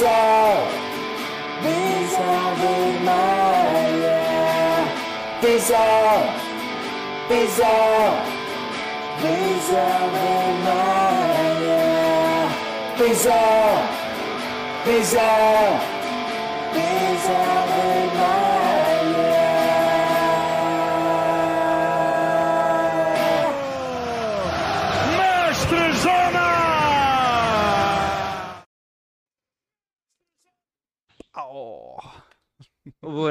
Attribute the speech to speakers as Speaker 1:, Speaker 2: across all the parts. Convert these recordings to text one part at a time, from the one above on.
Speaker 1: Visão! Visão vermelha! Visão! Visão! Visão vermelha! Visão! Visão!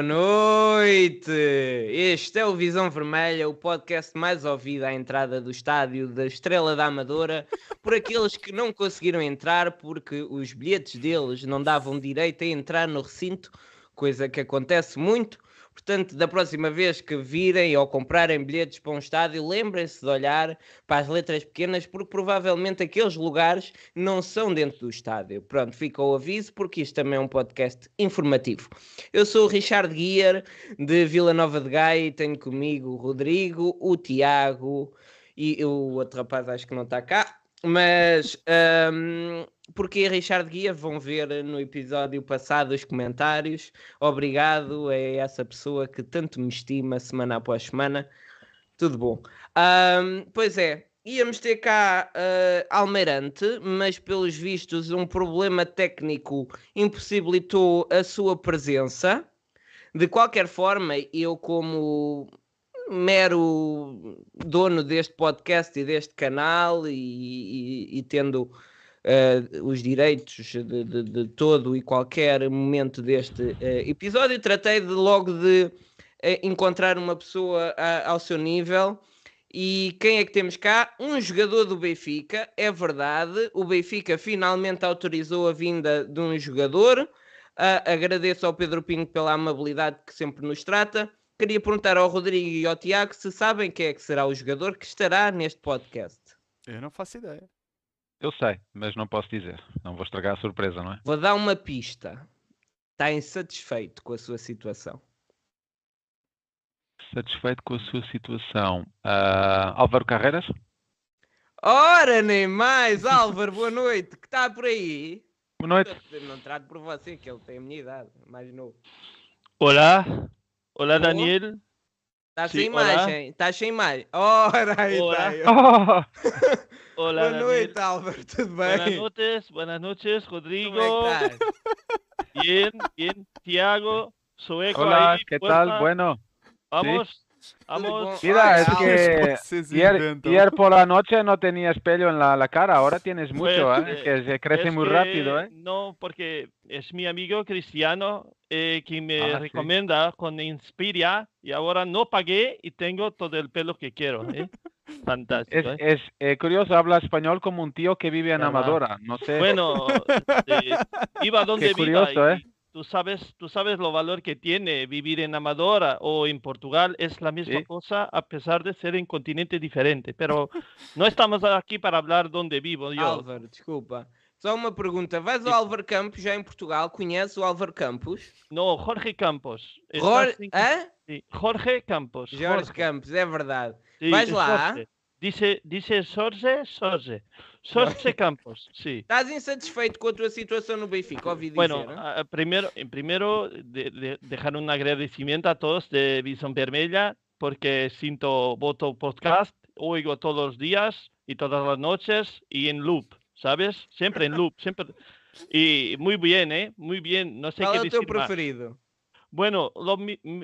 Speaker 2: Boa noite! Este é o Visão Vermelha, o podcast mais ouvido à entrada do estádio da Estrela da Amadora por aqueles que não conseguiram entrar porque os bilhetes deles não davam direito a entrar no recinto, coisa que acontece muito. Portanto, da próxima vez que virem ou comprarem bilhetes para um estádio, lembrem-se de olhar para as letras pequenas, porque provavelmente aqueles lugares não são dentro do estádio. Pronto, fica o aviso, porque isto também é um podcast informativo. Eu sou o Richard Guiar, de Vila Nova de Gaia, e tenho comigo o Rodrigo, o Tiago e o outro rapaz, acho que não está cá. Mas hum, porque Richard Guia vão ver no episódio passado os comentários. Obrigado a essa pessoa que tanto me estima semana após semana. Tudo bom. Hum, pois é, íamos ter cá uh, Almeirante, mas pelos vistos um problema técnico impossibilitou a sua presença. De qualquer forma, eu como mero dono deste podcast e deste canal e, e- e tendo eh, os direitos de, de- de todo e qualquer momento deste eh, episódio, tratei de logo de eh, encontrar uma pessoa a- ao seu nível. E quem é que temos cá? Um jogador do Benfica, é verdade. O Benfica finalmente autorizou a vinda de um jogador. Ah, agradeço ao Pedro Pinho pela amabilidade que sempre nos trata. Queria perguntar ao Rodrigo e ao Tiago se sabem quem é que será o jogador que estará neste podcast.
Speaker 3: Eu não faço ideia.
Speaker 4: Eu sei, mas não posso dizer. Não vou estragar a surpresa, não é?
Speaker 2: Vou dar uma pista. Está insatisfeito com a sua situação.
Speaker 4: Satisfeito com a sua situação. Ah, Álvaro Carreiras?
Speaker 2: Ora, nem mais! Álvaro, boa noite. Que está por aí?
Speaker 4: Boa noite.
Speaker 2: Não trato por você, que ele tem a minha idade, mais novo.
Speaker 5: Hola, hola? Daniel.
Speaker 2: Está
Speaker 5: Sim,
Speaker 2: sem
Speaker 5: olá.
Speaker 2: imagem, está sem imagem. Ora, aí
Speaker 5: Olá.
Speaker 4: Oh,
Speaker 5: Hola
Speaker 2: Boa
Speaker 5: Daniel.
Speaker 2: noite, Álvaro, tudo
Speaker 5: Buenas
Speaker 2: bem?
Speaker 5: noches, buenas noches, Rodrigo.
Speaker 2: Como é que estás?
Speaker 5: Bien, bien, Tiago, Sueco
Speaker 4: hola,
Speaker 5: ahí,
Speaker 4: ¿qué tal? Bueno,
Speaker 5: Vamos, vamos.
Speaker 4: mira, es que ayer, por la noche no tenías pelo en la, la cara, ahora tienes mucho,
Speaker 5: Pues,
Speaker 4: ¿eh? Que se crece
Speaker 5: Es
Speaker 4: muy
Speaker 5: que
Speaker 4: rápido, ¿eh?
Speaker 5: No, porque es mi amigo Cristiano eh, que me
Speaker 4: Ah, sí.
Speaker 5: recomienda con Inspiria y ahora no pagué y tengo todo el pelo que quiero. ¿eh? Fantástico.
Speaker 4: Es,
Speaker 5: ¿eh?
Speaker 4: es eh, curioso, habla español como un tío que vive en. Amadora, no sé.
Speaker 5: Bueno, iba donde
Speaker 4: Qué
Speaker 5: viva
Speaker 4: curioso,
Speaker 5: y
Speaker 4: ¿eh?
Speaker 5: Tú sabes, tú sabes lo valor que tiene vivir en Amadora o en Portugal, es la misma
Speaker 4: Sí.
Speaker 5: cosa a pesar de ser en continente diferente, pero no estamos aquí para hablar donde vivo yo.
Speaker 2: Álvaro, desculpa. Só uma pergunta. Vais ao Álvaro Campos, já em Portugal? Conheces o Álvaro Campos?
Speaker 5: No, Jorge Campos.
Speaker 2: Hã?
Speaker 5: sí, Jorge Campos.
Speaker 2: Jorge
Speaker 5: Jorge,
Speaker 2: Campos, é verdade.
Speaker 5: sí,
Speaker 2: vais
Speaker 5: es
Speaker 2: lá.
Speaker 5: Jorge. Dice, dice Sorge, Sorge. Sorge Campos, sí.
Speaker 2: Estás insatisfeito com a tua situação no Benfica, ouvi dizer.
Speaker 5: Bueno,
Speaker 2: hein?
Speaker 5: ah, primero, en primero de- de- dejar un agradecimiento a todos de Visión Vermella porque siento voto podcast, oigo todos los días y todas las noches y en loop, ¿sabes? Siempre en loop, siempre. Y muy bien, ¿eh? Muy bien. No sé
Speaker 2: Qual
Speaker 5: qué
Speaker 2: é o teu
Speaker 5: decir más. Bueno, lo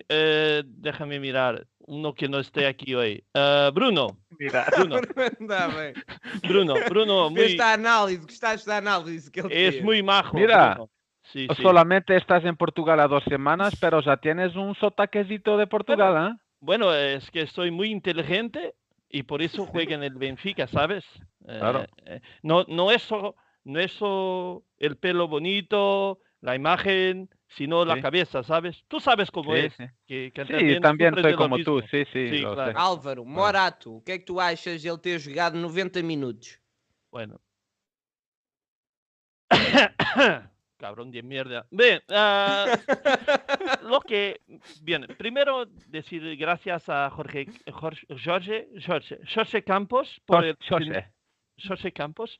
Speaker 5: eh, déjame mirar uno que no esté aquí hoy. Ah, Bruno,
Speaker 4: Mira,
Speaker 5: Bruno. Bruno, Bruno, muy,
Speaker 2: Viste a análise, gostaste da análise que ele
Speaker 5: es muy majo.
Speaker 4: Mira,
Speaker 5: Bruno. Sí, sí.
Speaker 4: solamente estás en Portugal a dos semanas, pero ya tienes un sotaquecito de Portugal, ¿eh?
Speaker 5: Bueno, es que soy muy inteligente y por eso juega en el Benfica, ¿sabes?
Speaker 4: Claro.
Speaker 5: Eh, eh, no, no eso, no eso, el pelo bonito, la imagen, sino la
Speaker 4: Sí.
Speaker 5: cabeza, ¿sabes? Tú sabes cómo
Speaker 4: Sí,
Speaker 5: es.
Speaker 4: sí.
Speaker 5: Que, que
Speaker 4: Sí,
Speaker 5: también
Speaker 4: soy como tú,
Speaker 5: mismo.
Speaker 4: sí, sí,
Speaker 5: claro.
Speaker 4: sé.
Speaker 2: Álvaro, Morato, o que é que tu achas de ele ter jogado 90 minutos?
Speaker 5: Bueno. Cabrón de mierda. Bien, ah, lo que. Bien, primero decir gracias a Jorge, Jorge, Jorge, Jorge, Jorge Campos por el-
Speaker 4: José,
Speaker 5: Jorge Campos.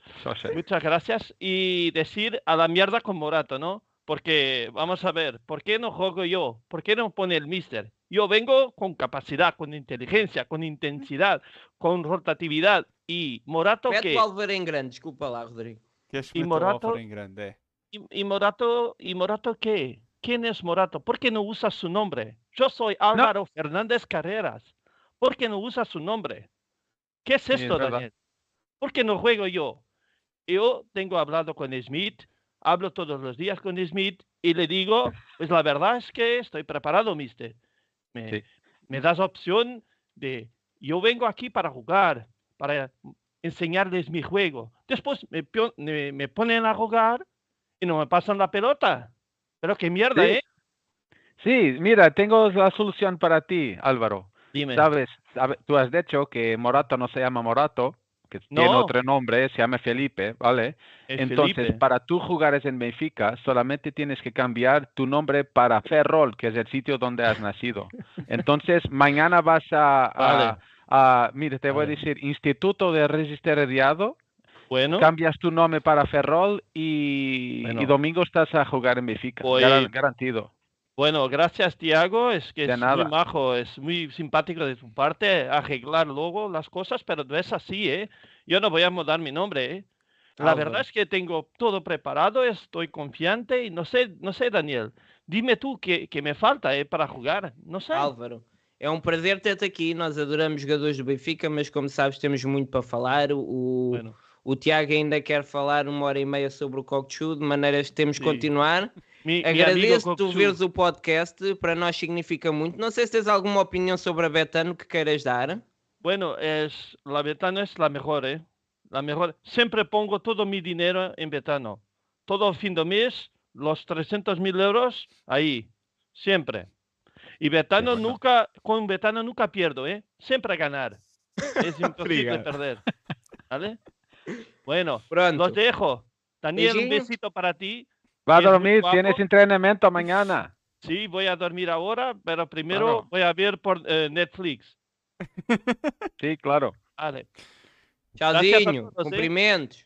Speaker 5: Muchas gracias. Y decir a la mierda con Morato, ¿no? Porque, vamos a ver, ¿por qué no juego yo? ¿Por qué no pone el mister? Yo vengo con capacidad, con inteligencia, con intensidad, con rotatividad. Y Morato, que
Speaker 2: o Álvaro em grande, desculpa lá, Rodrigo.
Speaker 5: E
Speaker 3: meter o
Speaker 5: Morato-
Speaker 3: grande, é.
Speaker 5: ¿Y, y Morato, ¿Y Morato qué? ¿Quién es Morato? ¿Por qué no usa su nombre? Yo soy Álvaro Fernández Carreras. ¿Por qué no usa su nombre? ¿Qué es
Speaker 4: Sí, es
Speaker 5: esto,
Speaker 4: verdad.
Speaker 5: Daniel? ¿Por qué no juego yo? Yo tengo hablado con Smith, hablo todos los días con Smith y le digo, pues la verdad es que estoy preparado, mister. Me,
Speaker 4: Sí.
Speaker 5: me das opción de, yo vengo aquí para jugar, para enseñarles mi juego. Después me, me- me ponen a jugar y no me pasan la pelota. Pero qué mierda,
Speaker 4: Sí.
Speaker 5: ¿eh?
Speaker 4: Sí, mira, tengo la solución para ti, Álvaro.
Speaker 5: Dime.
Speaker 4: Sabes, sabe- tú has dicho que Morato no se llama Morato, que tiene otro nombre, se llama Felipe, ¿vale?
Speaker 5: Es
Speaker 4: Entonces,
Speaker 5: Felipe.
Speaker 4: para tú jugares en Benfica, solamente tienes que cambiar tu nombre para Ferrol, que es el sitio donde has nacido. Entonces, mañana vas a, a,
Speaker 5: Vale.
Speaker 4: a- mira, te voy a decir, Instituto de Registeriado,
Speaker 5: Bueno,
Speaker 4: cambias tu nombre para Ferrol y, domingo estás a jugar en Benfica,
Speaker 5: Voy-
Speaker 4: garantido.
Speaker 5: Bueno, gracias, Tiago. Es que
Speaker 4: De
Speaker 5: es
Speaker 4: nada.
Speaker 5: muy majo, es muy simpático de tu parte arreglar luego las cosas, pero no es así, ¿eh? Yo no voy a mudar mi nombre, ¿eh? La
Speaker 2: Álvaro.
Speaker 5: verdad es que tengo todo preparado, estoy confiante y no sé, no sé, Daniel. Dime tú qué, qué me falta, ¿eh? Para jugar. No sé.
Speaker 2: Álvaro, é um prazer ter-te aqui. Nós adoramos jogadores do Benfica, mas como sabes, temos muito para falar. O,
Speaker 5: Bueno,
Speaker 2: o Tiago ainda quer falar uma hora e meia sobre o Cockchu, de maneiras que temos que continuar.
Speaker 5: Mi,
Speaker 2: Agradeço tu
Speaker 5: Koksu,
Speaker 2: veres o podcast, para nós significa muito. Não sei se tens alguma opinião sobre a Betano que queiras dar.
Speaker 5: Bueno, es, la Betano es la mejor, ¿eh? La mejor. Siempre pongo todo mi dinero en Betano. Todo fin de mes, los 300 mil euros, ahí. Siempre. Y Betano
Speaker 4: bueno.
Speaker 5: nunca, con Betano nunca pierdo, ¿eh? Siempre a ganar. Es imposible perder. ¿Vale? Bueno,
Speaker 2: Pronto.
Speaker 5: los dejo. Daniel, un besito para ti.
Speaker 4: Va a dormir, tienes entrenamiento mañana.
Speaker 5: Sí, voy a dormir ahora, pero primero
Speaker 4: Bueno.
Speaker 5: voy a ver por eh, Netflix.
Speaker 4: Sí, claro.
Speaker 5: Vale.
Speaker 2: Tchauzinho, cumprimentos.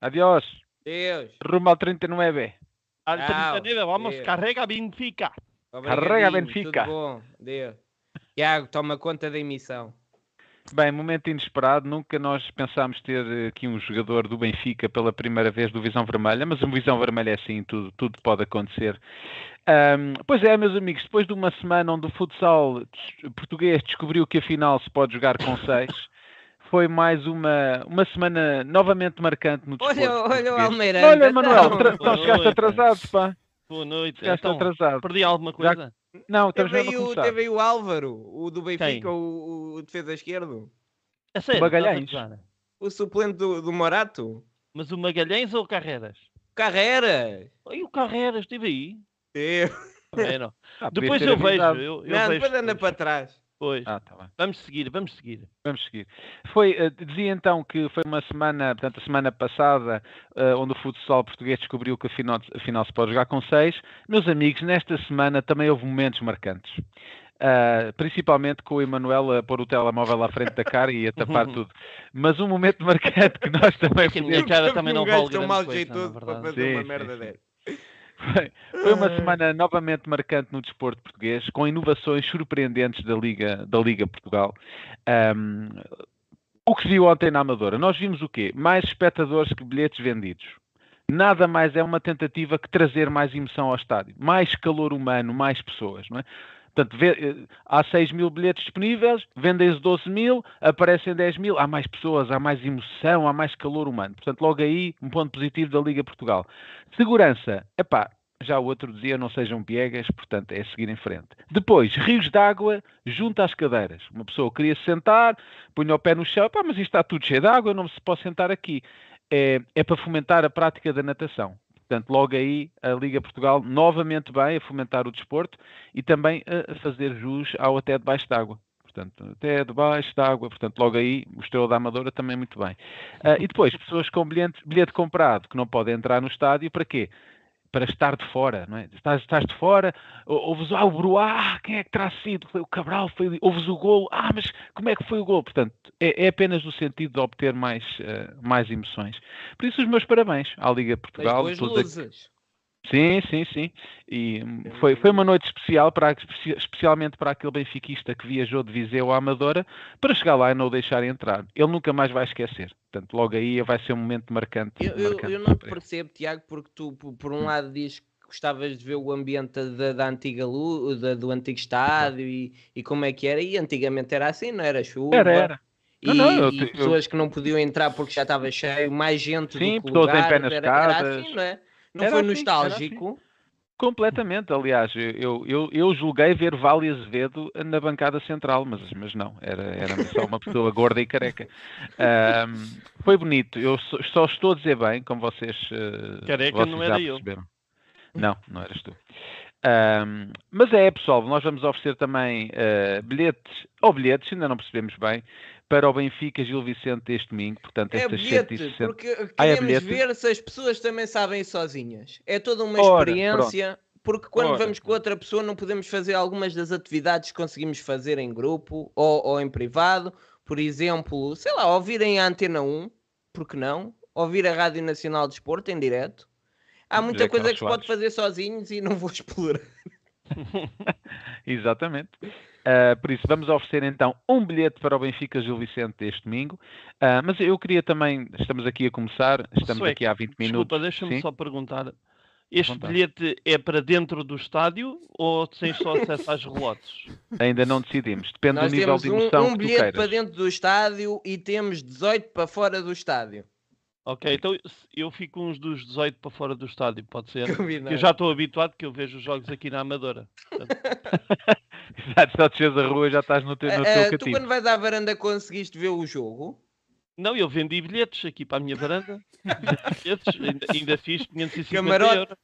Speaker 4: Adiós.
Speaker 2: Deus.
Speaker 4: Rumo al 39.
Speaker 5: Al
Speaker 2: Chao.
Speaker 5: 39, vamos,
Speaker 2: Deus.
Speaker 5: carrega Benfica.
Speaker 4: Carrega Benfica.
Speaker 2: Tudo bom, Deus. Tiago, toma conta da emissão.
Speaker 4: Bem, momento inesperado, nunca nós pensámos ter aqui um jogador do Benfica pela primeira vez do Visão Vermelha, mas o Visão Vermelha é assim, tudo, tudo pode acontecer. Ahm, pois é, meus amigos, depois de uma semana onde o futsal português descobriu que afinal se pode jogar com seis, foi mais uma, uma semana novamente marcante no desporto
Speaker 2: Olha, olha o. Almeirante.
Speaker 4: Olha, Manuel,
Speaker 2: então.
Speaker 4: tra- chegaste atrasado, pá.
Speaker 5: Boa noite.
Speaker 4: Chegaste
Speaker 5: Então,
Speaker 4: atrasado.
Speaker 5: perdi alguma
Speaker 4: Já-
Speaker 5: coisa?
Speaker 4: Não, estamos
Speaker 2: Teve
Speaker 4: mesmo a
Speaker 2: aí, o, teve aí o Álvaro, o do Benfica, o, o defesa esquerdo.
Speaker 5: É sério,
Speaker 4: Magalhães.
Speaker 5: a gozar?
Speaker 2: O suplente do, do Morato.
Speaker 5: Mas o Magalhães ou o Carreiras?
Speaker 2: Carreira.
Speaker 5: E o Carreiras esteve aí?
Speaker 2: Eu.
Speaker 5: Bueno,
Speaker 4: Ah, podias
Speaker 5: depois eu vejo. Eu, eu
Speaker 2: Não,
Speaker 5: vejo
Speaker 2: depois anda
Speaker 5: depois.
Speaker 2: para trás.
Speaker 5: Pois.
Speaker 4: Ah, tá bem.
Speaker 5: Vamos seguir, vamos seguir.
Speaker 4: Vamos seguir. Foi, eh, dizia então que foi uma semana, portanto, a semana passada, eh, onde o futsal português descobriu que afinal, afinal se pode jogar com seis. Meus amigos, nesta semana também houve momentos marcantes. Ah, principalmente com o Emanuel a pôr o telemóvel à frente da cara e a tapar tudo. Mas um momento marcante que nós também
Speaker 5: que a minha cara também não vale grande
Speaker 2: mal
Speaker 5: coisa,
Speaker 2: jeitoso
Speaker 5: na
Speaker 2: para fazer
Speaker 4: Sim,
Speaker 2: uma
Speaker 4: sim,
Speaker 2: merda
Speaker 4: sim.
Speaker 2: dessa.
Speaker 4: Foi, uma semana novamente marcante no desporto português, com inovações surpreendentes da Liga, da Liga Portugal. Ahm, o que se viu ontem na Amadora? Nós vimos o quê? Mais espectadores que bilhetes vendidos. Nada mais é uma tentativa que trazer mais emoção ao estádio. Mais calor humano, mais pessoas, não é? Portanto, vê- eh, há 6 mil bilhetes disponíveis, vendem-se 12 mil, aparecem 10 mil, há mais pessoas, há mais emoção, há mais calor humano. Portanto, logo aí, um ponto positivo da Liga Portugal. Segurança, epá, já o outro dizia, não sejam piegas, portanto, é seguir em frente. Depois, rios de água junto às cadeiras. Uma pessoa queria se sentar, punha o pé no chão, pá, mas isto está tudo cheio de água, não se pode sentar aqui. É, é para fomentar a prática da natação. Portanto, logo aí a Liga Portugal novamente bem a fomentar o desporto e também a fazer jus ao até debaixo d'água. Portanto, até debaixo d'água, portanto, logo aí o Estrela da Amadora também muito bem. Uh, e depois, pessoas com bilhete, bilhete comprado que não podem entrar no estádio, para quê? Para estar de fora, não é? Estás, estás de fora, ouves ah, o Bruá, quem é que terá sido? Foi o Cabral, foi, ouves o golo, ah, mas como é que foi o golo? Portanto, é, é apenas no sentido de obter mais, uh, mais emoções. Por isso, os meus parabéns à Liga Portugal.
Speaker 2: Tens luzes.
Speaker 4: Sim, sim, sim. E foi, foi uma noite especial, para, especialmente para aquele benfiquista que viajou de Viseu à Amadora, para chegar lá e não o deixar entrar. Ele nunca mais vai esquecer. Portanto, logo aí vai ser um momento marcante.
Speaker 2: Eu,
Speaker 4: marcante
Speaker 2: eu, eu não percebo, Tiago, porque tu, por um hum. lado, dizes que gostavas de ver o ambiente da, da antiga luz, da, do antigo estádio e, e como é que era. E antigamente era assim, não era chuva.
Speaker 4: Era, era.
Speaker 2: E, não, não, eu, e pessoas que não podiam entrar porque já estava cheio, mais gente
Speaker 4: Sim,
Speaker 2: do que lugar,
Speaker 4: em pé nas
Speaker 2: era, era assim, não é? Não era foi assim, nostálgico? Assim.
Speaker 4: Completamente, aliás, eu, eu, eu julguei ver Vale Azevedo na bancada central, mas, mas não, era, era só uma pessoa gorda e careca. Um, foi bonito, eu só, só, estou a dizer bem, como vocês, uh,
Speaker 5: careca
Speaker 4: vocês
Speaker 5: não era eu.
Speaker 4: Não, não eras tu. Um, mas é, pessoal, nós vamos oferecer também uh, bilhetes, ou bilhetes, ainda não percebemos bem, para o Benfica Gil Vicente este domingo. Portanto,
Speaker 2: é bilhete, 160... porque queremos ah, é ver se as pessoas também sabem sozinhas. É toda uma Ora, experiência. Pronto. Porque quando Ora. vamos com outra pessoa não podemos fazer algumas das atividades que conseguimos fazer em grupo ou, ou em privado. Por exemplo, sei lá, ouvirem a Antena 1, porque não? Ouvir a Rádio Nacional de Esporte em direto. Há muita coisa que se pode fazer sozinhos e não vou explorar.
Speaker 4: Exatamente. Uh, por isso, vamos oferecer então um bilhete para o Benfica Gil Vicente este domingo. Uh, mas eu queria também, estamos aqui a começar, estamos aqui há 20 minutos.
Speaker 5: Desculpa, deixa-me só perguntar. Este bilhete é para dentro do estádio ou tens só acesso às relotes?
Speaker 4: Ainda não decidimos, depende Nós do nível de emoção
Speaker 2: um, um bilhete para dentro do estádio e temos 18 para fora do estádio.
Speaker 5: Ok, então eu fico uns dos 18 para fora do estádio, pode ser? eu já estou habituado que eu vejo os jogos aqui na Amadora.
Speaker 4: Exato, só desces a rua já estás no teu, no teu uh,
Speaker 2: Tu quando vais à varanda conseguiste ver o jogo?
Speaker 5: Não, eu vendi bilhetes aqui para a minha varanda. bilhetes, ainda, ainda fiz 550
Speaker 2: Camarote. euros.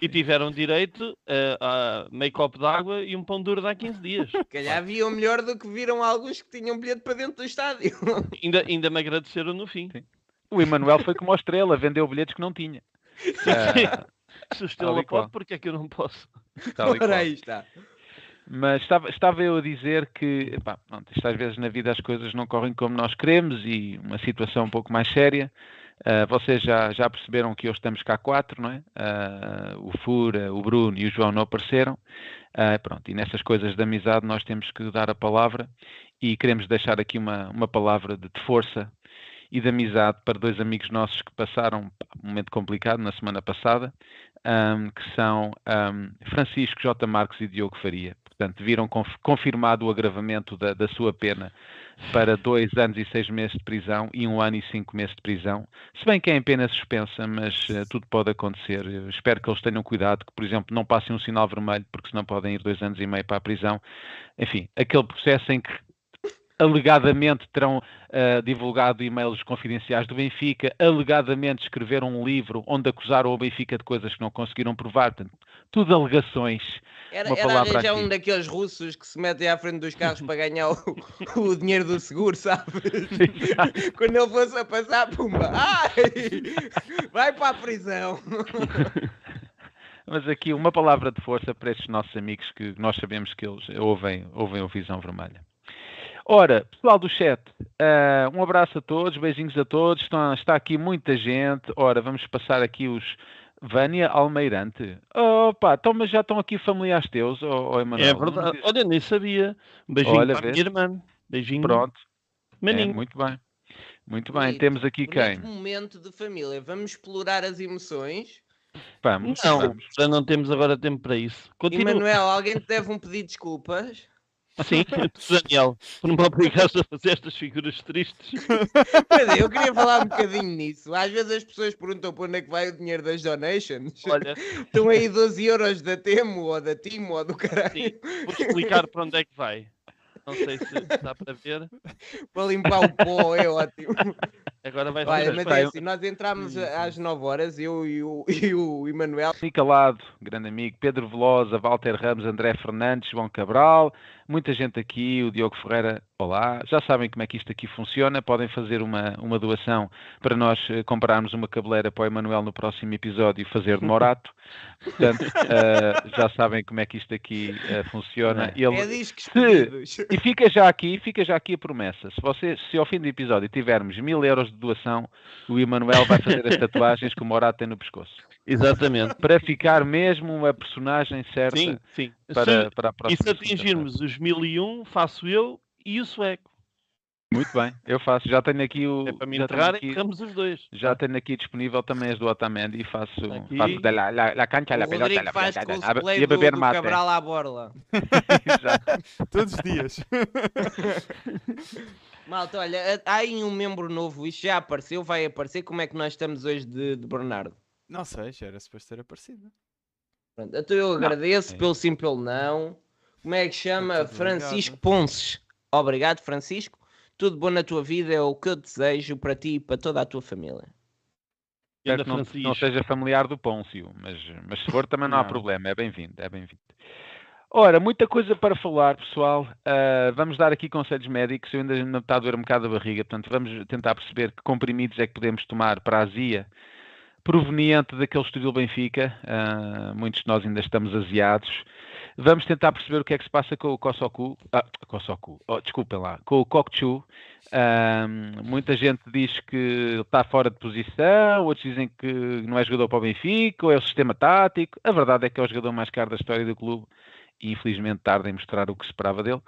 Speaker 5: E tiveram direito a, a meio copo de água e um pão duro de há 15 dias.
Speaker 2: Calhar viam melhor do que viram alguns que tinham bilhete para dentro do estádio.
Speaker 5: Ainda, ainda me agradeceram no fim.
Speaker 4: Sim. O Emanuel foi como a estrela, vendeu bilhetes que não tinha.
Speaker 5: Se o Estrela pode, porque é que eu não posso?
Speaker 2: Ora aí está.
Speaker 4: Mas estava, estava eu a dizer que, pá, pronto, isto às vezes na vida as coisas não correm como nós queremos e uma situação um pouco mais séria. Uh, vocês já, já perceberam que hoje estamos cá quatro, não é? Uh, o Fura, o Bruno e o João não apareceram. Uh, pronto, e nessas coisas de amizade nós temos que dar a palavra e queremos deixar aqui uma, uma palavra de, de força e de amizade para dois amigos nossos que passaram um momento complicado na semana passada, um, que são um, Francisco J. Marques e Diogo Faria. Portanto, viram confirmado o agravamento da, da, sua pena para dois anos e seis meses de prisão e um ano e cinco meses de prisão. Se bem que é em pena suspensa, mas uh, tudo pode acontecer. Eu espero que eles tenham cuidado, que, por exemplo, não passem um sinal vermelho, porque senão podem ir dois anos e meio para a prisão. Enfim, aquele processo em que alegadamente terão uh, divulgado e-mails confidenciais do Benfica, alegadamente escreveram um livro onde acusaram o Benfica de coisas que não conseguiram provar. Portanto, tudo alegações.
Speaker 2: Era, era arranjar um daqueles russos que se metem à frente dos carros para ganhar o, o dinheiro do seguro, sabes? Quando ele fosse a passar, pumba, ai, vai para a prisão.
Speaker 4: Mas aqui uma palavra de força para estes nossos amigos que nós sabemos que eles ouvem, ouvem o Visão Vermelha. Ora, pessoal do chat, uh, um abraço a todos, beijinhos a todos. Está, está aqui muita gente. Ora, vamos passar aqui os Vânia Almeirante. Opa, então, mas já estão aqui familiares teus, oh, oh Emanuel.
Speaker 5: É verdade. Olha, nem sabia. Beijinho Olha, para a minha irmã. Beijinho.
Speaker 4: Pronto. Maninho. É, muito bem. Muito bem. E, Temos aqui quem?
Speaker 2: momento de família. Vamos explorar as emoções.
Speaker 4: Vamos.
Speaker 5: Não, já não temos agora tempo para isso.
Speaker 2: Continua. Emanuel, alguém te deve um pedido de desculpas?
Speaker 5: Sim, Daniel, por não me obrigares a fazer estas figuras tristes.
Speaker 2: Pois é, eu queria falar um bocadinho nisso. Às vezes as pessoas perguntam para onde é que vai o dinheiro das donations. Olha, estão aí 12 euros da Temo ou da Timo ou do caralho.
Speaker 5: Sim, vou explicar para onde é que vai. Não sei se dá para ver.
Speaker 2: Para limpar o pó, é ótimo.
Speaker 5: Agora vai
Speaker 2: Olha,
Speaker 5: ser.
Speaker 2: mas é assim, nós entramos às 9 horas, eu e o, e o Emanuel.
Speaker 4: Rui Calado, grande amigo, Pedro Velosa, Walter Ramos, André Fernandes, João Cabral, muita gente aqui, o Diogo Ferreira, olá. Já sabem como é que isto aqui funciona, podem fazer uma, uma doação para nós eh, comprarmos uma cabeleira para o Emanuel no próximo episódio e fazer de Morato. Portanto, eh, já sabem como é que isto aqui eh, funciona. Ele-
Speaker 2: É discos
Speaker 4: Se-. E fica já aqui, fica já aqui a promessa. Se, você, se ao fim do episódio tivermos mil euros de doação, o Emanuel vai fazer as tatuagens que o Morato tem no pescoço.
Speaker 5: Exatamente.
Speaker 4: Para ficar mesmo a personagem certa
Speaker 5: Sim, sim.
Speaker 4: Para,
Speaker 5: Se,
Speaker 4: para a
Speaker 5: e
Speaker 4: próxima.
Speaker 5: se atingirmos os 1001, faço eu e o sueco.
Speaker 4: Muito bem, eu faço. Já tenho aqui o.
Speaker 5: É para me
Speaker 4: já tenho
Speaker 5: enterrar,
Speaker 4: aqui-
Speaker 5: enterramos os dois.
Speaker 4: Já tenho aqui disponível também as do Otamendi e faço,
Speaker 5: Aqui.
Speaker 4: faço da la, la, la cancha, la pelota, la pelota, e a beber
Speaker 2: do
Speaker 4: mate.
Speaker 2: Cabral à borla.
Speaker 1: Todos os dias.
Speaker 2: Malta, olha, há aí um membro novo, isto já apareceu, vai aparecer. Como é que nós estamos hoje de, de Bernardo?
Speaker 1: Não sei, já era suposto ter aparecido.
Speaker 2: Pronto, então eu agradeço
Speaker 4: é
Speaker 2: pelo sim, pelo não. Como é que chama?
Speaker 1: Muito
Speaker 2: Francisco
Speaker 1: obrigado.
Speaker 2: Ponces. Obrigado, Francisco. Tudo bom na tua vida é o que eu desejo para ti e para toda a tua família.
Speaker 4: Espero que não, não seja familiar do Pôncio, mas, mas se for também não, há
Speaker 1: Não.
Speaker 4: problema, é bem-vindo, é bem-vindo. Ora, muita coisa para falar, pessoal. Ah, vamos dar aqui conselhos médicos. Eu ainda me está a doer um bocado a barriga, portanto, vamos tentar perceber que comprimidos é que podemos tomar para a azia proveniente daquele Estoril Benfica. Ah, muitos de nós ainda estamos aziados. Vamos tentar perceber o que é que se passa com o Kosoku. Ah, Kosoku. Oh, desculpem lá. Com o Kokchu. Ahm, muita gente diz que está fora de posição, outros dizem que não é jogador para o Benfica, ou é o sistema tático. A verdade é que é o jogador mais caro da história do clube e infelizmente tarda em mostrar o que se esperava dele.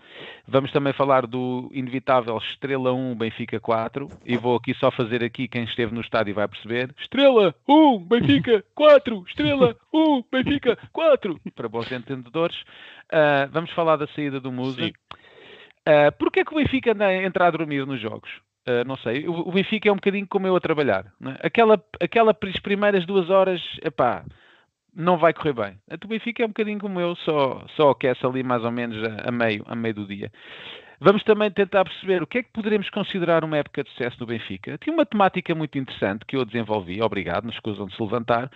Speaker 4: Vamos também falar do inevitável Estrela 1, Benfica 4, e vou aqui só fazer aqui quem esteve no estádio vai perceber. Estrela 1, Benfica 4, Estrela 1, Benfica 4, para bons entendedores. Ah, vamos falar da saída do Musa. Uh, Porquê é que o Benfica anda a entrar a dormir nos jogos? Uh, não sei. O, o Benfica é um bocadinho como eu a trabalhar. não é? Aquela, aquela as primeiras duas horas, epá, não vai correr bem. Então, O Benfica é um bocadinho como eu, só, só aquece ali mais ou menos a, a meio, a meio do dia. Vamos também tentar perceber o que é que poderemos considerar uma época de sucesso no Benfica. Tinha uma temática muito interessante que eu desenvolvi, obrigado, nos escusam de se levantar.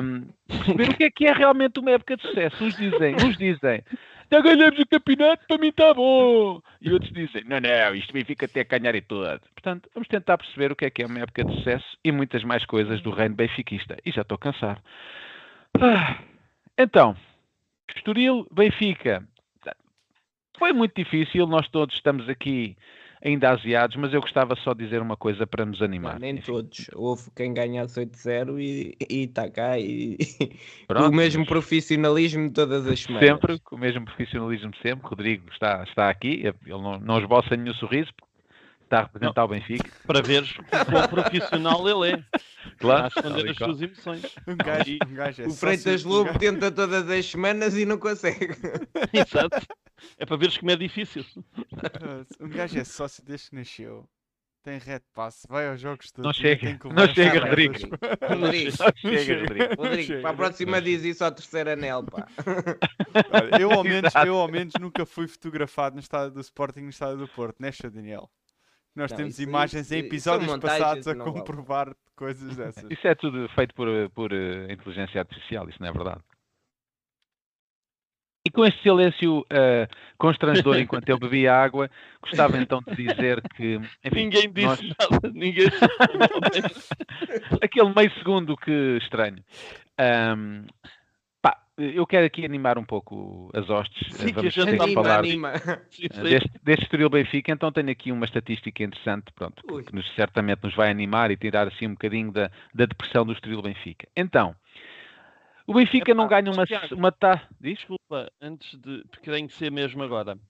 Speaker 4: Um, perceber o que é que é realmente uma época de sucesso. Uns dizem, uns dizem, já ganhamos o campeonato, para mim está bom. E outros dizem, não, não, isto Benfica até ganhar e tudo. Portanto, vamos tentar perceber o que é que é uma época de sucesso e muitas mais coisas do reino benfiquista. E já estou cansado. Ah, então, Estoril, Benfica. Foi muito difícil, nós todos estamos aqui ainda aziados, mas eu gostava só de dizer uma coisa para nos animar.
Speaker 2: Nem
Speaker 4: Enfim,
Speaker 2: todos. Houve quem ganhasse 8-0 e está cá e,
Speaker 4: pronto,
Speaker 2: o mesmo
Speaker 4: mas
Speaker 2: profissionalismo todas as semanas.
Speaker 4: Sempre, com o mesmo profissionalismo de sempre. Rodrigo está, está aqui, ele não, não esboça nenhum sorriso, porque está a representar o Benfica.
Speaker 5: Para veres quão profissional ele é.
Speaker 4: Claro,
Speaker 5: a esconder
Speaker 4: e
Speaker 5: as suas emoções.
Speaker 1: Um gajo, um gajo é
Speaker 2: O Freitas
Speaker 1: um
Speaker 2: Lobo
Speaker 1: gajo-
Speaker 2: tenta todas as semanas e não consegue.
Speaker 5: Exato. É para veres como é difícil.
Speaker 1: Um gajo é sócio desde que nasceu. Tem red pass, vai aos jogos todos.
Speaker 4: Não
Speaker 1: e
Speaker 4: chega, não chega, Rodrigo.
Speaker 2: Rodrigo,
Speaker 4: Não chega, Rodrigo.
Speaker 2: Rodrigo,
Speaker 1: chega,
Speaker 2: para a
Speaker 1: não
Speaker 2: próxima diz isso ao terceiro anel, pá.
Speaker 1: Olha, eu, ao menos, eu ao menos nunca fui fotografado no estádio do Sporting no estádio do Porto, né, Sr. Daniel? Nós
Speaker 2: Não,
Speaker 1: temos imagens
Speaker 2: isso-
Speaker 1: em episódios passados a
Speaker 2: não vale.
Speaker 1: comprovar coisas dessas.
Speaker 4: Isso é tudo feito por, por eh, inteligência artificial, isso não é verdade. E com este silêncio eh, constrangedor enquanto eu bebia água, gostava então de dizer que, enfim,
Speaker 5: Ninguém disse
Speaker 4: nós-
Speaker 5: nada. Ninguém
Speaker 4: aquele meio segundo que estranho. Pá, eu quero aqui animar um pouco as hostes.
Speaker 5: Sim, que a
Speaker 4: Vamos
Speaker 5: gente
Speaker 4: que
Speaker 2: Anima,
Speaker 4: falar
Speaker 2: anima.
Speaker 5: Sim, sim.
Speaker 4: deste, deste Estoril Benfica, então tenho aqui uma estatística interessante, pronto,
Speaker 2: Ui.
Speaker 4: que nos, certamente nos vai animar e tirar assim um bocadinho da, da depressão do Estoril Benfica. Então, o Benfica não ganha uma,
Speaker 5: Tiago,
Speaker 4: uma tá, diz?
Speaker 5: Desculpa, antes de. Porque tem que ser mesmo agora.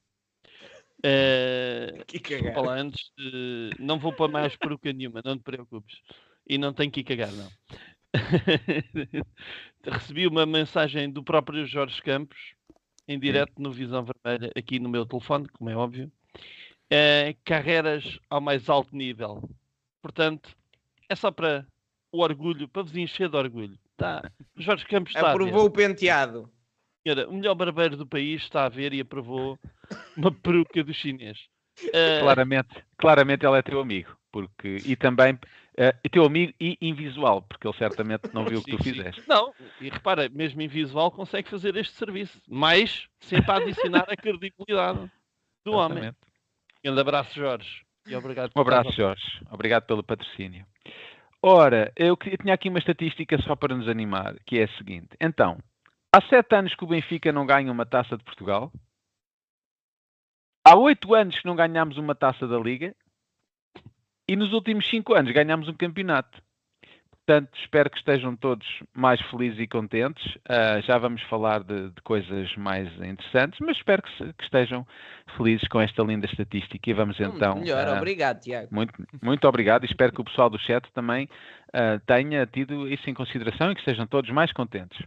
Speaker 5: Eh,
Speaker 2: Que
Speaker 5: desculpa
Speaker 2: cagar.
Speaker 5: lá, antes de. Não vou para mais peruca nenhuma, não te preocupes. E não tenho que ir cagar, não. Recebi uma mensagem do próprio Jorge Campos, em direto no Visão Vermelha, aqui no meu telefone, como é óbvio. Eh, carreiras ao mais alto nível. Portanto, é só para o orgulho, para vos encher de orgulho. Tá. Jorge Campos está a ver.
Speaker 2: Aprovou o penteado.
Speaker 5: senhora, o melhor barbeiro do país está a ver e aprovou uma peruca do chinês. Eh,
Speaker 4: Claramente, claramente ele é teu amigo. Porque, e também eh, teu amigo e invisual, porque ele certamente não viu o que tu
Speaker 5: sim,
Speaker 4: fizeste.
Speaker 5: Não, e repara, mesmo em visual consegue fazer este serviço, mas sempre a adicionar a credibilidade do homem.
Speaker 4: Exatamente.
Speaker 5: Grande abraço, Jorge. E obrigado
Speaker 4: Um abraço, Jorge. Obrigado pelo patrocínio. Ora, eu eu tinha aqui uma estatística só para nos animar, que é a seguinte. Então, há sete anos que o Benfica não ganha uma taça de Portugal. Há oito anos que não ganhamos uma taça da Liga. E nos últimos cinco anos ganhamos um campeonato. Portanto, espero que estejam todos mais felizes e contentes. Ah, já vamos falar de, de coisas mais interessantes, mas espero que, se- que estejam felizes com esta linda estatística. E vamos
Speaker 2: Muito
Speaker 4: então.
Speaker 2: melhor,
Speaker 4: ah,
Speaker 2: obrigado, Tiago.
Speaker 4: muito, muito obrigado e espero que o pessoal do chat também ah, tenha tido isso em consideração e que estejam todos mais contentes.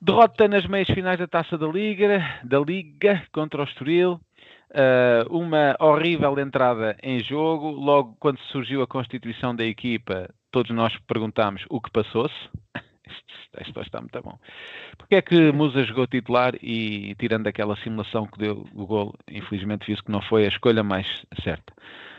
Speaker 4: Derrota nas meias finais da Taça da Liga, da Liga contra o Estoril. Ah, uma horrível entrada em jogo. Logo quando surgiu a constituição da equipa, todos nós perguntámos o que passou-se. Isto, está muito bom. Porque é que Musa jogou titular e, tirando aquela simulação que deu o gol, infelizmente viu-se que não foi a escolha mais certa.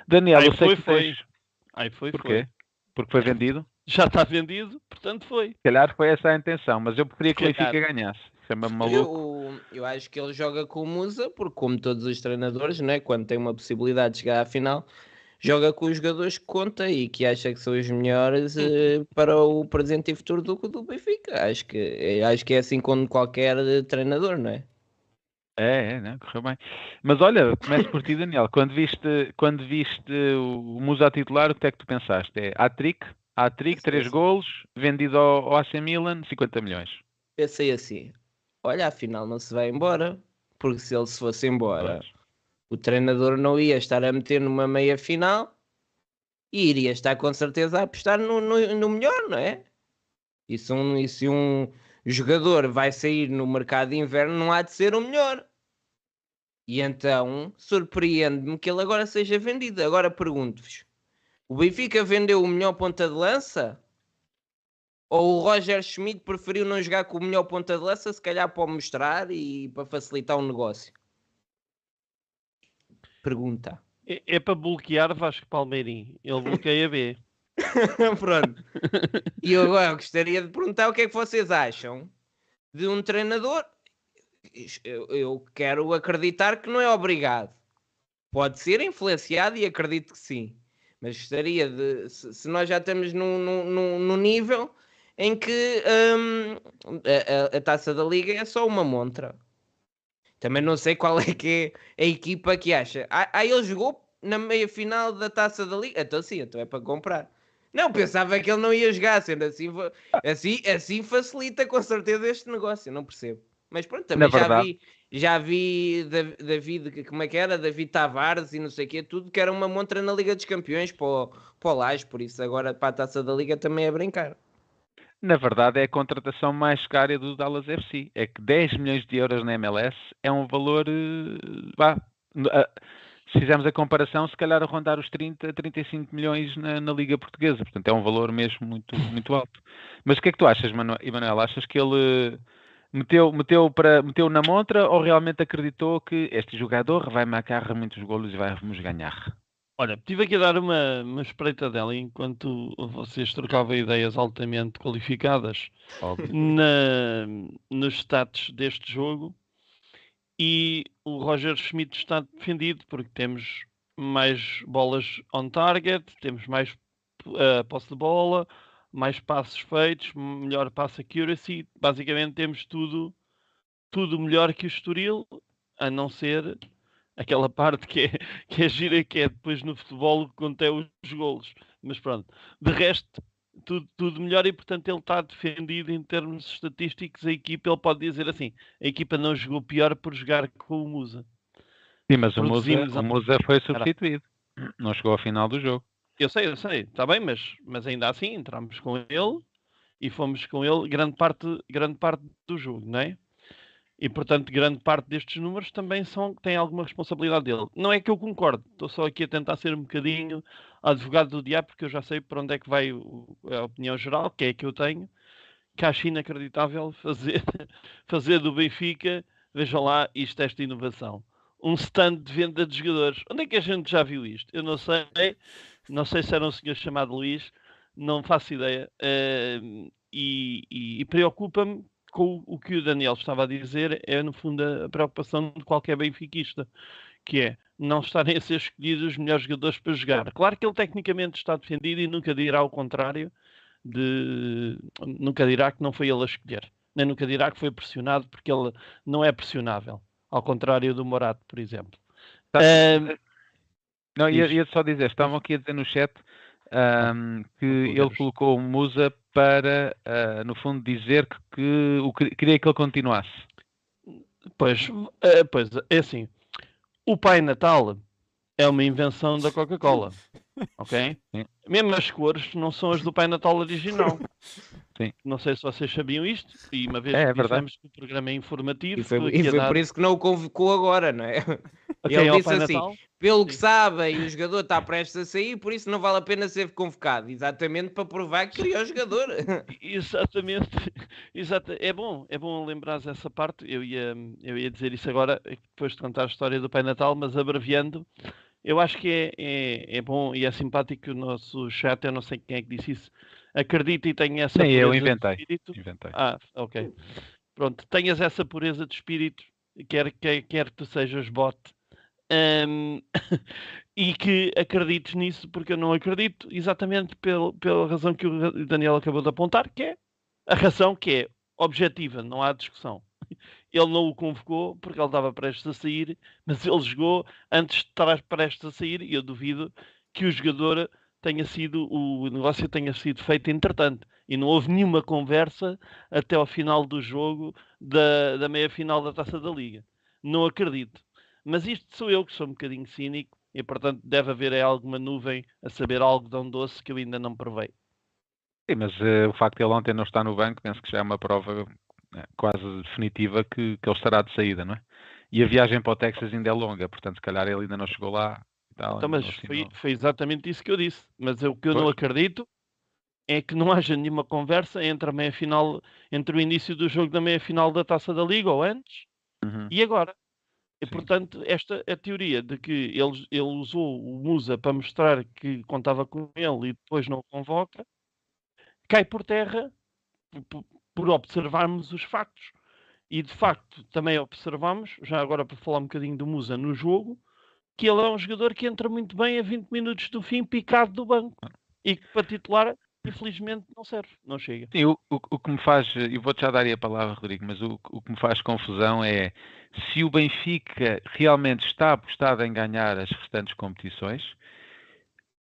Speaker 4: Daniel,
Speaker 5: Aí
Speaker 4: eu sei
Speaker 5: foi,
Speaker 4: que
Speaker 5: foi.
Speaker 4: tens...
Speaker 5: Aí foi,
Speaker 4: Porquê?
Speaker 5: foi.
Speaker 4: Porque foi vendido?
Speaker 5: Já está vendido, portanto foi.
Speaker 4: Se calhar foi essa a intenção, mas eu preferia que o
Speaker 5: Se calhar.
Speaker 4: Chama-me maluco.
Speaker 2: Eu, eu acho que ele joga com o Musa, porque como todos os treinadores, né, quando tem uma possibilidade de chegar à final, joga com os jogadores que conta e que acha que são os melhores eh, para o presente e futuro do, do Benfica. Acho que, eh, acho que é assim com qualquer eh, treinador, não é?
Speaker 4: É, é, né? correu bem. Mas olha, começo por ti, Daniel. Quando viste, quando viste o Musa titular, o que é que tu pensaste? É hat-trick? Hat-trick, três golos, vendido ao, ao AC Milan, 50 milhões.
Speaker 2: Pensei assim: olha, afinal não se vai embora, porque se ele se fosse embora,
Speaker 4: Pois.
Speaker 2: o treinador não ia estar a meter numa meia final e iria estar com certeza a apostar no, no, no melhor, não é? E se, um, e se um jogador vai sair no mercado de inverno, não há de ser o melhor. E então surpreende-me que ele agora seja vendido. Agora pergunto-vos: o Benfica vendeu o melhor ponta de lança? Ou o Roger Schmidt preferiu não jogar com o melhor ponta de lança, se calhar para mostrar e para facilitar o negócio? Pergunta.
Speaker 5: É, é para bloquear Vasco Palmeirim. Ele bloqueia B.
Speaker 2: Pronto. E eu agora gostaria de perguntar o que é que vocês acham de um treinador. Eu, eu quero acreditar que não é obrigado. Pode ser influenciado e acredito que sim. Mas gostaria de. Se, se nós já estamos num, num- num nível em que hum, a, a- a taça da liga é só uma montra. Também não sei qual é que é a equipa que acha. Ah, ah, ele jogou na meia final da taça da liga. Então sim, então é para comprar. Não, pensava que ele não ia jogar, sendo assim, assim, assim facilita com certeza este negócio, não percebo. Mas pronto, também
Speaker 4: Na
Speaker 2: já
Speaker 4: verdade-
Speaker 2: vi, já vi Dav- David, como é que era? David Tavares e não sei o quê, tudo que era uma montra na Liga dos Campeões para o, para o Lage, por isso agora para a taça da Liga também é brincar.
Speaker 4: Na verdade, é a contratação mais cara do Dallas FC. É que 10 milhões de euros na MLS é um valor. eh, vá, se fizermos a comparação, se calhar a rondar os 30, 35 milhões na, na Liga Portuguesa. Portanto, é um valor mesmo muito, muito alto. Mas o que é que tu achas, Manu- Emanuel? Achas que ele meteu, meteu, para, meteu na montra ou realmente acreditou que este jogador vai marcar muitos golos e vamos ganhar?
Speaker 5: Olha, estive aqui a dar uma, uma espreita dela enquanto vocês trocavam ideias altamente qualificadas na, nos status deste jogo. E o Roger Schmidt está defendido porque temos mais bolas on target, temos mais uh, posse de bola, mais passos feitos, melhor pass accuracy, basicamente temos tudo tudo melhor que o Estoril, a não ser aquela parte que é, que é gira, que é depois no futebol que conta os golos. Mas pronto, de resto, tudo, tudo melhor e portanto ele está defendido em termos estatísticos. A equipa, ele pode dizer assim: a equipa não jogou pior por jogar com o Musa.
Speaker 4: Sim, mas o Musa,
Speaker 5: a-
Speaker 4: o Musa foi substituído. Não chegou ao final do jogo.
Speaker 5: Eu sei, eu sei, está bem, mas, mas ainda assim entramos com ele e fomos com ele grande parte, grande parte do jogo, não é? E portanto, grande parte destes números também são, têm alguma responsabilidade dele. Não é que eu concordo, estou só aqui a tentar ser um bocadinho advogado do diabo, porque eu já sei para onde é que vai a opinião geral, que é a que eu tenho, que acho inacreditável fazer, fazer do Benfica, vejam lá, isto, esta inovação. Um stand de venda de jogadores. Onde é que a gente já viu isto? Eu não sei, não sei se era um senhor chamado Luís, não faço ideia. Uh, e, e, e preocupa-me com o que o Daniel estava a dizer, é no fundo a preocupação de qualquer benfiquista, que é não estarem a ser escolhidos os melhores jogadores para jogar. Claro que ele tecnicamente está defendido e nunca dirá o contrário, de nunca dirá que não foi ele a escolher, nem nunca dirá que foi pressionado porque ele não é pressionável, ao contrário do Morato, por exemplo.
Speaker 4: Tá. Um, não, ia, ia, só dizer, estavam aqui a dizer no chat um, que ele colocou o Musa para, uh, no fundo, dizer que, que o, queria que ele continuasse.
Speaker 5: Pois, uh, pois, é assim, o Pai Natal é uma invenção da Coca-Cola. Ok? Sim. Mesmo as cores não são as do Pai Natal original. Sim. Não sei se vocês sabiam isto, e uma vez
Speaker 4: é,
Speaker 5: que
Speaker 4: é
Speaker 5: que o programa é informativo.
Speaker 2: E foi, e foi por isso que não o convocou agora, não é?
Speaker 5: Okay,
Speaker 2: ele disse assim: Natal? pelo que sabem, o jogador está prestes a sair, por isso não vale a pena ser convocado. Exatamente para provar que queria o jogador.
Speaker 5: Exatamente, Exato. é bom, é bom lembrar essa parte. Eu ia, eu ia dizer isso agora, depois de contar a história do Pai Natal, mas abreviando. Eu acho que é, é, é bom e é simpático o nosso chat, eu não sei quem é que disse isso, acredita e tenha essa
Speaker 4: Sim, eu inventei. inventei.
Speaker 5: Ah, ok. Pronto, tenhas essa pureza de espírito, quer, quer, quer que tu sejas bot, um, e que acredites nisso, porque eu não acredito, exatamente pelo, pela razão que o Daniel acabou de apontar, que é a razão que é objetiva, não há discussão. Ele não o convocou porque ele estava prestes a sair, mas ele jogou antes de estar prestes a sair e eu duvido que o jogador tenha sido, o negócio tenha sido feito entretanto. E não houve nenhuma conversa até ao final do jogo da, da meia final da Taça da Liga. Não acredito. Mas isto sou eu que sou um bocadinho cínico e portanto deve haver aí alguma nuvem a saber algo de um doce que eu ainda não provei.
Speaker 4: Sim, mas uh, o facto de ele ontem não estar no banco, penso que já é uma prova né, quase definitiva que, que ele estará de saída, não é? E a viagem para o Texas ainda é longa, portanto, se calhar ele ainda não chegou lá.
Speaker 5: Tal, então, mas foi, foi, exatamente isso que eu disse. Mas o que eu não acredito é que não haja nenhuma conversa entre a meia final, entre o início do jogo da meia final da Taça da Liga ou antes uhum. e agora. E, portanto, esta é a teoria de que ele, ele usou o Musa para mostrar que contava com ele e depois não o convoca, cai por terra por observarmos os factos. E de facto também observamos, já agora para falar um bocadinho do Musa no jogo, que ele é um jogador que entra muito bem a 20 minutos do fim, picado do banco. E que para titular, infelizmente, não serve, não chega.
Speaker 4: Sim, o, o, o que me faz, e vou-te já dar a palavra, Rodrigo, mas o, o que me faz confusão é se o Benfica realmente está apostado em ganhar as restantes competições,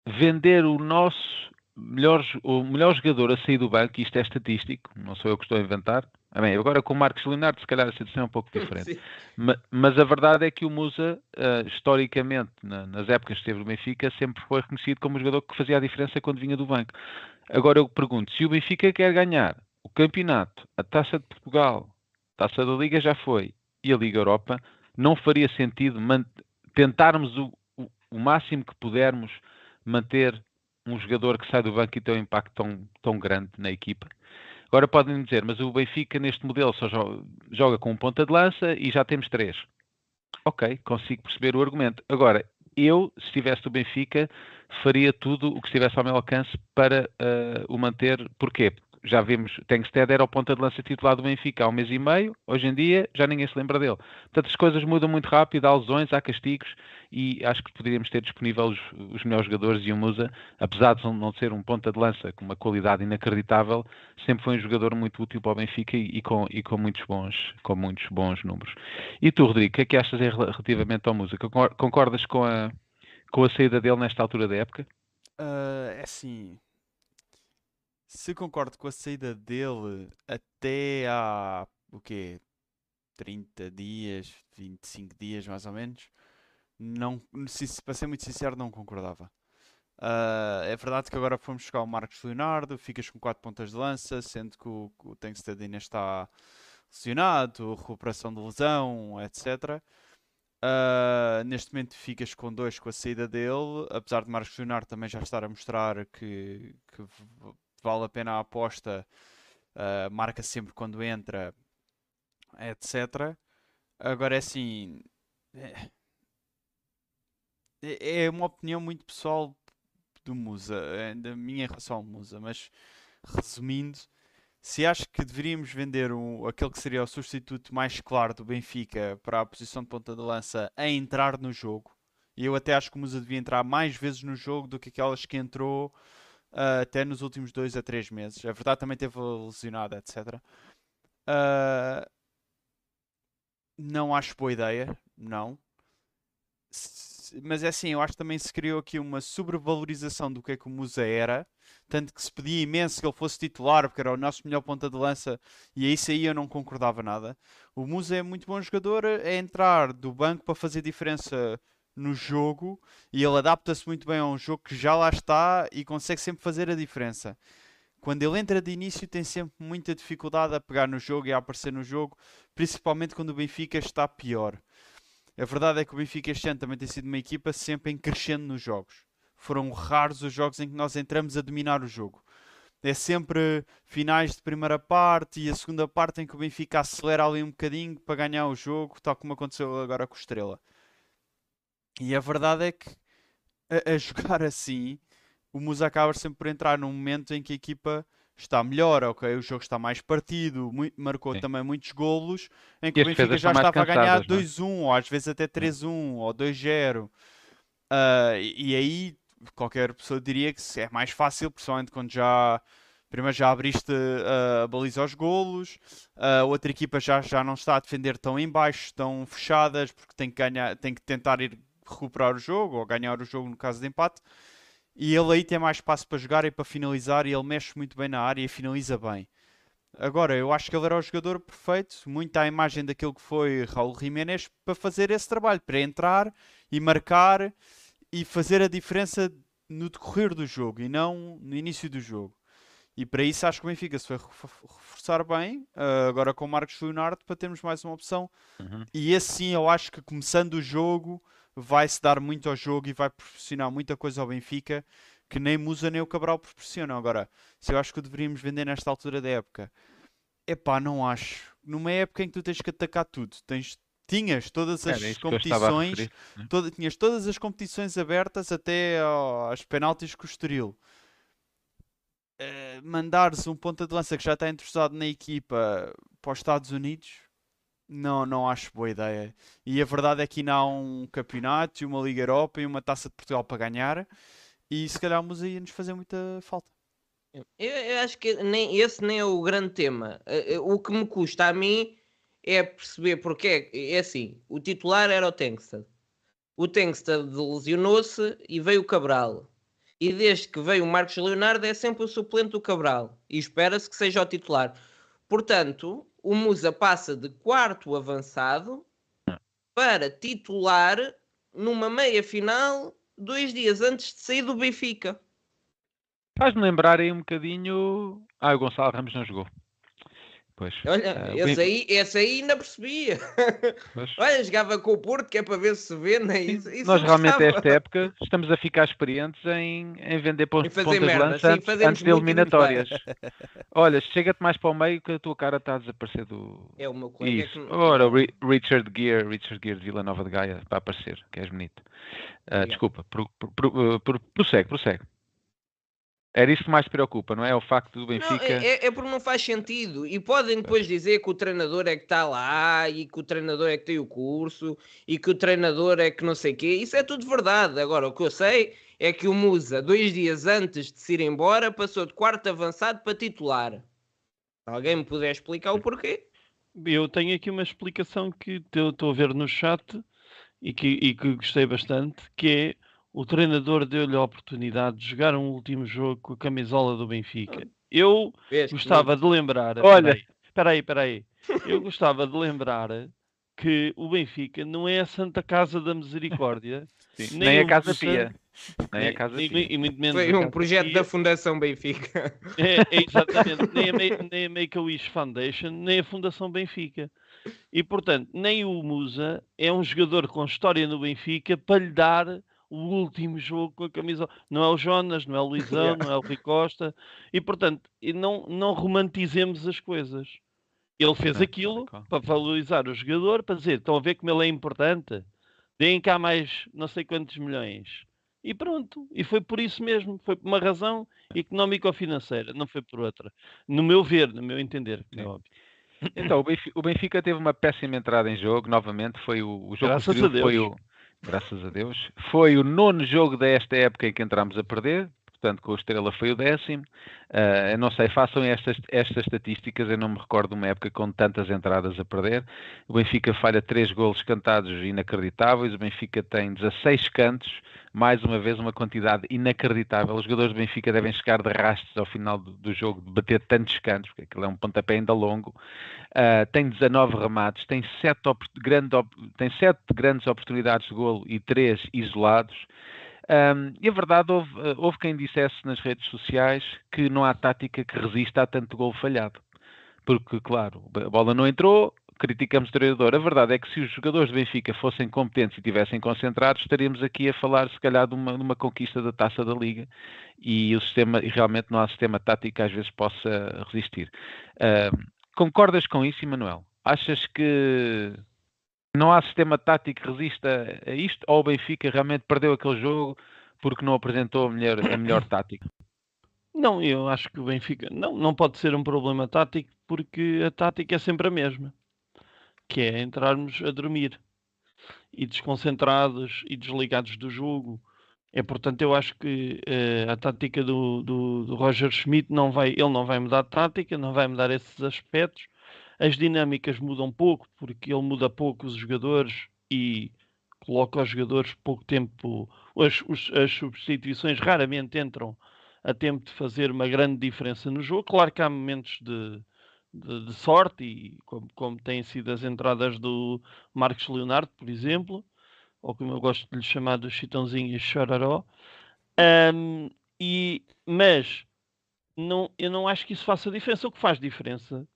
Speaker 4: vender o nosso melhor, o melhor jogador a sair do banco, isto é estatístico, não sou eu que estou a inventar. Ah, bem, agora com o Marcos Leonardo, se calhar a situação é um pouco diferente. mas, mas, a verdade é que o Musa, uh, historicamente, na, nas épocas que esteve no Benfica, sempre foi reconhecido como um jogador que fazia a diferença quando vinha do banco. Agora eu pergunto, se o Benfica quer ganhar o campeonato, a Taça de Portugal, a Taça da Liga já foi, e a Liga Europa, não faria sentido tentarmos o, o, o máximo que pudermos manter um jogador que sai do banco e tem um impacto tão, tão grande na equipa. Agora podem dizer, mas o Benfica neste modelo só joga, joga com um ponta de lança e já temos três. Ok, consigo perceber o argumento. Agora, eu, se estivesse do Benfica, faria tudo o que estivesse ao meu alcance para uh, o manter. Porquê? Já vimos, Tengsted era o ponta de lança titular do Benfica há um mês e meio, hoje em dia já ninguém se lembra dele. Portanto, as coisas mudam muito rápido, há lesões, há castigos e acho que poderíamos ter disponível os, os melhores jogadores e o Musa, apesar de não ser um ponta de lança com uma qualidade inacreditável, sempre foi um jogador muito útil para o Benfica e, e com, e com, muitos, bons, com muitos bons números. E tu, Rodrigo, o que é que achas relativamente ao Musa? Concordas com a, com a saída dele nesta altura da época?
Speaker 1: Uh, é assim, se concordo com a saída dele até há o quê? 30 dias, 25 dias mais ou menos, não, se, para ser muito sincero, não concordava. Uh, é verdade que agora fomos buscar o Marcos Leonardo, ficas com 4 pontas de lança, sendo que o, o Tankstead ainda está lesionado, recuperação de lesão, etc. Uh, ah, neste momento ficas com dois com a saída dele, apesar de Marcos Leonardo também já estar a mostrar que, que vale a pena a aposta uh, marca sempre quando entra, etc. Agora é assim. É, é, é uma opinião muito pessoal do Musa, é da minha relação ao Musa, mas resumindo, se acho que deveríamos vender um, aquele que seria o substituto mais claro do Benfica para a posição de ponta de lança a entrar no jogo, e eu até acho que o Musa devia entrar mais vezes no jogo do que aquelas que entrou uh, até nos últimos dois a três meses. A verdade também teve lesionado, etc. Uh, não acho boa ideia, não. Mas é assim, eu acho que também se criou aqui uma sobrevalorização do que é que o Musa era tanto que se pedia imenso que ele fosse titular, porque era o nosso melhor ponta de lança, e isso aí eu não concordava nada. O Musa é muito bom jogador, é entrar do banco para fazer diferença no jogo, e ele adapta-se muito bem a um jogo que já lá está e consegue sempre fazer a diferença. Quando ele entra de início, tem sempre muita dificuldade a pegar no jogo e a aparecer no jogo, principalmente quando o Benfica está pior. A verdade é que o Benfica este ano também tem sido uma equipa sempre em crescendo nos jogos foram raros os jogos em que nós entramos a dominar o jogo. É sempre finais de primeira parte e a segunda parte em que o Benfica acelera ali um bocadinho para ganhar o jogo, tal como aconteceu agora com o Estrela. E a verdade é que a, a jogar assim, o Musa acaba sempre por entrar num momento em que a equipa está melhor, ok? O jogo está mais partido, muito, marcou Sim. também muitos golos, em que o Benfica já estava a ganhar 2-1, é? ou às vezes até 3-1, ou 2-0. Uh, ah, e, e aí qualquer pessoa diria que é mais fácil, principalmente quando já primeiro já abriste uh, a baliza aos golos, a uh, outra equipa já, já não está a defender tão em baixo, tão fechadas, porque tem que, ganhar, tem que tentar ir recuperar o jogo ou ganhar o jogo no caso de empate. E ele aí tem mais espaço para jogar e para finalizar, e ele mexe muito bem na área e finaliza bem. Agora, eu acho que ele era o jogador perfeito, muito à imagem daquilo que foi Raul Jiménez, para fazer esse trabalho, para entrar e marcar e fazer a diferença no decorrer do jogo e não no início do jogo. E para isso acho que o Benfica se foi reforçar bem, uh, agora com o Marcos Leonardo, para termos mais uma opção. Uhum. E assim eu acho que começando o jogo vai-se dar muito ao jogo e vai proporcionar muita coisa ao Benfica que nem Musa nem o Cabral proporcionam. Agora, se eu acho que o deveríamos vender nesta altura da época, epá, não acho. Numa época em que tu tens que atacar tudo, tens tinhas todas as competições, referir, né? toda, tinhas todas as competições abertas até aos penaltis com o Estoril. Uh, mandares um ponta de lança que já está interessado na equipa para os Estados Unidos, não, não acho boa ideia. E a verdade é que ainda há um campeonato, e uma Liga Europa e uma Taça de Portugal para ganhar, e se calhar vamos aí nos fazer muita falta.
Speaker 2: Eu, eu acho que nem, esse nem é o grande tema. Eh, eh, o que me custa a mim é perceber porque é assim, o titular era o Tengsted. O Tengsted lesionou-se e veio o Cabral. E desde que veio o Marcos Leonardo é sempre o suplente do Cabral. E espera-se que seja o titular. Portanto, o Musa passa de quarto avançado para titular numa meia final dois dias antes de sair do Benfica.
Speaker 4: Faz-me lembrar aí um bocadinho. Ah, o Gonçalo Ramos não jogou.
Speaker 2: Pois. Olha, uh, esse, aí, esse aí ainda percebia. Olha, jogava com o Porto, que é para ver se vê, né? Isso, isso
Speaker 4: Nós realmente, esta época, estamos a ficar experientes em, em vender pontos, de lança antes, antes de eliminatórias. Olha, chega-te mais para o meio que a tua cara está a desaparecer do.
Speaker 2: É o meu colega.
Speaker 4: Isso. Que... Ora, Richard Gear, Richard Gear de Vila Nova de Gaia, para aparecer, que és bonito. Uh, desculpa, pro, pro, pro, pro, prossegue, prossegue. Era isso que mais te preocupa, não é? O facto do Benfica. Não,
Speaker 2: é, é, é, porque não faz sentido. E podem depois dizer que o treinador é que está lá e que o treinador é que tem o curso e que o treinador é que não sei o quê. Isso é tudo verdade. Agora, o que eu sei é que o Musa, dois dias antes de se ir embora, passou de quarto avançado para titular. Alguém me puder explicar o porquê?
Speaker 5: Eu tenho aqui uma explicação que estou a ver no chat e que, e que gostei bastante, que é o treinador deu-lhe a oportunidade de jogar um último jogo com a camisola do Benfica. Eu gostava de lembrar.
Speaker 4: Olha,
Speaker 5: espera aí, espera aí. Eu gostava de lembrar que o Benfica não é a Santa Casa da Misericórdia,
Speaker 4: Sim, nem, nem a Casa Pia. Nem a Casa
Speaker 2: Pia. E, muito menos Foi um projeto Pia. da Fundação Benfica.
Speaker 5: É, é exatamente. nem, a, nem a Make-A-Wish Foundation, nem a Fundação Benfica. E, portanto, nem o Musa é um jogador com história no Benfica para lhe dar o último jogo com a camisa. Não é o Jonas, não é o Luizão, não é o Rui Costa. E portanto, não, não romantizemos as coisas. Ele fez aquilo para valorizar o jogador, para dizer, estão a ver como ele é importante? Deem cá mais não sei quantos milhões. E pronto. E foi por isso mesmo. Foi por uma razão económica ou financeira, não foi por outra. No meu ver, no meu entender, é óbvio.
Speaker 4: Então, o Benfica, o Benfica teve uma péssima entrada em jogo, novamente, foi o, o jogo
Speaker 5: Graças
Speaker 4: posterior foi o graças a Deus, foi o nono jogo desta época em que entramos a perder, portanto com o Estrela foi o décimo. Eu não sei, façam estas, estas estatísticas, eu não me recordo de uma época com tantas entradas a perder. O Benfica falha três golos cantados inacreditáveis, o Benfica tem 16 cantos, mais uma vez uma quantidade inacreditável. Os jogadores do Benfica devem chegar de rastos ao final do, do jogo, de bater tantos cantos, porque aquilo é um pontapé ainda longo. Uh, tem 19 remates, tem 7, grande, tem 7 grandes oportunidades de golo e 3 isolados. Um, e a verdade, houve, houve, quem dissesse nas redes sociais que não há tática que resista a tanto golo falhado. Porque, claro, a bola não entrou, criticamos o treinador. A verdade é que se os jogadores do Benfica fossem competentes e estivessem concentrados, estaríamos aqui a falar, se calhar, de uma, de uma conquista da taça da Liga e o sistema, e realmente não há sistema tático que às vezes possa resistir. Uh, concordas com isso, Emanuel? Achas que não há sistema tático que resista a isto? Ou o Benfica realmente perdeu aquele jogo porque não apresentou a melhor, a melhor tática?
Speaker 5: Não, eu acho que o Benfica não, não pode ser um problema tático porque a tática é sempre a mesma, que é entrarmos a dormir e desconcentrados e desligados do jogo. É portanto eu acho que uh, a tática do, do, do, Roger Schmidt não vai, ele não vai mudar a tática, não vai mudar esses aspectos. As dinâmicas mudam pouco porque ele muda pouco os jogadores e coloca os jogadores pouco tempo. As, os, as substituições raramente entram a tempo de fazer uma grande diferença no jogo. Claro que há momentos de, de, de sorte, e como, como, têm sido as entradas do Marcos Leonardo, por exemplo, ou como eu gosto de lhe chamar do Chitãozinho e Chororó. Um, e, mas não, eu não acho que isso faça diferença. O que faz diferença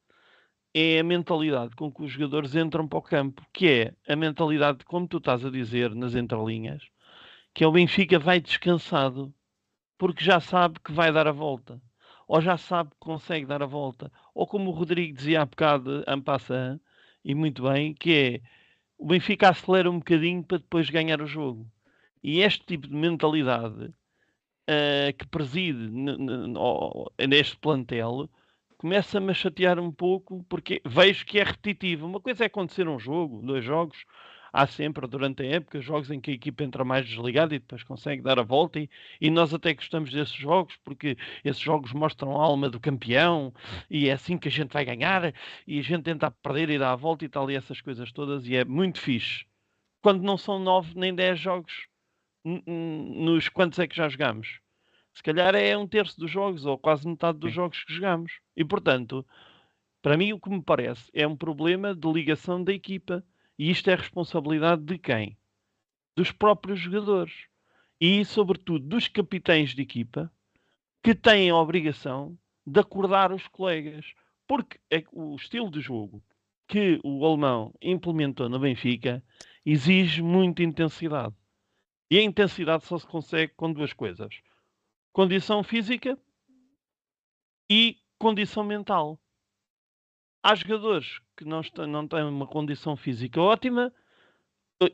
Speaker 5: é a mentalidade com que os jogadores entram para o campo, que é a mentalidade, como tu estás a dizer nas entrelinhas, que é o Benfica vai descansado porque já sabe que vai dar a volta, ou já sabe que consegue dar a volta, ou como o Rodrigo dizia há bocado, Ampassan, e muito bem, que é o Benfica acelera um bocadinho para depois ganhar o jogo. E este tipo de mentalidade uh, que preside neste plantel começa-me a chatear um pouco porque vejo que é repetitivo. Uma coisa é acontecer um jogo, dois jogos, há sempre durante a época jogos em que a equipa entra mais desligada e depois consegue dar a volta e, e, nós até gostamos desses jogos porque esses jogos mostram a alma do campeão e é assim que a gente vai ganhar e a gente tenta perder e dar a volta e tal e essas coisas todas e é muito fixe. Quando não são nove nem dez jogos nos quantos é que já jogamos? Se calhar é um terço dos jogos ou quase metade dos
Speaker 4: Sim.
Speaker 5: jogos que jogamos. E portanto, para mim o que me parece é um problema de ligação da equipa. E isto é responsabilidade de quem? Dos próprios jogadores. E, sobretudo, dos capitães de equipa que têm a obrigação de acordar os colegas. Porque é o estilo de jogo que o alemão implementou no Benfica exige muita intensidade. E a intensidade só se consegue com duas coisas: condição física e condição mental. Há jogadores que não, não têm uma condição física ótima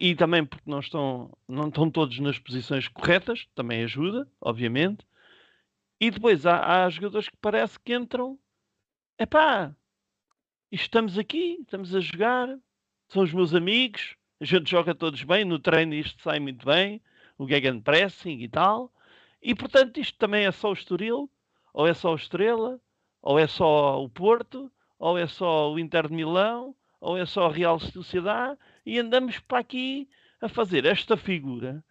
Speaker 5: e também porque não estão, não estão todos nas posições corretas, também ajuda, obviamente. E depois há, há jogadores que parece que entram, epá, estamos aqui, estamos a jogar, são os meus amigos, a gente joga todos bem, no treino isto sai muito bem, o Gegenpressing e tal. E portanto isto também é só o Estoril, ou é só o Estrela, ou é só o Porto, ou é só o Inter de Milão, ou é só a Real Sociedade, e andamos para aqui a fazer esta figura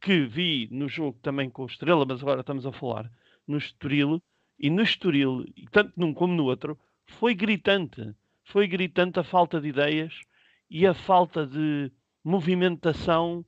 Speaker 5: que vi no jogo também com o Estrela, mas agora estamos a falar no Estoril, e no Estoril, tanto num como no outro, foi gritante. Foi gritante a falta de ideias e a falta de movimentação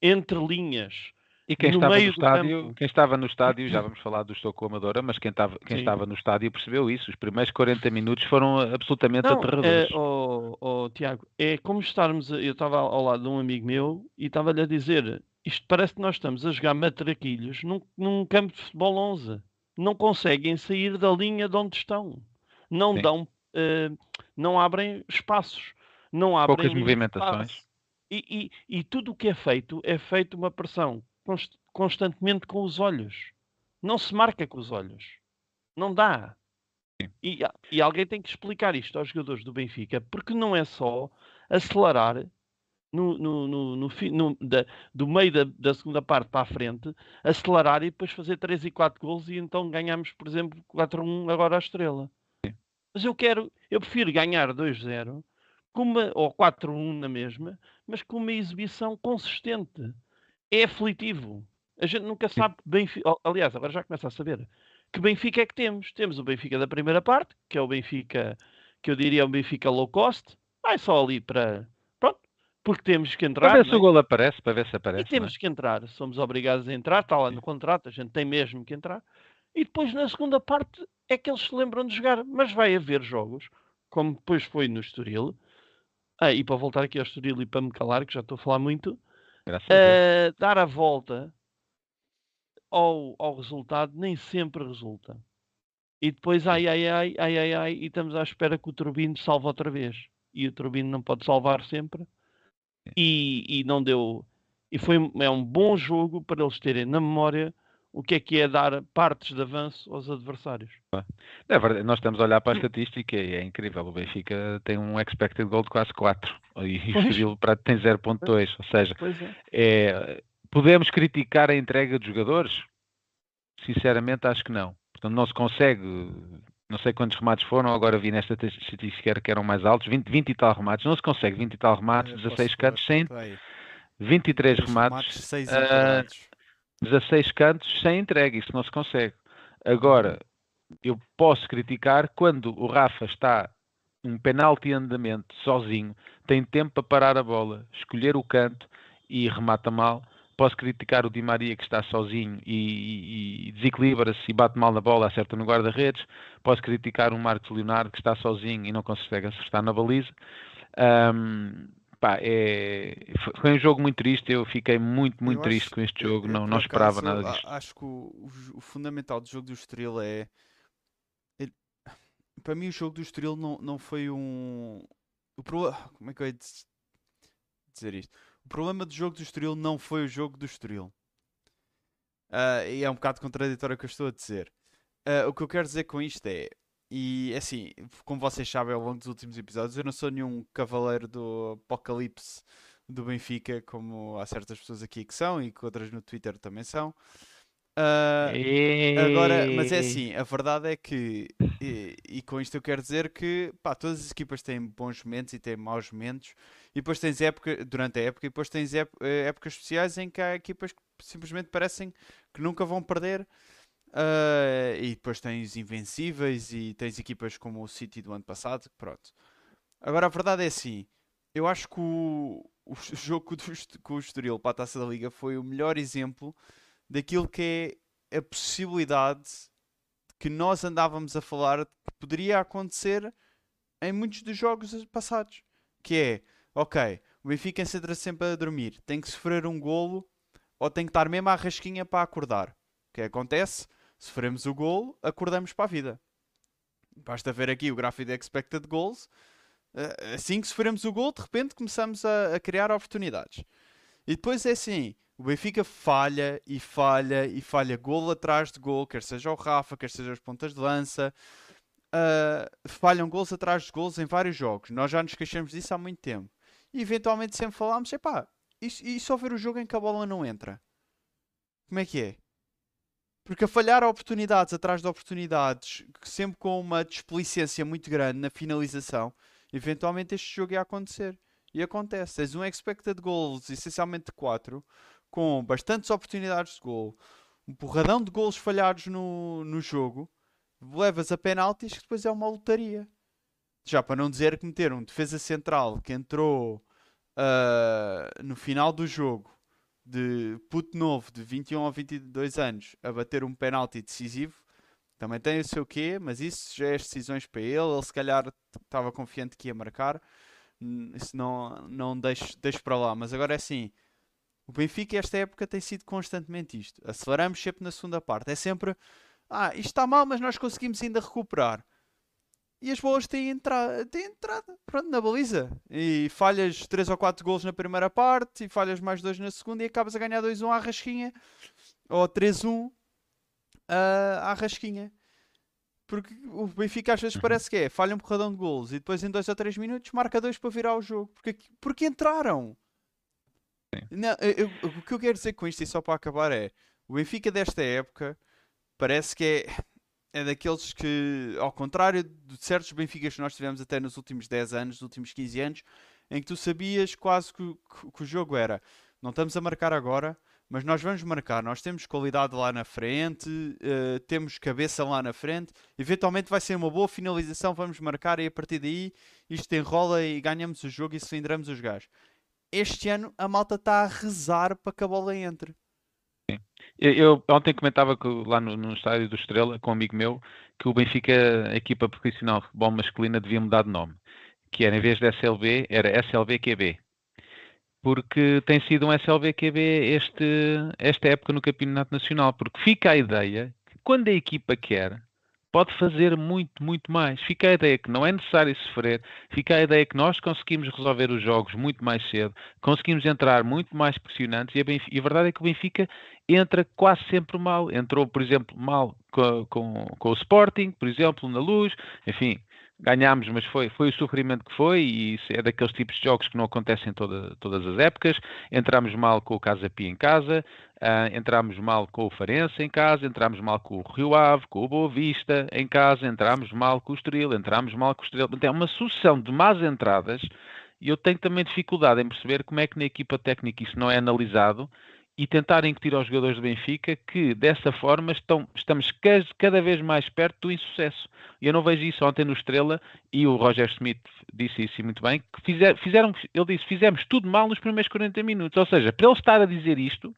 Speaker 5: entre linhas.
Speaker 4: E quem
Speaker 5: no
Speaker 4: estava no estádio,
Speaker 5: campo.
Speaker 4: quem estava no estádio, já vamos falar do Estoco Amadora, mas quem, estava, quem
Speaker 5: Sim.
Speaker 4: estava no estádio percebeu isso. Os primeiros 40 minutos foram absolutamente
Speaker 5: Não,
Speaker 4: aterradores.
Speaker 5: é, oh, oh, Tiago, é como estarmos. Eu estava ao lado de um amigo meu e estava-lhe a dizer: isto parece que nós estamos a jogar matraquilhos num, num campo de futebol 11. Não conseguem sair da linha de onde estão. Não
Speaker 4: Sim.
Speaker 5: dão, eh, não abrem espaços. Não abrem
Speaker 4: Poucas movimentações.
Speaker 5: E, e, e tudo o que é feito é feito uma pressão const- constantemente com os olhos. Não se marca com os olhos. Não dá.
Speaker 4: Sim.
Speaker 5: E, a- e alguém tem que explicar isto aos jogadores do Benfica, porque não é só acelerar no, no, no, no no- da- do meio da, da segunda parte para a frente, acelerar e depois fazer 3 e 4 gols e então ganhamos, por exemplo, 4-1 agora à estrela. Mas eu quero, eu prefiro ganhar 2-0 com uma, ou 4-1 na mesma, mas com uma exibição consistente. É aflitivo. A gente nunca sabe Benfica. Aliás, agora já começa a saber que Benfica é que temos. Temos o Benfica da primeira parte, que é o Benfica, que eu diria é um Benfica low cost. Vai só ali para. Pronto, porque temos que entrar.
Speaker 4: Para ver se
Speaker 5: é?
Speaker 4: o gol aparece, para ver se
Speaker 5: E
Speaker 4: aparece. é?
Speaker 5: temos que entrar, somos obrigados a entrar, está lá no contrato, a gente tem mesmo que entrar. E depois na segunda parte é que eles se lembram de jogar, mas vai haver jogos, como depois foi no Estoril. Ah, e para voltar aqui ao Estoril e para me calar, que já estou a falar muito,
Speaker 4: a
Speaker 5: eh, dar a volta ao, ao resultado nem sempre resulta. E depois, ai, ai, ai, ai, ai, ai, e estamos à espera que o Turbino salve outra vez. E o Turbino não pode salvar sempre. E, e não deu. E foi, é um bom jogo para eles terem na memória o que é que é dar partes de avanço aos adversários.
Speaker 4: É verdade, nós estamos a olhar para a estatística e é incrível. O Benfica tem um expected goal de quase 4 e o
Speaker 5: Pois.
Speaker 4: Estoril pra- tem 0.2. Ou seja,
Speaker 5: é.
Speaker 4: é, podemos criticar a entrega de jogadores? Sinceramente, acho que não. Portanto, não se consegue. Não sei quantos remates foram, agora vi nesta estatística que eram mais altos, 20, 20 e tal remates. Não se consegue 20 e tal remates,
Speaker 1: Eu
Speaker 4: 16
Speaker 1: posso
Speaker 4: cantos, sem
Speaker 1: Espera aí.
Speaker 4: 23
Speaker 1: Três
Speaker 4: remates, ah,
Speaker 1: enquadrados.
Speaker 4: 16 cantos sem entrega, isso não se consegue. Agora, eu posso criticar quando o Rafa está um penalti andamento, sozinho, tem tempo para parar a bola, escolher o canto e remata mal. Posso criticar o Di Maria que está sozinho e, e- e desequilibra-se e bate mal na bola, acerta no guarda-redes. Posso criticar o Marcos Leonardo que está sozinho e não consegue acertar na baliza. Ahm, pá, é- foi um jogo muito triste. Eu fiquei muito, muito
Speaker 1: Eu
Speaker 4: triste
Speaker 1: acho-
Speaker 4: com este jogo.
Speaker 1: eu,
Speaker 4: Não,
Speaker 1: por
Speaker 4: não esperava
Speaker 1: acaso,
Speaker 4: nada disto.
Speaker 1: Acho que o, o fundamental do jogo do Estoril é. é- Para mim, o jogo do Estoril não, não foi um. O pro... Como é que eu ia diz- dizer isto? O problema do jogo do Estoril não foi o jogo do Estoril. Ah, e é um bocado contraditório o que eu estou a dizer. Ah, o que eu quero dizer com isto é. E assim, como vocês sabem ao longo dos últimos episódios, eu não sou nenhum cavaleiro do apocalipse do Benfica, como há certas pessoas aqui que são e que outras no Twitter também são. Ah, agora, mas é assim, a verdade é que, e, e com isto eu quero dizer que pá, todas as equipas têm bons momentos e têm maus momentos, e depois tens época, durante a época, e depois tens eh, épocas especiais em que há equipas que simplesmente parecem que nunca vão perder. Ah, e depois tens invencíveis e tens equipas como o City do ano passado, pronto. Agora a verdade é assim, eu acho que o, o jogo do, com o Estoril para a Taça da Liga foi o melhor exemplo daquilo que é a possibilidade que nós andávamos a falar que poderia acontecer em muitos dos jogos passados. Que é, ok, o Benfica entra sempre a dormir, tem que sofrer um golo ou tem que estar mesmo à rasquinha para acordar. O que acontece? Sofremos o golo, acordamos para a vida. Basta ver aqui o gráfico de expected goals. Eh, Assim que sofremos o gol, de repente começamos a, a criar oportunidades. E depois é assim, o Benfica falha e falha e falha gol atrás de gol, quer seja o Rafa, quer seja os pontas de lança. Ah, falham gols atrás de gols em vários jogos. Nós já nos queixamos disso há muito tempo. E eventualmente sempre falámos, epá, e, e só ver o jogo em que a bola não entra? Como é que é? Porque a falhar oportunidades atrás de oportunidades, sempre com uma desplicência muito grande na finalização, eventualmente este jogo ia acontecer. E acontece. Tens um expected goals, essencialmente de 4, com bastantes oportunidades de gol, um porradão de golos falhados no, no jogo, levas a penaltis que depois é uma lotaria. Já para não dizer que meter um defesa central que entrou ah, no final do jogo de puto novo de 21 ou 22 anos a bater um penalti decisivo também tem o seu quê, mas isso já é as decisões para ele. Ele se calhar estava confiante que ia marcar. Isso não, não deixo, deixo para lá. Mas agora é assim: O Benfica, esta época, tem sido constantemente isto. Aceleramos sempre na segunda parte. É sempre, ah, isto está mal, mas nós conseguimos ainda recuperar. E as bolas têm, entra têm entrada, pronto, na baliza. E falhas 3 ou 4 gols na primeira parte, e falhas mais 2 na segunda, e acabas a ganhar 2-1 à rasquinha. Ou 3-1 uh, à rasquinha. Porque o Benfica às vezes
Speaker 4: Uhum.
Speaker 1: parece que é, falha um porradão de gols e depois em 2 ou 3 minutos marca 2 para virar o jogo. Porque, porque entraram. Não, eu- eu- o que eu quero dizer com isto, e só para acabar, é o Benfica desta época parece que é, é daqueles que, ao contrário de certos Benficas que nós tivemos até nos últimos 10 anos, nos últimos 15 anos, em que tu sabias quase que, que- que o jogo era não estamos a marcar agora, mas nós vamos marcar. Nós temos qualidade lá na frente, eh, temos cabeça lá na frente. Eventualmente vai ser uma boa finalização, vamos marcar e a partir daí isto enrola e ganhamos o jogo e cilindramos os gajos. Este ano a malta está a rezar para que a bola entre.
Speaker 4: Eu, eu ontem comentava que, lá no, no estádio do Estrela, com um amigo meu, que o Benfica, a equipa profissional de futebol masculina, devia mudar de nome. Que era, em vez de SLB, era SLBQB. Porque tem sido um SLBQB este, esta época no Campeonato Nacional. Porque fica a ideia que quando a equipa quer, pode fazer muito, muito mais. Fica a ideia que não é necessário sofrer, fica a ideia que nós conseguimos resolver os jogos muito mais cedo, conseguimos entrar muito mais pressionantes e a, Benfica, e a verdade é que o Benfica entra quase sempre mal. Entrou, por exemplo, mal com, com, com o Sporting, por exemplo, na luz, enfim, ganhámos, mas foi, foi o sofrimento que foi, e é daqueles tipos de jogos que não acontecem toda, todas as épocas. Entramos mal com o Casa Pia em casa, uh, entramos mal com o Farense em casa, entramos mal com o Rio Ave, com o Boa Vista em casa, entramos mal com o Estoril, entramos mal com o Estoril. Portanto, é uma sucessão de más entradas, e eu tenho também dificuldade em perceber como é que na equipa técnica isso não é analisado, e tentar incutir aos jogadores do Benfica que dessa forma estão, estamos cada vez mais perto do insucesso. E eu não vejo isso ontem no Estrela e o Roger Smith disse isso muito bem, que fizer, fizeram, ele disse, fizemos tudo mal nos primeiros 40 minutos. Ou seja, para ele estar a dizer isto,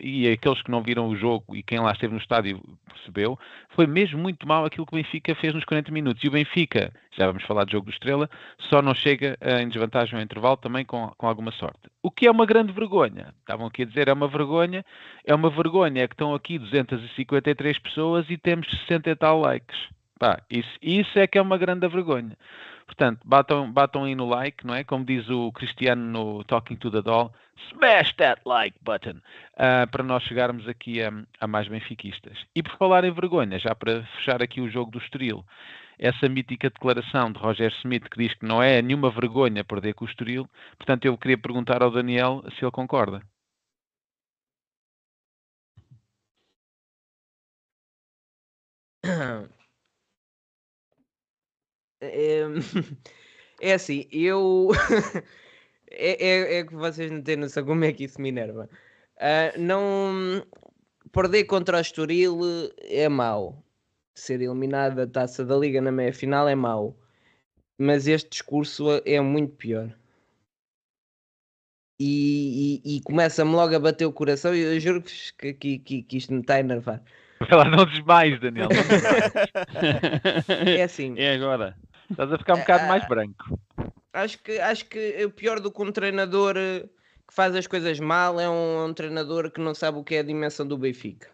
Speaker 4: e, e, aqueles que não viram o jogo e quem lá esteve no estádio percebeu, foi mesmo muito mal aquilo que o Benfica fez nos 40 minutos. E o Benfica, já vamos falar do jogo do Estrela, só não chega uh, em desvantagem ao intervalo também com, com alguma sorte. O que é uma grande vergonha. Estavam aqui a dizer, é uma vergonha. É uma vergonha é que estão aqui 253 pessoas e temos 60 e tal likes. Pá, isso, isso é que é uma grande vergonha. Portanto, batam, batam aí no like, não é? Como diz o Cristiano no Talking to the Doll, smash that like button, uh, para nós chegarmos aqui a, a, mais benfiquistas. E por falar em vergonha, já para fechar aqui o jogo do Estoril, essa mítica declaração de Roger Smith que diz que não é nenhuma vergonha perder com o Estoril, portanto eu queria perguntar ao Daniel se ele concorda.
Speaker 2: É, é assim, eu. é, é, é, que vocês não têm noção como é que isso me enerva. Uh, não. Perder contra o Estoril é mau. Ser eliminado da taça da Liga na meia final é mau. Mas este discurso é muito pior. E, e, e começa-me logo a bater o coração. E eu juro que, que, que, que isto me está a enervar.
Speaker 4: Vai lá, não desmais, Daniel. Não desmais.
Speaker 2: é assim.
Speaker 5: É agora.
Speaker 4: Estás a ficar um bocado mais branco.
Speaker 2: Acho que, acho que o pior do que um treinador que faz as coisas mal é um, um, treinador que não sabe o que é a dimensão do Benfica.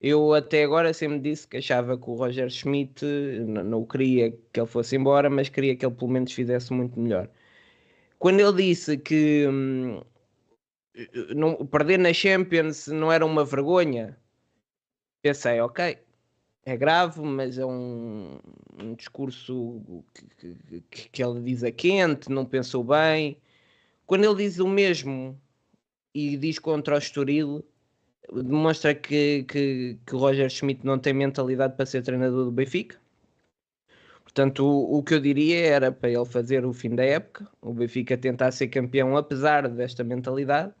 Speaker 2: Eu até agora sempre disse que achava que o Roger Schmidt não, não queria que ele fosse embora, mas queria que ele pelo menos fizesse muito melhor. Quando ele disse que hum, não, perder na Champions não era uma vergonha, pensei, ok, é grave, mas é um, um discurso que, que, que, ele diz a quente, não pensou bem. Quando ele diz o mesmo e diz contra o Estoril, demonstra que, que, que Roger Schmidt não tem mentalidade para ser treinador do Benfica. Portanto, o, o, que eu diria era para ele fazer o fim da época, o Benfica tentar ser campeão apesar desta mentalidade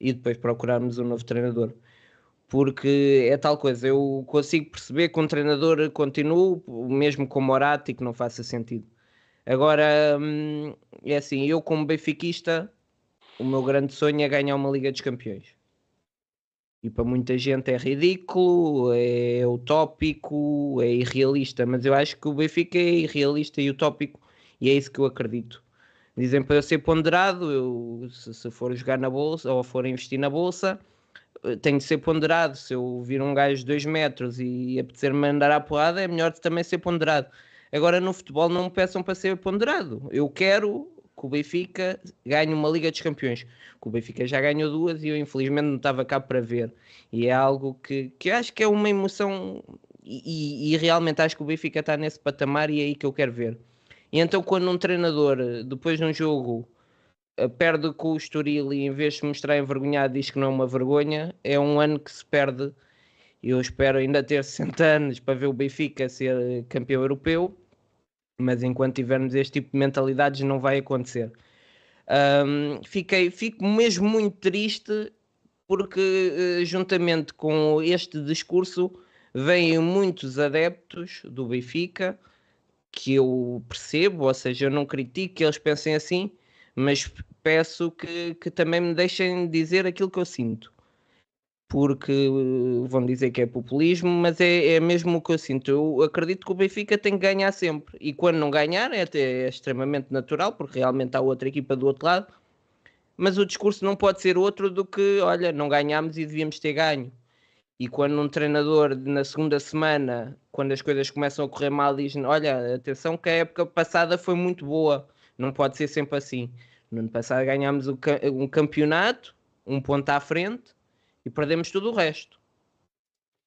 Speaker 2: e depois procurarmos um novo treinador porque é tal coisa, eu consigo perceber que um treinador continue, mesmo com Moratti, que não faça sentido. Agora, hum, é assim, eu como benfiquista, o meu grande sonho é ganhar uma Liga dos Campeões. E para muita gente é ridículo, é utópico, é irrealista, mas eu acho que o Benfica é irrealista e utópico, e é isso que eu acredito. dizem para eu ser ponderado, eu, se, se for jogar na bolsa ou for investir na bolsa, tenho de ser ponderado. Se eu vir um gajo de 2 metros e apetecer-me andar à porrada, é melhor também ser ponderado. Agora no futebol não me peçam para ser ponderado. Eu quero que o Benfica ganhe uma Liga dos Campeões. Que o Benfica já ganhou duas e eu infelizmente não estava cá para ver. E é algo que, que acho que é uma emoção e, e, realmente acho que o Benfica está nesse patamar e é aí que eu quero ver. E então quando um treinador, depois de um jogo, perde com o Estoril e em vez de se mostrar envergonhado diz que não é uma vergonha, é um ano que se perde. Eu espero ainda ter 60 anos para ver o Benfica ser campeão europeu mas enquanto tivermos este tipo de mentalidades não vai acontecer. Um, fiquei, fico mesmo muito triste porque, uh, juntamente com este discurso, vêm muitos adeptos do Benfica que eu percebo, ou seja, eu não critico que eles pensem assim, mas peço que, que também me deixem dizer aquilo que eu sinto porque eh, vão dizer que é populismo, mas é, é mesmo o que eu sinto. Eu acredito que o Benfica tem que ganhar sempre, e quando não ganhar é até é extremamente natural, porque realmente há outra equipa do outro lado, mas o discurso não pode ser outro do que, olha, não ganhámos e devíamos ter ganho. E quando um treinador na segunda semana, quando as coisas começam a correr mal, diz: Olha, atenção, que a época passada foi muito boa, não pode ser sempre assim. No ano passado ganhámos um campeonato, um ponto à frente, e perdemos tudo o resto.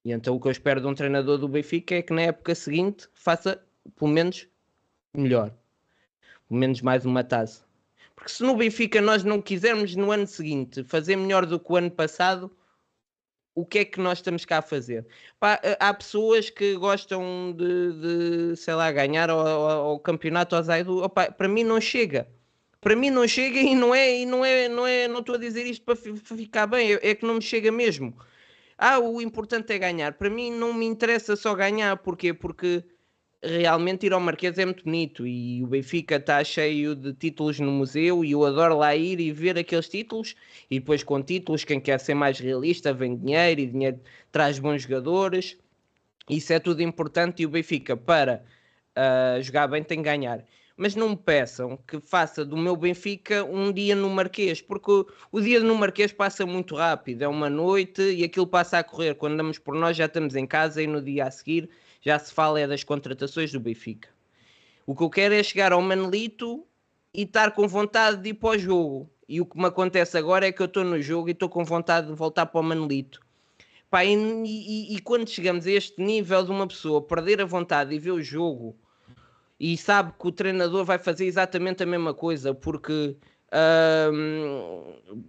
Speaker 2: E então o que eu espero de um treinador do Benfica é que na época seguinte faça pelo menos melhor. Pelo menos mais uma taça. Porque se no Benfica nós não quisermos no ano seguinte fazer melhor do que o ano passado, o que é que nós estamos cá a fazer? Pá, há pessoas que gostam de, de sei lá, ganhar o campeonato ao Zaidu. Opa, para mim não chega para mim não chega e não é, e não é, não é, não estou a dizer isto para ficar bem, é, é que não me chega mesmo. Ah, o importante é ganhar. Para mim não me interessa só ganhar, porquê? Porque realmente ir ao Marquês é muito bonito e o Benfica está cheio de títulos no museu e eu adoro lá ir e ver aqueles títulos e depois com títulos quem quer ser mais realista vem dinheiro e dinheiro traz bons jogadores isso é tudo importante e o Benfica para uh, jogar bem tem que ganhar mas não me peçam que faça do meu Benfica um dia no Marquês, porque o, dia no Marquês passa muito rápido, é uma noite e aquilo passa a correr. Quando damos por nós já estamos em casa e no dia a seguir já se fala é das contratações do Benfica. O que eu quero é chegar ao Manelito e estar com vontade de ir para o jogo. E o que me acontece agora é que eu estou no jogo e estou com vontade de voltar para o Manelito. Pá, e, e, e, quando chegamos a este nível de uma pessoa perder a vontade de ver o jogo e sabe que o treinador vai fazer exatamente a mesma coisa, porque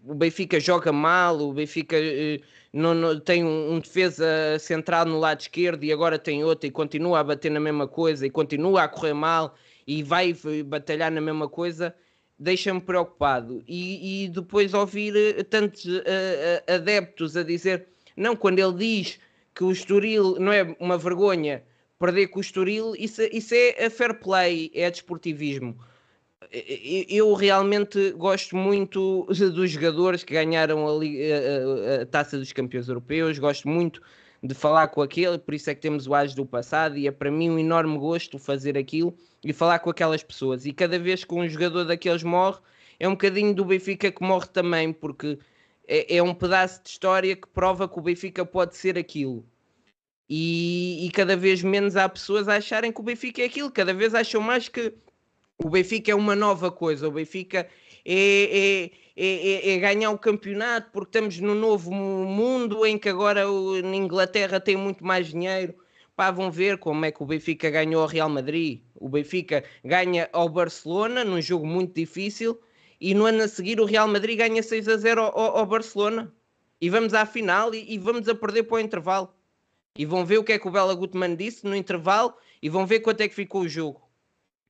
Speaker 2: o Benfica joga mal, o Benfica uh, não, não, tem um, um, defesa central no lado esquerdo e agora tem outro e continua a bater na mesma coisa e continua a correr mal e vai batalhar na mesma coisa, deixa-me preocupado. E, e, depois ouvir eh, tantos uh, adeptos a dizer, não, quando ele diz que o Estoril não é uma vergonha perder com o Estoril, isso, isso é fair play, é desportivismo. Eu realmente gosto muito dos jogadores que ganharam a, a, a, taça dos campeões europeus, gosto muito de falar com aquele, por isso é que temos o Age do passado, e é para mim um enorme gosto fazer aquilo e falar com aquelas pessoas. E cada vez que um jogador daqueles morre, é um bocadinho do Benfica que morre também, porque é, é um pedaço de história que prova que o Benfica pode ser aquilo. E, e, cada vez menos há pessoas a acharem que o Benfica é aquilo, cada vez acham mais que o Benfica é uma nova coisa, o Benfica é, é, é, é ganhar o campeonato porque estamos no novo mundo em que agora na Inglaterra tem muito mais dinheiro. Pá, vão ver como é que o Benfica ganhou ao Real Madrid. O Benfica ganha ao Barcelona num jogo muito difícil e no ano a seguir o Real Madrid ganha 6 a 0 ao, ao Barcelona. E vamos à final e, e vamos a perder para o intervalo e vão ver o que é que o Bela Gutmann disse no intervalo e vão ver quanto é que ficou o jogo.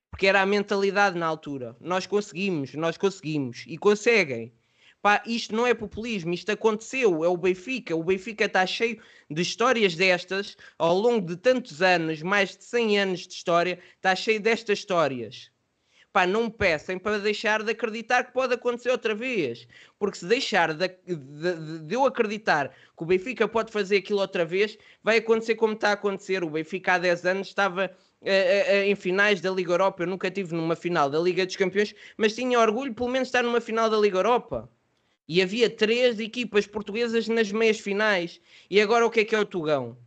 Speaker 2: Porque era a mentalidade na altura. Nós conseguimos, nós conseguimos e conseguem. Pá, isto não é populismo, isto aconteceu, é o Benfica. O Benfica está cheio de histórias destas ao longo de tantos anos, mais de 100 anos de história, está cheio destas histórias pá, não peçam para deixar de acreditar que pode acontecer outra vez. Porque se deixar de, de, de, eu acreditar que o Benfica pode fazer aquilo outra vez, vai acontecer como está a acontecer. O Benfica há 10 anos estava uh, uh, em finais da Liga Europa. Eu nunca tive numa final da Liga dos Campeões, mas tinha orgulho pelo menos estar numa final da Liga Europa. E havia três equipas portuguesas nas meias finais. E agora o que é que é o Tugão?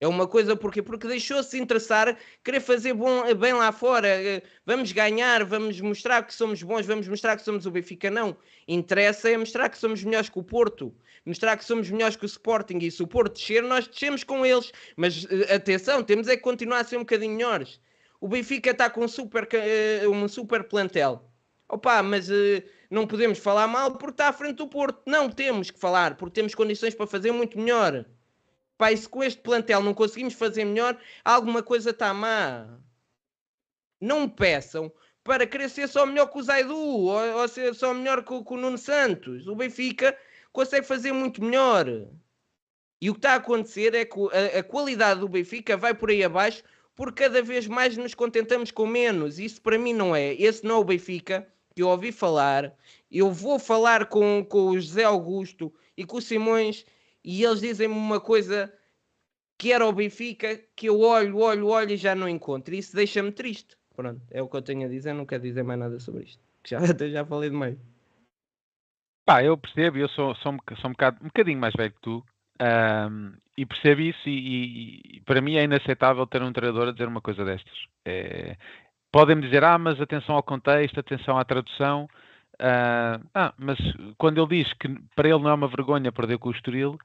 Speaker 2: É uma coisa porque porque deixou-se de interessar, querer fazer bom, bem lá fora. Eh, vamos ganhar, vamos mostrar que somos bons, vamos mostrar que somos o Benfica. Não. Interessa é mostrar que somos melhores que o Porto, mostrar que somos melhores que o Sporting. E se o Porto descer, nós descemos com eles. Mas eh, atenção, temos é que continuar a ser um bocadinho melhores. O Benfica está com um super, eh, um super plantel. Opa, mas não podemos falar mal porque está à frente do Porto. Não temos que falar, porque temos condições para fazer muito melhor. Pai, se com este plantel não conseguimos fazer melhor, alguma coisa está má. Não peçam para querer ser só melhor que o Zaidu ou, ou ser só melhor que, que o Nuno Santos. O Benfica consegue fazer muito melhor. E o que está a acontecer é que a, a, qualidade do Benfica vai por aí abaixo porque cada vez mais nos contentamos com menos. Isso para mim não é. Esse não é o Benfica que eu ouvi falar. Eu vou falar com, com o José Augusto e com o Simões e eles dizem-me uma coisa que era o Benfica, que eu olho, olho, olho e já não encontro. Isso deixa-me triste. Pronto, é o que eu tenho a dizer, não quero dizer mais nada sobre isto. Já, já falei demais.
Speaker 4: Pá, eu percebo, eu sou, sou, um, sou um, bocado, um bocadinho mais velho que tu um, e percebo isso e, e, e, para mim é inaceitável ter um treinador a dizer uma coisa destas. É, Podem-me dizer, ah, mas atenção ao contexto, atenção à tradução, Uh, ah, mas quando ele diz que para ele não é uma vergonha perder com o Estoril,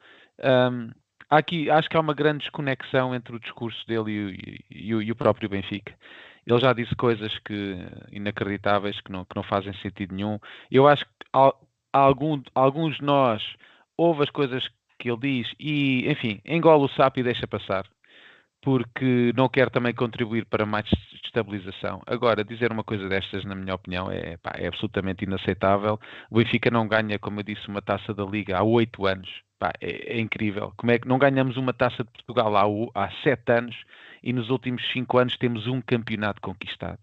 Speaker 4: um, aqui acho que há uma grande desconexão entre o discurso dele e, e, e, e, o próprio Benfica. Ele já disse coisas que inacreditáveis que não, que não fazem sentido nenhum. Eu acho que algum, alguns de nós ouve as coisas que ele diz e, enfim, engola o sapo e deixa passar porque não quer também contribuir para mais estabilização. Agora, dizer uma coisa destas, na minha opinião, é, pá, é absolutamente inaceitável. O Benfica não ganha, como eu disse, uma taça da Liga há oito anos. Pá, é, é, incrível. Como é que não ganhamos uma taça de Portugal há, há sete anos e nos últimos cinco anos temos um campeonato conquistado?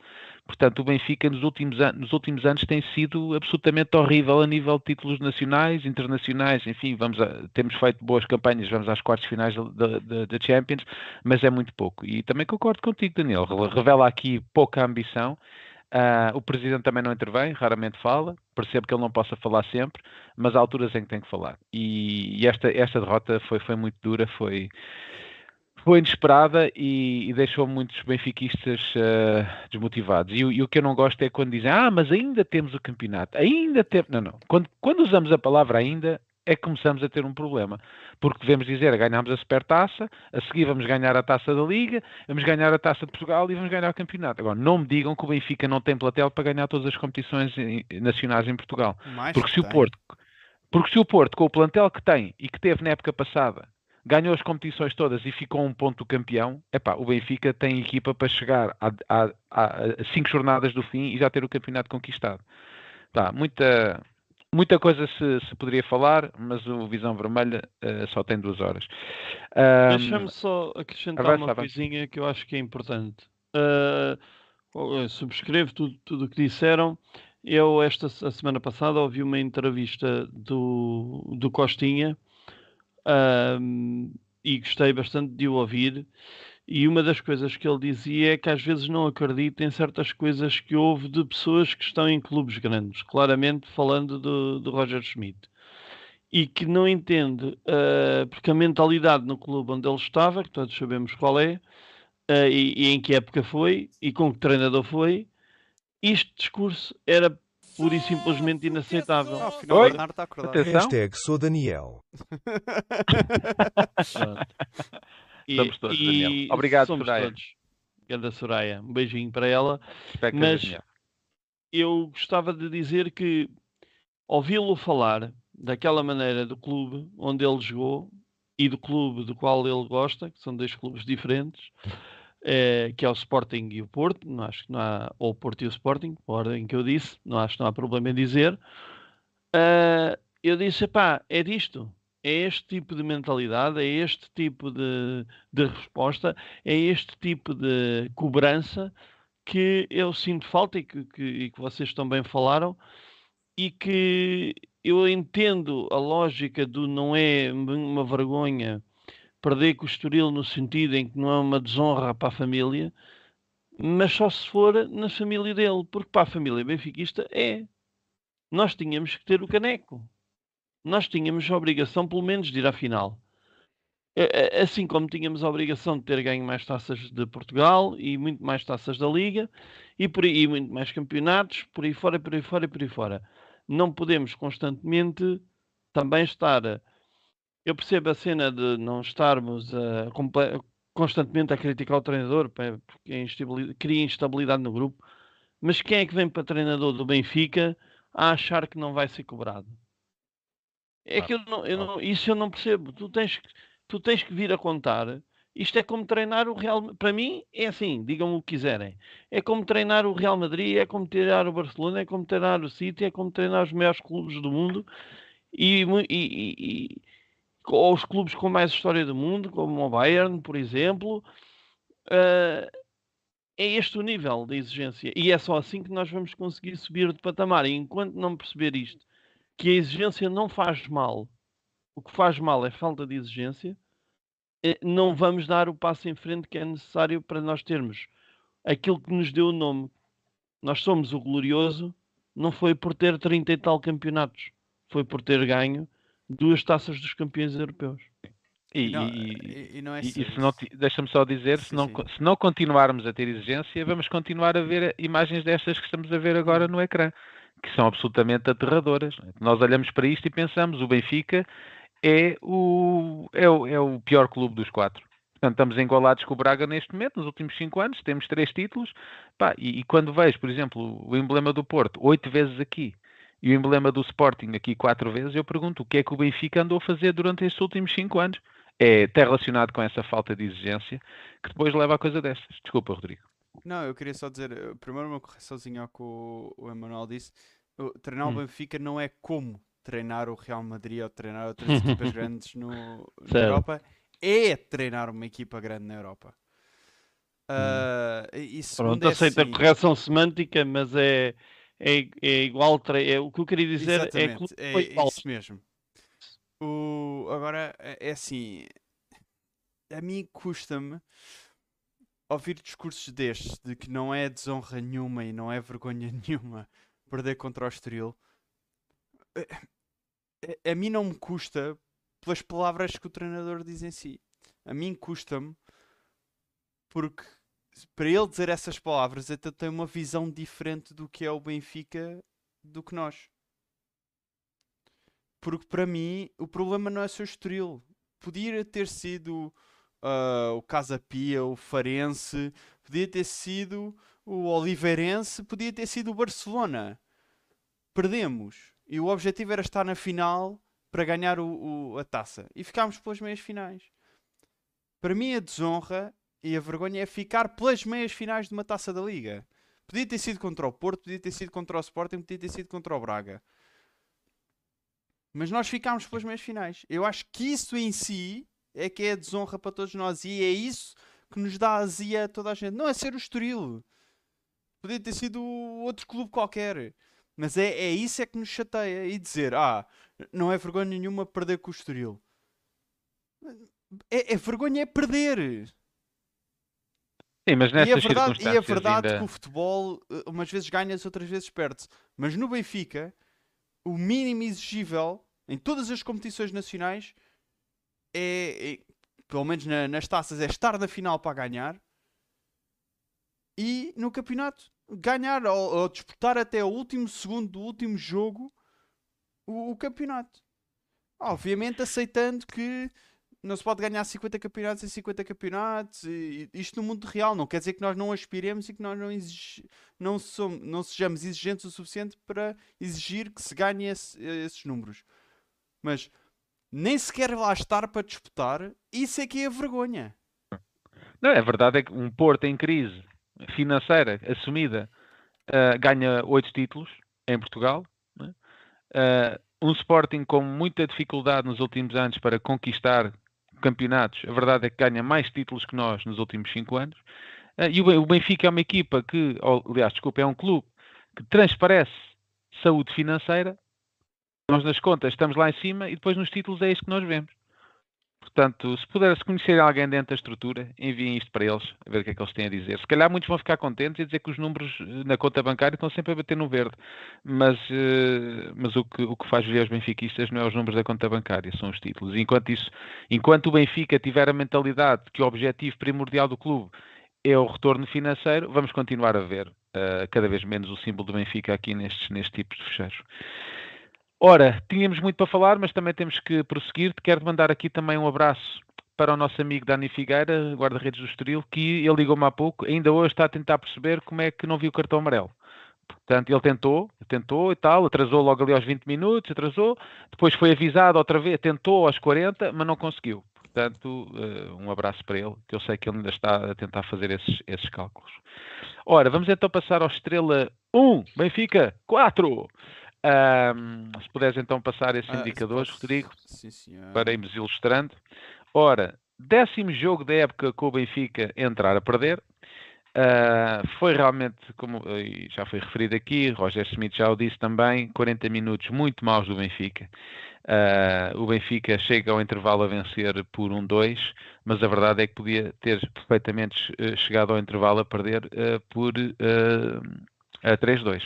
Speaker 4: Portanto, o Benfica nos últimos, nos últimos anos tem sido absolutamente horrível a nível de títulos nacionais, internacionais, enfim, vamos a, temos feito boas campanhas, vamos às quartas finais da Champions, mas é muito pouco. E também concordo contigo, Daniel, revela aqui pouca ambição. Uh, o Presidente também não intervém, raramente fala, percebo que ele não possa falar sempre, mas há alturas em que tem que falar. E, e esta, esta derrota foi, foi muito dura, foi, foi inesperada e, e deixou muitos benfiquistas uh, desmotivados. E, e, o que eu não gosto é quando dizem, ah, mas ainda temos o campeonato, ainda temos. Não, não. Quando, quando usamos a palavra ainda, é que começamos a ter um problema. Porque devemos dizer, ganhamos a supertaça, a seguir vamos ganhar a taça da Liga, vamos ganhar a taça de Portugal e vamos ganhar o campeonato. Agora, não me digam que o Benfica não tem platel para ganhar todas as competições nacionais em Portugal.
Speaker 1: Mais
Speaker 4: porque se
Speaker 1: tem.
Speaker 4: o Porto, porque se o Porto, com o plantel que tem e que teve na época passada, ganhou as competições todas e ficou um ponto campeão, epá, o Benfica tem equipa para chegar a, a, a, cinco jornadas do fim e já ter o campeonato conquistado. Tá, muita, muita coisa se, se poderia falar, mas o Visão Vermelha uh, só tem duas horas.
Speaker 5: Um, Deixa-me só acrescentar avança, uma coisinha que eu acho que é importante. Uh, subscrevo tudo o tudo que disseram. Eu, esta a semana passada, ouvi uma entrevista do, do Costinha um, e gostei bastante de o ouvir. E uma das coisas que ele dizia é que às vezes não acredita em certas coisas que houve de pessoas que estão em clubes grandes, claramente falando do, do Roger Schmidt, e que não entende, uh, porque a mentalidade no clube onde ele estava, que todos sabemos qual é, uh, e, e em que época foi, e com que treinador foi, este discurso era pura e simplesmente inaceitável.
Speaker 1: Oi? Bernardo está acordado.
Speaker 4: Atenção.
Speaker 3: Hashtag sou Daniel.
Speaker 5: e,
Speaker 4: somos todos,
Speaker 5: e
Speaker 4: Daniel. Obrigado,
Speaker 5: somos
Speaker 4: Soraya.
Speaker 5: todos. Ganda Soraya. Um beijinho para ela. Mas-
Speaker 4: Daniel.
Speaker 5: Eu gostava de dizer que ouvi-lo falar daquela maneira do clube onde ele jogou e do clube do qual ele gosta, que são dois clubes diferentes, eh, que é o Sporting e o Porto, não acho que não há, ou o Porto e o Sporting, por ordem que eu disse, não acho que não há problema em dizer. Ah, eu disse, pá, é disto, é este tipo de mentalidade, é este tipo de, de resposta, é este tipo de cobrança que eu sinto falta e que, que, e que vocês também falaram e que eu entendo a lógica do não é uma vergonha perder com o Estoril no sentido em que não é uma desonra para a família, mas só se for na família dele, porque para a família benfiquista é. Nós tínhamos que ter o caneco. Nós tínhamos a obrigação, pelo menos, de ir à final. Assim como tínhamos a obrigação de ter ganho mais taças de Portugal e muito mais taças da Liga e por aí e muito mais campeonatos, por aí fora, por aí fora por aí fora. Não podemos constantemente também estar. Eu percebo a cena de não estarmos a, constantemente a criticar o treinador porque cria instabilidade no grupo, mas quem é que vem para treinador do Benfica a achar que não vai ser cobrado? É que eu não, eu não, isso eu não percebo. Tu tens, que, tu tens que vir a contar. Isto é como treinar o Real Para mim, é assim, digam o que quiserem. É como treinar o Real Madrid, é como treinar o Barcelona, é como treinar o City, é como treinar os melhores clubes do mundo e, e, e, ou os clubes com mais história do mundo, como o Bayern, por exemplo. Uh, é este o nível de exigência. E é só assim que nós vamos conseguir subir de patamar. E enquanto não perceber isto, que a exigência não faz mal, o que faz mal é falta de exigência, eh, não vamos dar o passo em frente que é necessário para nós termos aquilo que nos deu o nome. Nós somos o glorioso, não foi por ter 30 e tal campeonatos, foi por ter ganho duas taças dos campeões europeus.
Speaker 4: E, não, e, e, não é e, se não, deixa-me só dizer, sim, se, não, sim. se não continuarmos a ter exigência, vamos continuar a ver imagens destas que estamos a ver agora no ecrã que são absolutamente aterradoras. Nós olhamos para isto e pensamos, o Benfica é o, é o, é o pior clube dos quatro. Portanto, estamos igualados com o Braga neste momento, nos últimos cinco anos, temos três títulos. Pá, e, e, quando vejo, por exemplo, o emblema do Porto, oito vezes aqui, e o emblema do Sporting aqui quatro vezes, eu pergunto o que é que o Benfica andou a fazer durante estes últimos cinco anos. É, está relacionado com essa falta de exigência que depois leva a coisa destas. Desculpa, Rodrigo.
Speaker 1: Não, eu queria só dizer, eh, primeiro uma correçãozinha ao que o, o Emanuel disse. O, treinar hum. o Benfica não é como treinar o Real Madrid ou treinar outras equipas grandes no, na Europa, é treinar uma equipa grande na Europa. Uh, e
Speaker 5: Pronto, é aceita assim... a correção semântica, mas é, é, é igual. É, o que eu queria dizer é
Speaker 1: Exatamente, é, é isso mesmo. O, agora, é, é assim, a mim custa-me ouvir discursos destes de que não é desonra nenhuma e não é vergonha nenhuma perder contra o Estoril. A, eh, a, a mim não me custa pelas palavras que o treinador diz em si. A mim custa-me porque para ele dizer essas palavras ele tem uma visão diferente do que é o Benfica do que nós. Porque para mim o problema não é o Estoril. Podia ter sido uh, o Casa Pia, o Farense, podia ter sido o Oliveirense, podia ter sido o Barcelona. Perdemos. E o objetivo era estar na final para ganhar o, o, a taça. E ficámos pelas meias finais. Para mim, a desonra e a vergonha é ficar pelas meias finais de uma taça da Liga. Podia ter sido contra o Porto, podia ter sido contra o Sporting, podia ter sido contra o Braga. Mas nós ficámos pelas meias finais. Eu acho que isso em si é que é desonra para todos nós e é isso que nos dá azia a toda a gente. Não é ser o Estoril. Podia ter sido outro clube qualquer. Mas é, é isso é que nos chateia. E dizer, ah, não é vergonha nenhuma perder com o Estoril. É, é vergonha é perder.
Speaker 4: Sim, mas
Speaker 1: e, a verdade, e a verdade ainda... que o futebol eh, umas vezes ganha-se, outras vezes perde-se. Mas no Benfica, o mínimo exigível em todas as competições nacionais é, é pelo menos na, nas taças, é estar na final para ganhar e no campeonato ganhar ou, ou disputar até o último segundo do último jogo o, o campeonato. Obviamente aceitando que não se pode ganhar 50 campeonatos em 50 campeonatos, e, isto no mundo real. Não quer dizer que nós não aspiremos e que nós não, exig, não, somos, não sejamos exigentes o suficiente para exigir que se ganhe esse, esses números. Mas nem sequer lá estar para disputar, isso é que é a vergonha.
Speaker 4: Não, é verdade é que um Porto em crise financeira assumida uh, ganha oito títulos em Portugal. Né? Uh, um Sporting com muita dificuldade nos últimos anos para conquistar campeonatos, a verdade é que ganha mais títulos que nós nos últimos cinco anos. Uh, e o Benfica é uma equipa que, aliás, desculpa, é um clube que transparece saúde financeira nós nas contas estamos lá em cima e depois nos títulos é isso que nós vemos. Portanto, se puder, se conhecerem alguém dentro da estrutura, enviem isto para eles, a ver o que é que eles têm a dizer. Se calhar muitos vão ficar contentes e dizer que os números eh, na conta bancária estão sempre a bater no verde. Mas, uh, mas o, que, o que faz ver aos benfiquistas não é os números da conta bancária, são os títulos. Enquanto, isso, enquanto o Benfica tiver a mentalidade que o objetivo primordial do clube é o retorno financeiro, vamos continuar a ver uh, cada vez menos o símbolo do Benfica aqui nestes, nestes tipos de fecheiros. Ora, tínhamos muito para falar, mas também temos que prosseguir. Quero mandar aqui também um abraço para o nosso amigo Dani Figueira, guarda-redes do Estoril, que ele ligou-me há pouco, ainda hoje está a tentar perceber como é que não viu o cartão amarelo. Portanto, ele tentou, tentou e tal, atrasou logo ali aos 20 minutos, atrasou, depois foi avisado outra vez, tentou aos 40, mas não conseguiu. Portanto, uh, um abraço para ele, que eu sei que ele ainda está a tentar fazer esses, esses cálculos. Ora, vamos então passar ao Estrela 1, Benfica 4. Um, se puderes então passar esses ah, indicadores, Rodrigo, sim, para irmos ilustrando. Ora, décimo jogo da época com o Benfica entrar a perder. Uh, foi realmente, como já foi referido aqui, Roger Smith já o disse também, 40 minutos muito maus do Benfica. Uh, o Benfica chega ao intervalo a vencer por 1-2, um mas a verdade é que podia ter perfeitamente eh, chegado ao intervalo a perder uh, por uh, 3-2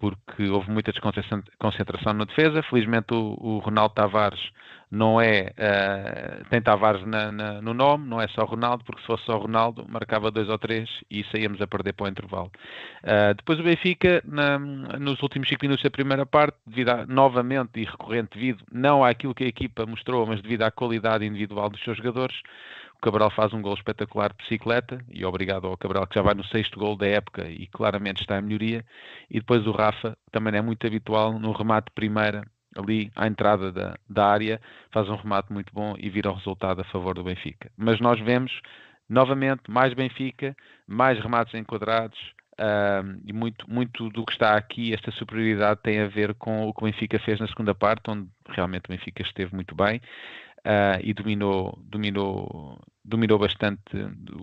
Speaker 4: porque houve muita desconcentração na defesa. Felizmente o, o Ronaldo Tavares não é, uh, tem Tavares na, na, no nome, não é só Ronaldo, porque se fosse só Ronaldo marcava dois ou três e saíamos a perder para o intervalo. Uh, depois o Benfica, na, nos últimos 5 minutos da primeira parte, devido a, novamente e recorrente, devido não àquilo que a equipa mostrou, mas devido à qualidade individual dos seus jogadores, o Cabral faz um gol espetacular de bicicleta e obrigado ao Cabral que já vai no sexto gol da época e claramente está em melhoria. E depois o Rafa também é muito habitual no remate primeira ali à entrada da, da área, faz um remate muito bom e vira o resultado a favor do Benfica. Mas nós vemos novamente mais Benfica, mais remates enquadrados, Uh, e muito, muito do que está aqui, esta superioridade tem a ver com o que o Benfica fez na segunda parte, onde realmente o Benfica esteve muito bem uh, e dominou, dominou, dominou bastante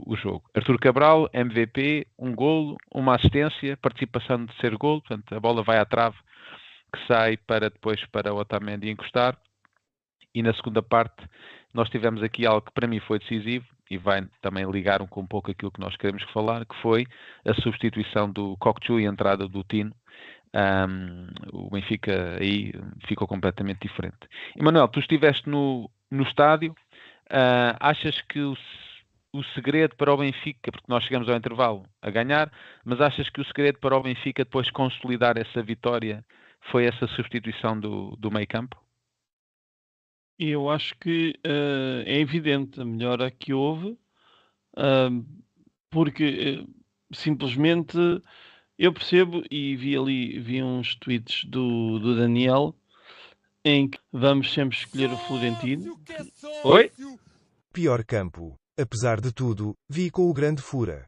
Speaker 4: o jogo. Artur Cabral, MVP, um golo, uma assistência, participação de ser golo, portanto a bola vai à trave, que sai para depois para o Otamendi encostar. E na segunda parte nós tivemos aqui algo que para mim foi decisivo e vai também ligar um, com um pouco aquilo que nós queremos falar, que foi a substituição do Kokchu e a entrada do Tino. Um, o Benfica aí ficou completamente diferente. Emanuel, tu estiveste no, no estádio, uh, achas que o, o segredo para o Benfica, porque nós chegamos ao intervalo a ganhar, mas achas que o segredo para o Benfica depois consolidar essa vitória foi essa substituição do, do meio campo?
Speaker 5: Eu acho que uh, é evidente a melhora que houve, uh, porque simplesmente eu percebo e vi ali vi uns tweets do, do Daniel em que vamos sempre escolher o Florentino.
Speaker 4: Oi?
Speaker 3: Pior campo. Apesar de tudo, vi com o grande Fura.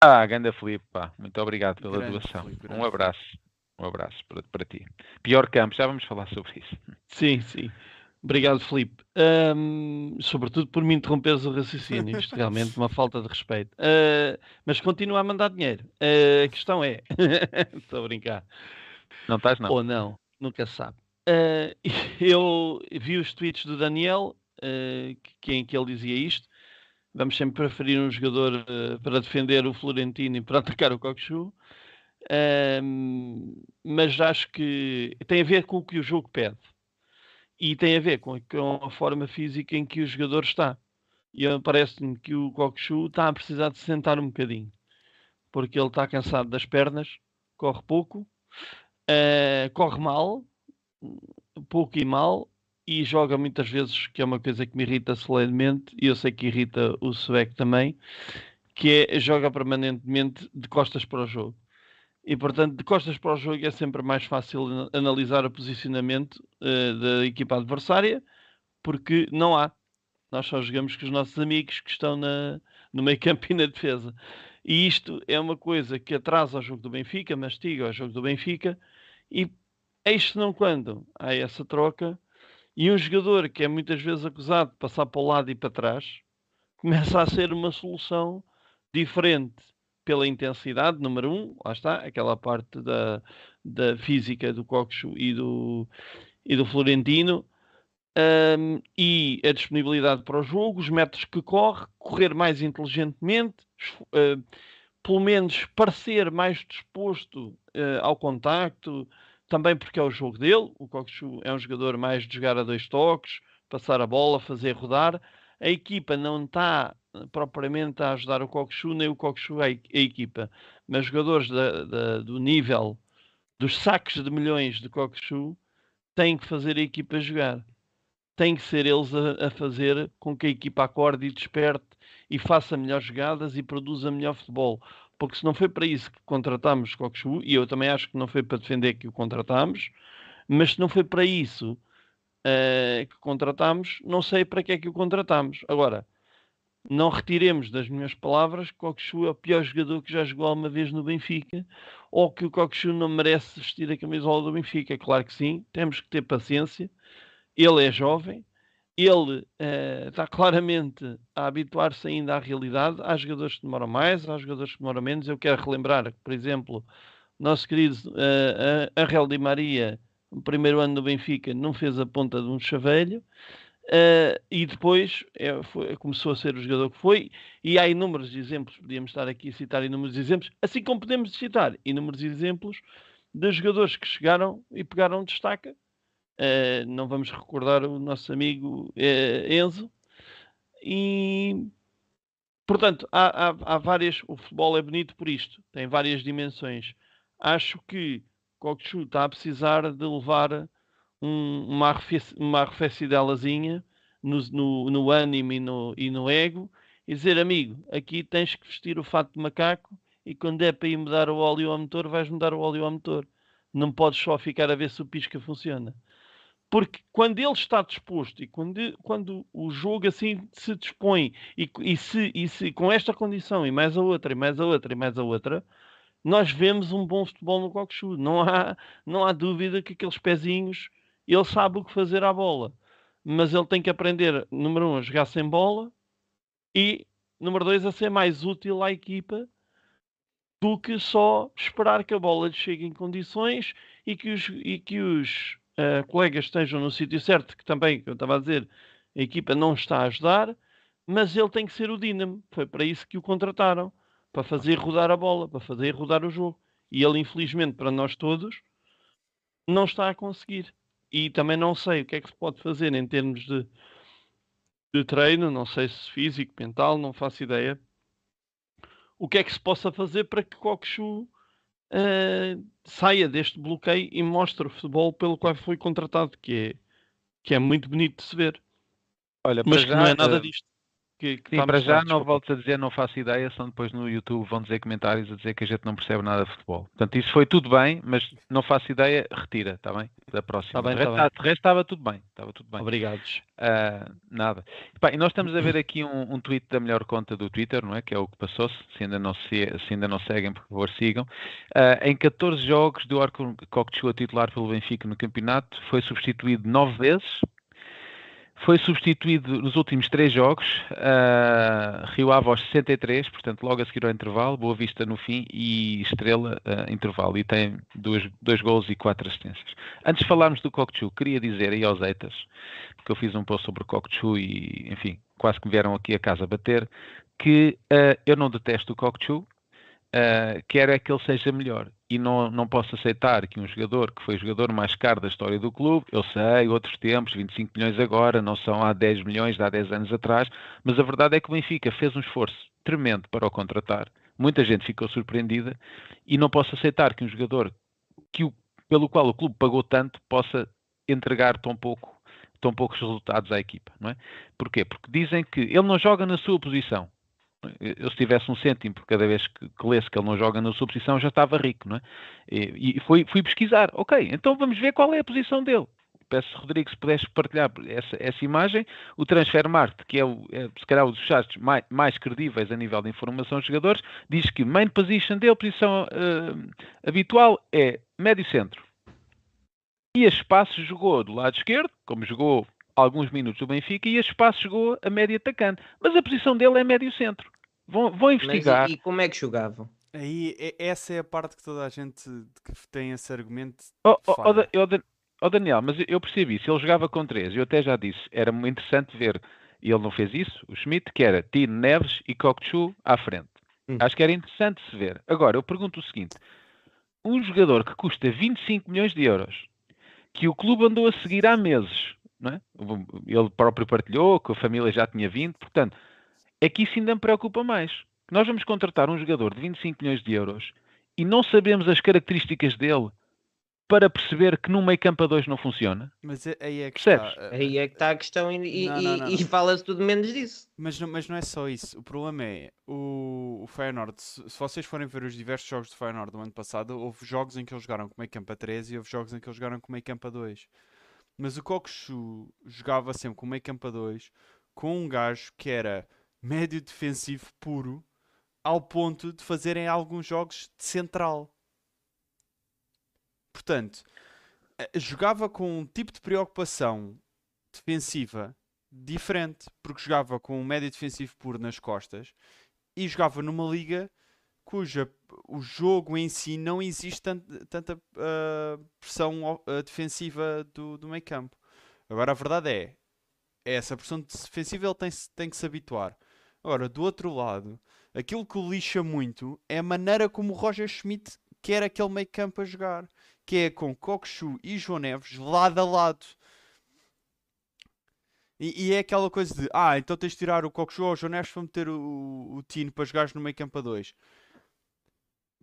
Speaker 4: Ah, Ganda Felipe, pá. Muito obrigado pela grande doação. Felipe, um abraço. Um abraço para, para ti. Pior campo, já vamos falar sobre isso.
Speaker 5: Sim, sim. Obrigado, Felipe. Um, sobretudo por me interromperes o raciocínio. Isto realmente é uma falta de respeito. Uh, mas continua a mandar dinheiro. Uh, a questão é. Estou a brincar.
Speaker 4: Não estás, não?
Speaker 5: Ou não nunca sabe. Uh, eu vi os tweets do Daniel, uh, que, em que ele dizia isto. Vamos sempre preferir um jogador uh, para defender o Florentino e para atacar o Cockchu. mas acho que tem a ver com o que o jogo pede. E tem a ver com, com a forma física em que o jogador está. E parece-me que o Cockchu está a precisar de se sentar um bocadinho. Porque ele está cansado das pernas, corre pouco Uh, corre mal, pouco e mal, e joga muitas vezes, que é uma coisa que me irrita solenemente, e eu sei que irrita o sueco também, que é joga permanentemente de costas para o jogo. E portanto, de costas para o jogo é sempre mais fácil analisar o posicionamento uh, da equipa adversária, porque não há. Nós só jogamos com os nossos amigos que estão na, no meio campo e na defesa. E isto é uma coisa que atrasa o jogo do Benfica, mastiga o jogo do Benfica, e eis não quando há essa troca, e um jogador que é muitas vezes acusado de passar para o lado e para trás, começa a ser uma solução diferente pela intensidade, número um, lá está, aquela parte da, da física do Coxo e do, e do Florentino, Um, e a disponibilidade para o jogo, os métodos que corre, correr mais inteligentemente, uh, pelo menos parecer mais disposto ao contacto, também porque é o jogo dele. O Cockchu é um jogador mais de jogar a dois toques, passar a bola, fazer rodar. A equipa não está propriamente a ajudar o Cockchu, nem o Cockchu a, equipa, mas jogadores da, da, do nível dos saques de milhões de Cockchu têm que fazer a equipa jogar. Têm que ser eles a, a fazer com que a equipa acorde e desperte e faça melhores jogadas e produza melhor futebol porque se não foi para isso que contratámos Cockchu, e eu também acho que não foi para defender que o contratámos, mas se não foi para isso uh, que contratámos, não sei para que é que o contratámos. Agora, não retiremos das minhas palavras que Cockchu é o pior jogador que já jogou alguma vez no Benfica, ou que o Cockchu não merece vestir a camisola do Benfica. Claro que sim, temos que ter paciência. Ele é jovem, ele uh, está claramente a habituar-se ainda à realidade. Há jogadores que demoram mais, há jogadores que demoram menos. Eu quero relembrar por exemplo, nosso querido uh, Arrel Di Maria, no primeiro ano do Benfica, não fez a ponta de um chavelho. Uh, e depois é, foi, começou a ser o jogador que foi, e há inúmeros exemplos, podíamos estar aqui a citar inúmeros exemplos, assim como podemos citar inúmeros exemplos de jogadores que chegaram e pegaram destaca Uh, não vamos recordar o nosso amigo uh, Enzo. E portanto, há, há, há, várias. O futebol é bonito por isto, tem várias dimensões. Acho que Kokshu está a precisar de levar um, uma, arrefec uma arrefecidelazinha no, no, no ânimo e no, e no ego e dizer, amigo, aqui tens que vestir o fato de macaco e quando é para ir mudar o óleo ao motor, vais mudar o óleo ao motor. Não podes só ficar a ver se o pisca funciona. Porque quando ele está disposto e quando, quando o jogo assim se dispõe e, e, se, e se com esta condição e mais a outra, e mais a outra, e mais a outra, nós vemos um bom futebol no Cockchu. Não há, não há dúvida que aqueles pezinhos, ele sabe o que fazer à bola. Mas ele tem que aprender, número um, a jogar sem bola e, número dois, a ser mais útil à equipa do que só esperar que a bola chegue em condições e que os, e que os uh, colegas estejam no sítio certo, que também, eu estava a dizer, a equipa não está a ajudar, mas ele tem que ser o dínamo. Foi para isso que o contrataram, para fazer rodar a bola, para fazer rodar o jogo. E ele, infelizmente, para nós todos, não está a conseguir. E também não sei o que é que se pode fazer em termos de, de treino, não sei se físico, mental, não faço ideia. O que é que se possa fazer para que Kokshu uh, saia deste bloqueio e mostre o futebol pelo qual foi contratado, que é, que é muito bonito de se ver.
Speaker 4: Olha,
Speaker 5: mas que
Speaker 4: já,
Speaker 5: não é nada
Speaker 4: uh,
Speaker 5: disto. Que, que
Speaker 4: sim, para já não volto a dizer, não faço ideia, são depois no YouTube vão dizer comentários a dizer que a gente não percebe nada de futebol. Portanto, isso foi tudo bem, mas não faço ideia, retira, está bem? Da próxima.
Speaker 5: Tá bem,
Speaker 4: de,
Speaker 5: tá
Speaker 4: resto, resto estava tudo bem, estava tudo bem.
Speaker 5: Obrigados.
Speaker 4: Uh, nada. E, pá, e nós estamos a ver aqui um, um, tweet da melhor conta do Twitter, não é? Que é o que passou-se. Se ainda não, se, se ainda não seguem, por favor, sigam. Uh, em 14 jogos do Arco a titular pelo Benfica no campeonato, foi substituído 9 vezes foi substituído nos últimos três jogos, uh, Rio Ave aos 63, portanto logo a seguir ao intervalo, Boa Vista no fim e Estrela uh, intervalo. E tem dois, dois gols e quatro assistências. Antes de falarmos do Cocchu, queria dizer aí aos Eitas, porque eu fiz um post sobre o Cocchu e, enfim, quase que vieram aqui a casa bater, que uh, eu não detesto o Cocchu, uh, quero é que ele seja melhor. E não, não posso aceitar que um jogador que foi o jogador mais caro da história do clube, eu sei, outros tempos, 25 milhões agora, não são há 10 milhões de há 10 anos atrás, mas a verdade é que o Benfica fez um esforço tremendo para o contratar. Muita gente ficou surpreendida e não posso aceitar que um jogador que o, pelo qual o clube pagou tanto possa entregar tão pouco tão poucos resultados à equipa, não é? Porquê? Porque dizem que ele não joga na sua posição eu se tivesse um cêntimo por cada vez que, que lesse que ele não joga na sua posição, já estava rico, não é? E, e fui, pesquisar, ok, então vamos ver qual é a posição dele. Peço, Rodrigo, se pudesse partilhar essa, essa imagem. O Transfermarkt, que é, o, é se calhar um dos sites mais, mais, credíveis a nível de informação dos jogadores, diz que main position dele, posição uh, habitual, é médio centro. E a espaço jogou do lado esquerdo, como jogou alguns minutos do Benfica e a espaço chegou a médio atacante. Mas a posição dele é médio centro. Vão, vão investigar.
Speaker 2: Mas e, e como é que jogavam?
Speaker 1: Aí, essa é a parte que toda a gente que tem esse argumento.
Speaker 4: Oh, oh, oh, oh Daniel, mas eu percebi, se ele jogava com três, eu até já disse, era muito interessante ver, e ele não fez isso, o Schmidt, que era Tino Neves e Kokchu à frente.
Speaker 2: Hum.
Speaker 4: Acho que era interessante se ver. Agora, eu pergunto o seguinte: um jogador que custa 25 milhões de euros, que o clube andou a seguir há meses, não é? ele próprio partilhou, que a família já tinha vindo, portanto, é que isso ainda me preocupa mais. Nós vamos contratar um jogador de 25 milhões de euros e não sabemos as características dele para perceber que num meio campo a dois não funciona.
Speaker 1: Mas é- aí é que
Speaker 4: Percebes?
Speaker 1: está. eh,
Speaker 2: Aí é que está a questão e, e-
Speaker 1: Não, não,
Speaker 2: e- e fala-se tudo menos disso.
Speaker 1: Mas não, mas não é só isso. O problema é o, o Feyenoord. Se, se vocês forem ver os diversos jogos do Feyenoord do ano passado, houve jogos em que eles jogaram com meio campo a 3 e houve jogos em que eles jogaram com meio campo a 2. Mas o Kokshu jogava sempre com meio campo a 2 com um gajo que era médio defensivo puro ao ponto de fazerem alguns jogos de central. Portanto, eh, jogava com um tipo de preocupação defensiva diferente, porque jogava com um médio defensivo puro nas costas e jogava numa liga cuja o jogo em si não existe tant- tanta ah, pressão o- ah, defensiva do, do meio campo. Agora a verdade é, é essa pressão defensiva ele tem, tem que se habituar. Agora, do outro lado, aquilo que o lixa muito é a maneira como o Roger Schmidt quer aquele meio campo a jogar, que é com Kokshu e João Neves lado a lado. E, e é aquela coisa de, ah, então tens de tirar o Kokshu ou o João Neves para meter o, o Tino para jogares no meio campo a dois.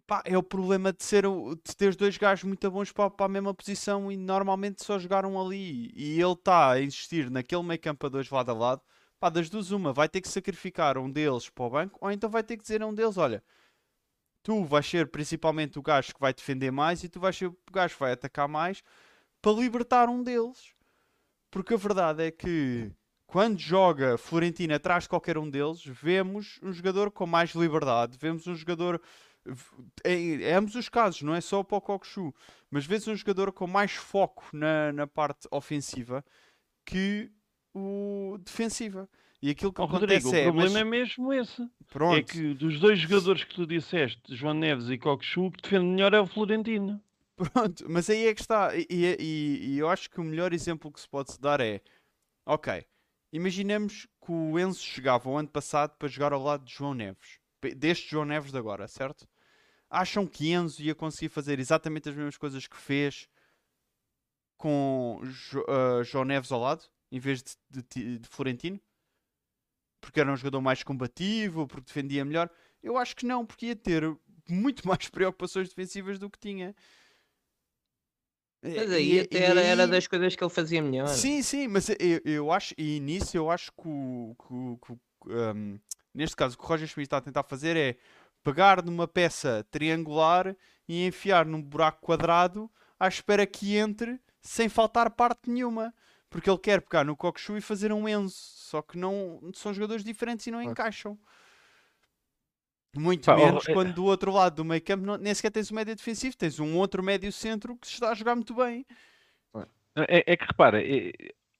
Speaker 1: Pá, é o problema de, ser, de ter dois gajos muito bons para, para a mesma posição e normalmente só jogaram ali. E ele está a insistir naquele meio campo a dois lado a lado. Pá, das duas uma, vai ter que sacrificar um deles para o banco ou então vai ter que dizer a um deles, olha, tu vais ser principalmente o gajo que vai defender mais e tu vais ser o gajo que vai atacar mais para libertar um deles. Porque a verdade é que quando joga Florentino atrás de qualquer um deles, vemos um jogador com mais liberdade, vemos um jogador em, em ambos os casos, não é só para o Kokshu, mas vês um jogador com mais foco na, na parte ofensiva que o defensiva. E aquilo que
Speaker 5: Ó,
Speaker 1: acontece
Speaker 5: Rodrigo,
Speaker 1: é,
Speaker 5: o problema
Speaker 1: mas-
Speaker 5: é mesmo esse.
Speaker 1: pronto,
Speaker 5: É que dos dois jogadores que tu disseste, João Neves e Cockchu, o que defende melhor é o Florentino.
Speaker 1: Pronto, mas aí é que está. E, e- e- eu acho que o melhor exemplo que se pode dar é: ok, imaginemos que o Enzo chegava o ano passado para jogar ao lado de João Neves, deste João Neves de agora, certo? Acham que Enzo ia conseguir fazer exatamente as mesmas coisas que fez com Jo- ah, João Neves ao lado, em vez de, de de Florentino? Porque era um jogador mais combativo, porque defendia melhor? Eu acho que não, porque ia ter muito mais preocupações defensivas do que tinha.
Speaker 2: Mas
Speaker 1: E-
Speaker 2: aí
Speaker 1: e-
Speaker 2: até
Speaker 1: e
Speaker 2: era, era
Speaker 1: aí-
Speaker 2: das coisas que ele fazia melhor.
Speaker 1: Sim, sim, mas eu, eu acho, e nisso eu acho que, o, que que um, neste caso o que o Roger Schmidt está a tentar fazer é pegar numa peça triangular e enfiar num buraco quadrado à espera que entre sem faltar parte nenhuma. Porque ele quer pegar no Kokshu e fazer um Enzo, só que não são jogadores diferentes e não encaixam. Muito
Speaker 4: Pá,
Speaker 1: menos
Speaker 4: é-
Speaker 1: quando do outro lado do meio campo nem sequer tens um médio defensivo, tens um outro médio centro que se está a jogar muito bem.
Speaker 4: É, é que repara, é-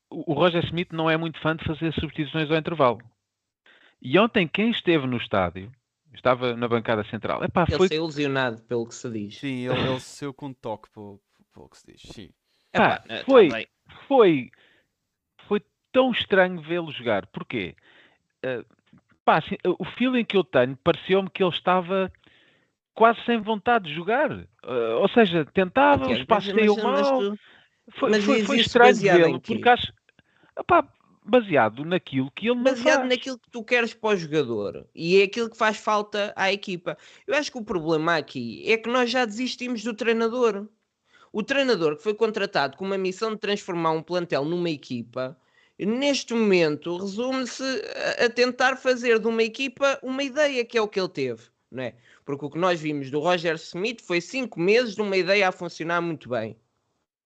Speaker 4: o Roger Smith não é muito fã de fazer substituições ao intervalo. E ontem quem esteve no estádio, estava na bancada central, epá,
Speaker 2: Ele
Speaker 4: foi,
Speaker 2: saiu lesionado, pelo que se diz.
Speaker 1: Sim, ele, ele saiu com um toque, pelo, pelo que se diz. Sim.
Speaker 4: pá,
Speaker 2: Epá, tá
Speaker 4: foi, foi, foi tão estranho vê-lo jogar. Porquê? Eh, pá, assim, o feeling que eu tenho pareceu-me que ele estava quase sem vontade de jogar. Eh, ou seja, tentava, o
Speaker 2: Tiago,
Speaker 4: espaço
Speaker 2: mas-
Speaker 4: saiu
Speaker 2: mas- mas
Speaker 4: mal.
Speaker 2: tu-
Speaker 4: Foi,
Speaker 2: mas
Speaker 4: foi, foi estranho vê-lo, porque acho. Epá, baseado naquilo que ele
Speaker 2: baseado
Speaker 4: faz.
Speaker 2: naquilo que tu queres para o jogador e é aquilo que faz falta à equipa. Eu acho que o problema aqui é que nós já desistimos do treinador. O treinador que foi contratado com uma missão de transformar um plantel numa equipa, neste momento resume-se a, a tentar fazer de uma equipa uma ideia, que é o que ele teve, não é? Porque o que nós vimos do Roger Smith foi cinco meses de uma ideia a funcionar muito bem.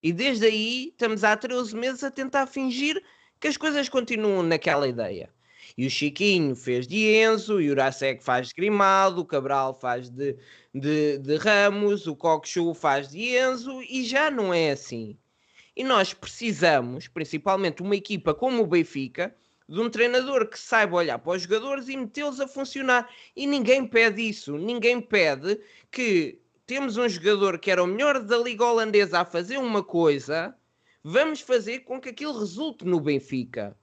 Speaker 2: E desde aí estamos há 13 meses a tentar fingir que as coisas continuam naquela ideia. E o Chiquinho fez de Enzo, o Jurasek faz de Grimaldo, o Cabral faz de, de, de Ramos, o Cockchu faz de Enzo e já não é assim. E nós precisamos, principalmente uma equipa como o Benfica, de um treinador que saiba olhar para os jogadores e metê-los a funcionar. E ninguém pede isso. Ninguém pede que temos um jogador que era o melhor da Liga Holandesa a fazer uma coisa vamos fazer com que aquilo resulte no Benfica.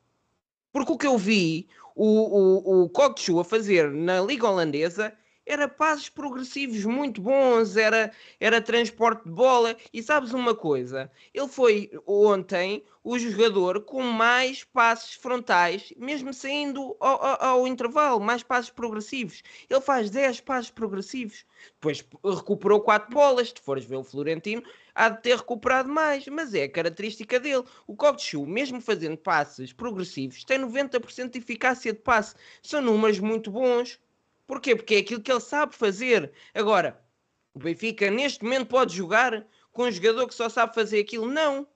Speaker 2: Porque o que eu vi o, o, o a fazer na Liga Holandesa era passos progressivos muito bons, era, era transporte de bola. E sabes uma coisa? Ele foi ontem o jogador com mais passos frontais, mesmo saindo ao, ao, ao, intervalo, mais passos progressivos. Ele faz 10 passos progressivos. Depois recuperou 4 bolas. Se fores ver o Florentino, há de ter recuperado mais, mas é a característica dele. O Cockchu, mesmo fazendo passes progressivos, tem 90% de eficácia de passe. São números muito bons. Porquê? Porque é aquilo que ele sabe fazer. Agora, o Benfica neste momento pode jogar com um jogador que só sabe fazer aquilo? Não.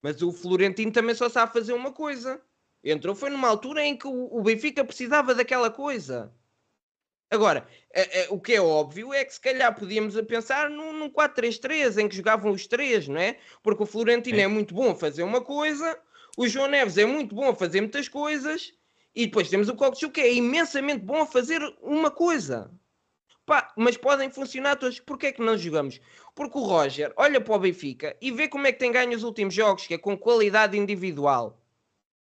Speaker 2: Mas o Florentino também só sabe fazer uma coisa. Entrou foi numa altura em que o Benfica precisava daquela coisa. Agora, é, é, o que é óbvio é que se calhar podíamos pensar num, num 4-3-3 em que jogavam os três, não é? Porque o Florentino é. é muito bom a fazer uma coisa, o João Neves é muito bom a fazer muitas coisas e depois temos o Cockchu que é imensamente bom a fazer uma coisa. Pá, mas podem funcionar todos. Porquê é que não jogamos? Porque o Roger olha para o Benfica e vê como é que tem ganho os últimos jogos, que é com qualidade individual.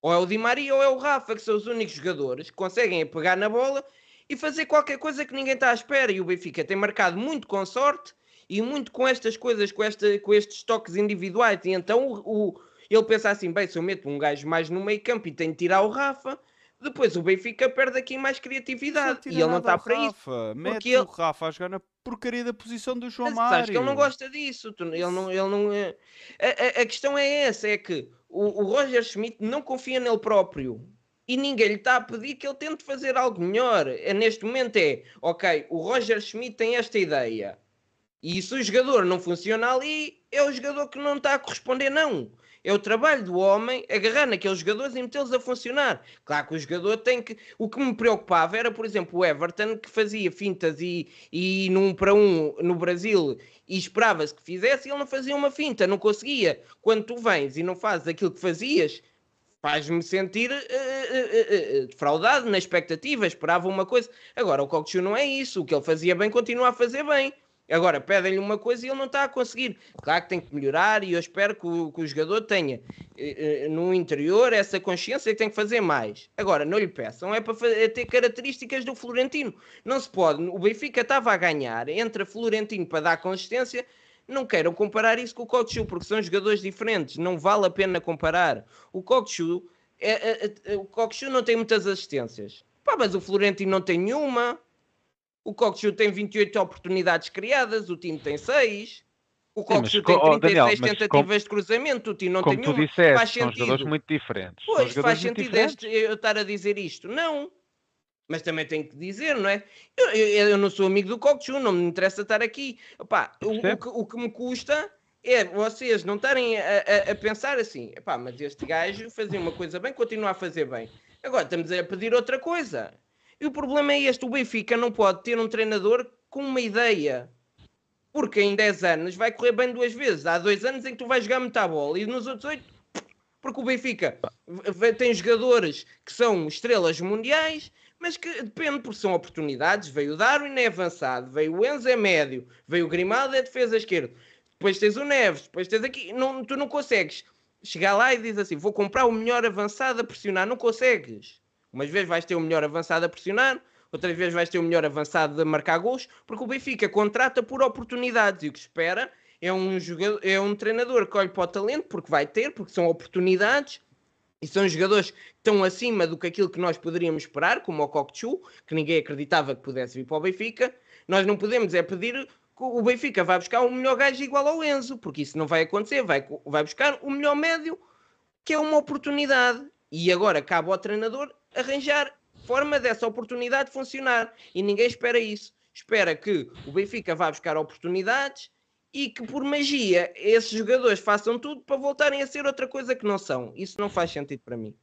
Speaker 2: Ou é o Di Maria ou é o Rafa, que são os únicos jogadores que conseguem pegar na bola e fazer qualquer coisa que ninguém está à espera. E o Benfica tem marcado muito com sorte e muito com estas coisas, com, esta, com estes toques individuais. E então o, o, ele pensa assim: bem, se eu meto um gajo mais no meio campo e tenho de tirar o Rafa, depois o Benfica perde aqui mais criatividade. E ele não está para isso.
Speaker 1: Mete ele... o Rafa a jogar na porcaria da posição do João
Speaker 2: Mas,
Speaker 1: Mário.
Speaker 2: Sabes que ele não gosta disso. Ele não, ele não, é, a, a, a questão é essa: é que o, o Roger Schmidt não confia nele próprio. E ninguém lhe está a pedir que ele tente fazer algo melhor. É, neste momento é, ok, o Roger Schmidt tem esta ideia. E se o jogador não funciona ali, é o jogador que não está a corresponder, não. É o trabalho do homem agarrar naqueles jogadores e metê-los a funcionar. Claro que o jogador tem que. O que me preocupava era, por exemplo, o Everton que fazia fintas e, e num para um no Brasil e esperava-se que fizesse e ele não fazia uma finta, não conseguia. Quando tu vens e não fazes aquilo que fazias, faz-me sentir uh, uh, uh, defraudado na expectativa, esperava uma coisa. Agora, o Cockchu não é isso. O que ele fazia bem, continua a fazer bem. Agora, pedem-lhe uma coisa e ele não está a conseguir. Claro que tem que melhorar e eu espero que o, que o jogador tenha eh, eh, no interior essa consciência que tem que fazer mais. Agora, não lhe peçam, é para fazer, é ter características do Florentino. Não se pode. O Benfica estava a ganhar, entra Florentino para dar consistência. Não queiram comparar isso com o Cockchu, porque são jogadores diferentes. Não vale a pena comparar. O Cockchu, é, é, é, o Cockchu não tem muitas assistências. Pá, mas o Florentino não tem nenhuma. O Cockchu tem 28 oportunidades criadas, o time tem 6. O Cockchu tem 36 oh, Daniel, tentativas com... de cruzamento, o time não
Speaker 4: como
Speaker 2: tem
Speaker 4: nenhuma.
Speaker 2: Tu
Speaker 4: disseste,
Speaker 2: faz
Speaker 4: são jogadores muito diferentes.
Speaker 2: Pois, faz sentido este, eu estar a dizer isto. Não. Mas também tenho que dizer, não é? Eu, eu, eu não sou amigo do Cockchu, não me interessa estar aqui. Opa, o, o, que, o que me custa é vocês não estarem a, a, a, pensar assim, epá, mas este gajo fazia uma coisa bem, continua a fazer bem. Agora estamos a pedir outra coisa. E o problema é este: o Benfica não pode ter um treinador com uma ideia. Porque em 10 anos vai correr bem duas vezes. Há dois anos em que tu vais jogar muita bola e nos outros oito. Porque o Benfica tem jogadores que são estrelas mundiais, mas que depende, porque são oportunidades. Veio o Darwin, é avançado. Veio o Enzo, é médio. Veio o Grimaldo, é defesa esquerda. Depois tens o Neves. Depois tens aqui. Não, tu não consegues chegar lá e dizer assim: vou comprar o melhor avançado a pressionar. Não consegues. Umas vezes vais ter o melhor avançado a pressionar, outras vezes vais ter o melhor avançado a marcar gols, porque o Benfica contrata por oportunidades e o que espera é um, jogador, é um treinador que olhe para o talento, porque vai ter, porque são oportunidades, e são jogadores que estão acima do que aquilo que nós poderíamos esperar, como o Kokchu, que ninguém acreditava que pudesse vir para o Benfica. Nós não podemos é pedir que o Benfica vai buscar o melhor gajo igual ao Enzo, porque isso não vai acontecer. Vai, vai buscar o melhor médio, que é uma oportunidade. E agora cabe ao treinador arranjar forma dessa oportunidade funcionar. E ninguém espera isso. Espera que o Benfica vá buscar oportunidades e que por magia esses jogadores façam tudo para voltarem a ser outra coisa que não são. Isso não faz sentido para mim.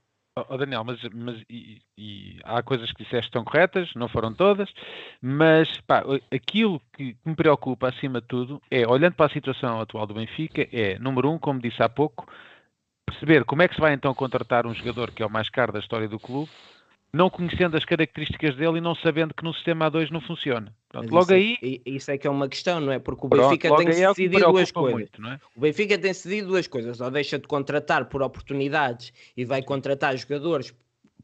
Speaker 4: Oh, Daniel, mas, mas e, e há coisas que disseste que estão corretas, não foram todas, mas pá, aquilo que me preocupa acima de tudo é, olhando para a situação atual do Benfica, é, número um, como disse há pouco, perceber como é que se vai então contratar um jogador que é o mais caro da história do clube não conhecendo as características dele e não sabendo que no sistema A2 não funciona. Pronto, logo
Speaker 2: isso é-
Speaker 4: aí,
Speaker 2: Isso é que é uma questão, não é? Porque o
Speaker 4: pronto,
Speaker 2: Benfica tem que
Speaker 4: aí é
Speaker 2: duas coisas.
Speaker 4: muito, não é?
Speaker 2: O Benfica tem decidido duas coisas. Ou deixa de contratar por oportunidades e vai contratar jogadores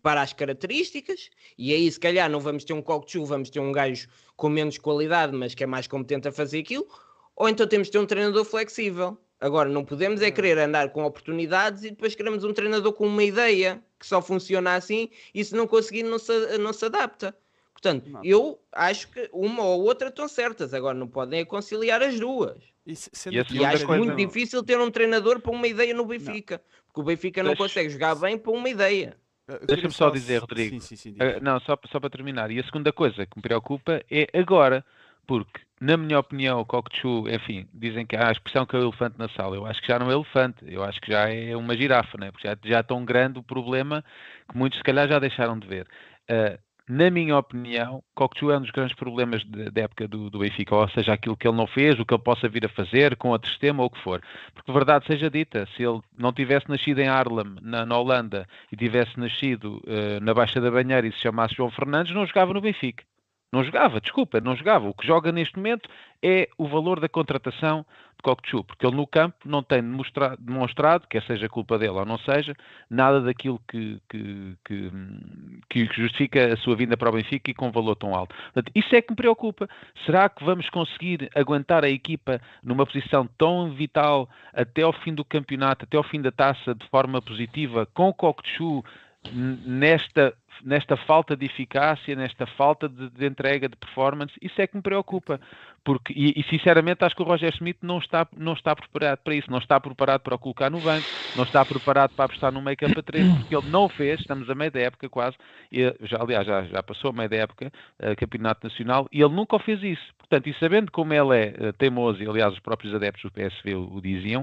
Speaker 2: para as características, e aí se calhar não vamos ter um Cockchu, vamos ter um gajo com menos qualidade, mas que é mais competente a fazer aquilo, ou então temos de ter um treinador flexível. Agora, não podemos é querer andar com oportunidades e depois queremos um treinador com uma ideia que só funciona assim e se não conseguir não se, não se adapta. Portanto,
Speaker 1: Não.
Speaker 2: eu acho que uma ou outra estão certas, agora não podem conciliar as duas.
Speaker 1: E, se-
Speaker 4: E
Speaker 2: E acho
Speaker 4: coisa-
Speaker 2: muito difícil ter um treinador para uma ideia no Benfica. Porque o Benfica não
Speaker 4: Deixa-
Speaker 2: consegue jogar bem para uma ideia.
Speaker 4: Deixa-me só dizer, Rodrigo,
Speaker 1: Sim, sim, sim.
Speaker 4: Ah, não, só, só para terminar. E a segunda coisa que me preocupa é agora, porque, na minha opinião, o Cockchu, enfim, dizem que há a expressão que é o elefante na sala. Eu acho que já não é elefante, eu acho que já é uma girafa, né? porque já, já é tão grande o problema que muitos, se calhar, já deixaram de ver. Ah, na minha opinião, Cockchu é um dos grandes problemas da época do, do Benfica, ou seja, aquilo que ele não fez, o que ele possa vir a fazer com outro sistema ou o que for. Porque, verdade seja dita, se ele não tivesse nascido em Haarlem, na, na Holanda, e tivesse nascido eh, na Baixa da Banheira e se chamasse João Fernandes, não jogava no Benfica. Não jogava, desculpa, não jogava. O que joga neste momento é o valor da contratação de Cockchu, porque ele no campo não tem demonstra- demonstrado, quer seja culpa dele ou não seja, nada daquilo que, que, que, que justifica a sua vinda para o Benfica e com valor tão alto. Portanto, isso é que me preocupa. Será que vamos conseguir aguentar a equipa numa posição tão vital até ao fim do campeonato, até ao fim da taça, de forma positiva, com o Cockchu n- nesta, nesta falta de eficácia, nesta falta de, de entrega de performance, isso é que me preocupa. Porque, e, e, sinceramente acho que o Roger Smith não está, não está preparado para isso, não está preparado para o colocar no banco, não está preparado para apostar no make up a 3, porque ele não fez, estamos a meio da época quase, e, já, aliás, já, já passou a meio da época, uh, campeonato nacional, e ele nunca o fez isso. Portanto, e sabendo como ele é uh, teimoso, e aliás os próprios adeptos do PSV o, o diziam,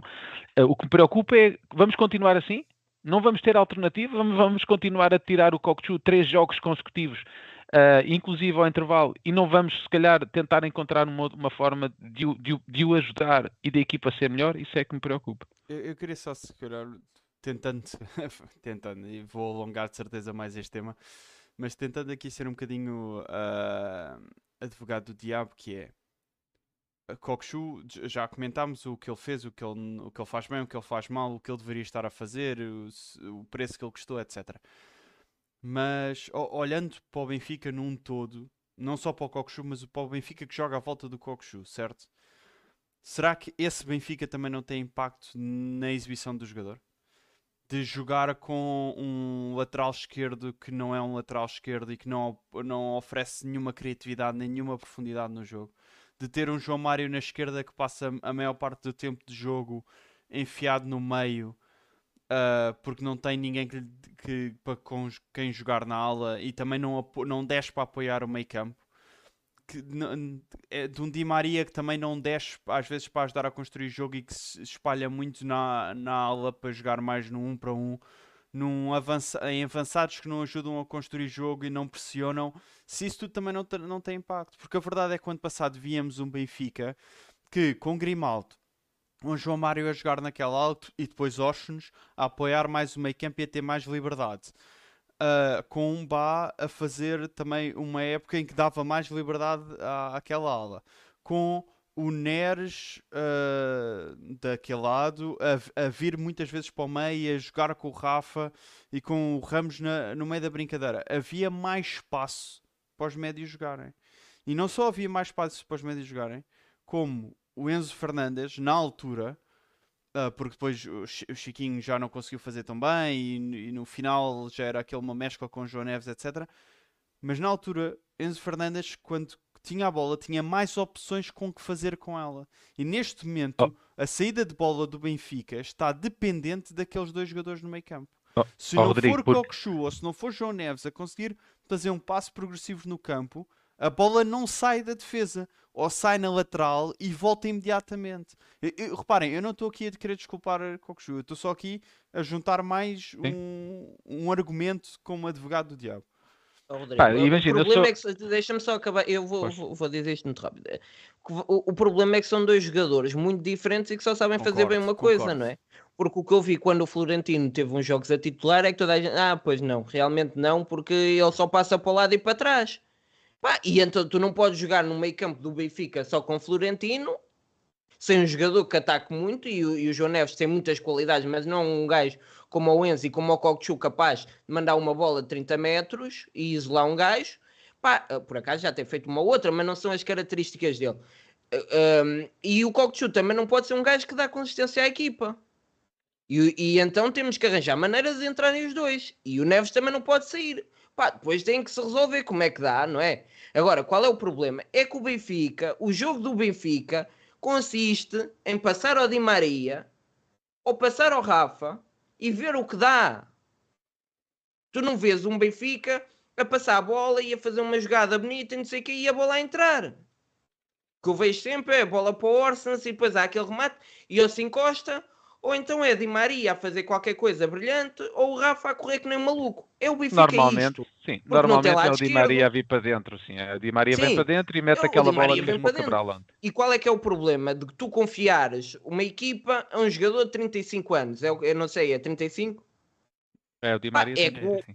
Speaker 4: uh, o que me preocupa é, vamos continuar assim? Não vamos ter alternativa, vamos, continuar a tirar o Cockchu três jogos consecutivos, uh, inclusive ao intervalo, e não vamos, se calhar, tentar encontrar uma, uma forma de, de, de o ajudar e da equipa ser melhor? Isso é que me preocupa.
Speaker 1: Eu, eu queria só, se calhar, tentando, tentando, e vou alongar de certeza mais este tema, mas tentando aqui ser um bocadinho ah, advogado do diabo, que é Kokshu, já comentámos o que ele fez, o que ele, o que ele faz bem, o que ele faz mal, o que ele deveria estar a fazer, o, o preço que ele custou, etc. Mas olhando para o Benfica num todo, não só para o Kokshu, mas para o Benfica que joga à volta do Kokshu, certo? Será que esse Benfica também não tem impacto na exibição do jogador? De jogar com um lateral esquerdo que não é um lateral esquerdo e que não, não oferece nenhuma criatividade, nenhuma profundidade no jogo. De ter um João Mário na esquerda que passa a maior parte do tempo de jogo enfiado no meio ah, porque não tem ninguém que, que- para com quem jogar na ala e também não, não desce para apoiar o meio campo que é de um Di Maria que também não desce às vezes para ajudar a construir jogo e que se espalha muito na, na ala para jogar mais no 1 para 1 num avança, em avançados que não ajudam a construir jogo e não pressionam se isso tudo também não, não tem impacto porque a verdade é que ano passado víamos um Benfica que com Grimaldo um João Mário a jogar naquela alto e depois Oshens a apoiar mais o meio campo e a ter mais liberdade Uh, com um Bá a fazer também uma época em que dava mais liberdade à, àquela ala. Com o Neres uh, daquele lado a, a vir muitas vezes para o meio, a jogar com o Rafa e com o Ramos na- no meio da brincadeira. Havia mais espaço para os médios jogarem. E não só havia mais espaço para os médios jogarem, como o Enzo Fernandes, na altura, ah, porque depois o Chiquinho já não conseguiu fazer tão bem e, e no final já era aquele uma mescla com o João Neves, etc. Mas na altura, Enzo Fernandes, quando tinha a bola, tinha mais opções com que fazer com ela. E neste momento, a saída de bola do Benfica está dependente daqueles dois jogadores no meio campo.
Speaker 4: Oh,
Speaker 1: Se
Speaker 4: oh,
Speaker 1: não
Speaker 4: Rodrigo,
Speaker 1: for
Speaker 4: porque-
Speaker 1: Kokshu ou se não for João Neves a conseguir fazer um passo progressivo no campo, a bola não sai da defesa. Ou sai na lateral e volta imediatamente. Eu- eu- reparem, eu não estou aqui a querer desculpar Kokshu, eu estou só aqui a juntar mais um, um argumento como advogado do diabo.
Speaker 2: Rodrigo,
Speaker 4: Pá,
Speaker 2: o
Speaker 4: imagina,
Speaker 2: problema
Speaker 4: sou-
Speaker 2: é que deixa-me só acabar. Eu vou, vou, vou dizer isto muito rápido. O, o problema é que são dois jogadores muito diferentes e que só sabem fazer bem
Speaker 1: Concordo,
Speaker 2: uma coisa,
Speaker 1: concordo.
Speaker 2: não é? Porque o que eu vi quando o Florentino teve uns jogos a titular é que toda a gente, ah, pois não, realmente não, porque ele só passa para o lado e para trás. Pá, e então tu não podes jogar no meio campo do Benfica só com Florentino, sem um jogador que ataque muito, e o, e o João Neves tem muitas qualidades, mas não um gajo como o Enzo e como o Kokchu capaz de mandar uma bola de 30 metros e isolar um gajo. Pá, por acaso já tem feito uma outra, mas não são as características dele. Um, e o Kokchu também não pode ser um gajo que dá consistência à equipa. E, e, então temos que arranjar maneiras de entrarem os dois. E o Neves também não pode sair. Pá, depois tem que se resolver como é que dá, não é? Agora, qual é o problema? É que o Benfica, o jogo do Benfica, consiste em passar ao Di Maria ou passar ao Rafa e ver o que dá. Tu não vês um Benfica a passar a bola e a fazer uma jogada bonita e não sei o que e a bola a entrar. O que eu vejo sempre é bola para o Orsens e depois há aquele remate e ele se encosta ou então é Di Maria a fazer qualquer coisa brilhante, ou o Rafa a correr que nem um maluco. É o Benfica
Speaker 4: Normalmente,
Speaker 2: isto,
Speaker 4: sim. Normalmente é o Di Maria a vir para dentro, sim. A Di Maria sim. vem para dentro e mete é, aquela bola mesmo a quebrar
Speaker 2: E qual é que é o problema de que tu confiares uma equipa a um jogador de 35 anos? É, eu não sei, é 35?
Speaker 4: É, o Di Maria
Speaker 2: ah, é 35.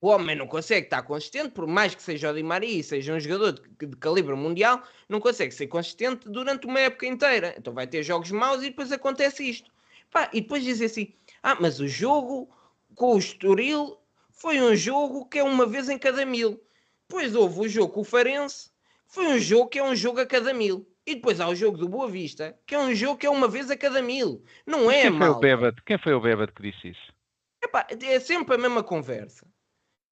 Speaker 2: O, o homem não consegue estar consistente, por mais que seja o Di Maria e seja um jogador de, de calibre mundial, não consegue ser consistente durante uma época inteira. Então vai ter jogos maus e depois acontece isto. Pá, e depois dizer assim: ah, mas o jogo com o Estoril foi um jogo que é uma vez em cada mil. Depois houve o jogo com o Farense, foi um jogo que é um jogo a cada mil. E depois há o jogo do Boa Vista, que é um jogo que é uma vez a cada mil. Não é,
Speaker 4: Quem foi, o bêbado? Quem foi o bêbado que disse isso?
Speaker 2: Epá, é sempre a mesma conversa.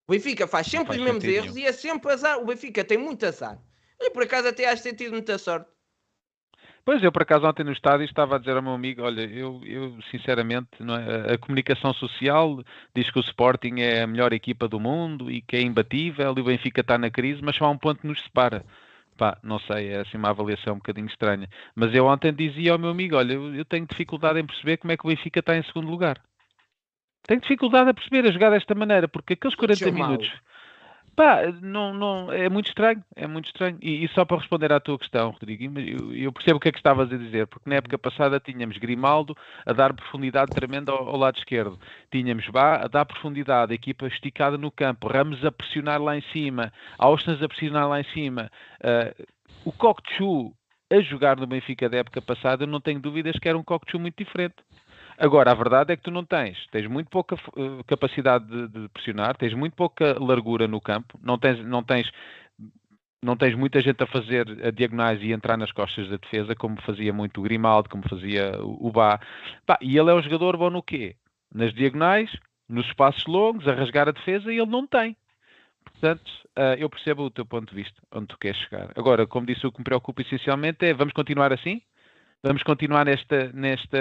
Speaker 2: O Benfica faz sempre faz os mesmos erros nenhum. e é sempre azar. O Benfica tem muito azar. E por acaso até acho ter tido muita sorte.
Speaker 4: Pois, eu por acaso ontem no estádio estava a dizer ao meu amigo, olha, eu, eu sinceramente, é? a comunicação social diz que o Sporting é a melhor equipa do mundo e que é imbatível e o Benfica está na crise, mas só há um ponto que nos separa. Pá, não sei, é assim uma avaliação um bocadinho estranha. Mas eu ontem dizia ao meu amigo, olha, eu, eu tenho dificuldade em perceber como é que o Benfica está em segundo lugar. Tenho dificuldade a perceber a jogar desta maneira, porque aqueles 40 minutos... Pá, não, não, é muito estranho, é muito estranho. E, e só para responder à tua questão, Rodrigo, eu, eu, percebo o que é que estavas a dizer, porque na época passada tínhamos Grimaldo a dar profundidade tremenda ao, ao lado esquerdo, tínhamos Bá a dar profundidade, a equipa esticada no campo, Ramos a pressionar lá em cima, Austin a pressionar lá em cima, uh, o Kokchu a jogar no Benfica da época passada, eu não tenho dúvidas que era um Kokchu muito diferente. Agora, a verdade é que tu não tens. Tens muito pouca uh, capacidade de, de, pressionar, tens muito pouca largura no campo, não tens, não tens, não tens muita gente a fazer a diagonais e entrar nas costas da defesa, como fazia muito o Grimaldo, como fazia o, Bá. E ele é um jogador bom no quê? Nas diagonais, nos espaços longos, a rasgar a defesa, e ele não tem. Portanto, uh, eu percebo o teu ponto de vista, onde tu queres chegar. Agora, como disse, o que me preocupa essencialmente é, vamos continuar assim? Vamos continuar nesta, nesta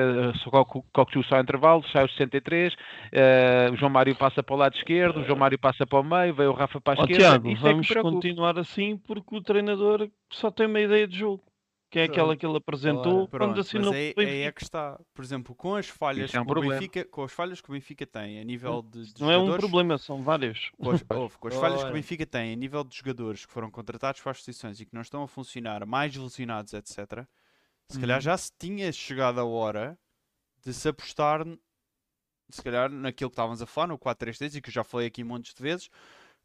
Speaker 4: Cockchu só intervalo, sai os 63, uh, o João Mário passa para o lado esquerdo, o João Mário passa para o meio, veio o Rafa para a oh, esquerda.
Speaker 5: Tiago, vamos é continuar assim porque o treinador só tem uma ideia de jogo. Que é Pronto. aquela que ele apresentou Pronto, quando assinou
Speaker 1: mas é, é que está, por exemplo, com as falhas é um que o Benfica, com as falhas que o Benfica tem a nível de, de
Speaker 5: não é um problema, são vários.
Speaker 1: Com as, com as falhas que o Benfica tem a nível de jogadores que foram contratados para as posições e que não estão a funcionar, mais lesionados, etc se calhar uhum. já se tinha chegado a hora de se apostar, se calhar, naquilo que estávamos a falar, no 4-3-3, e que eu já falei aqui montes de vezes,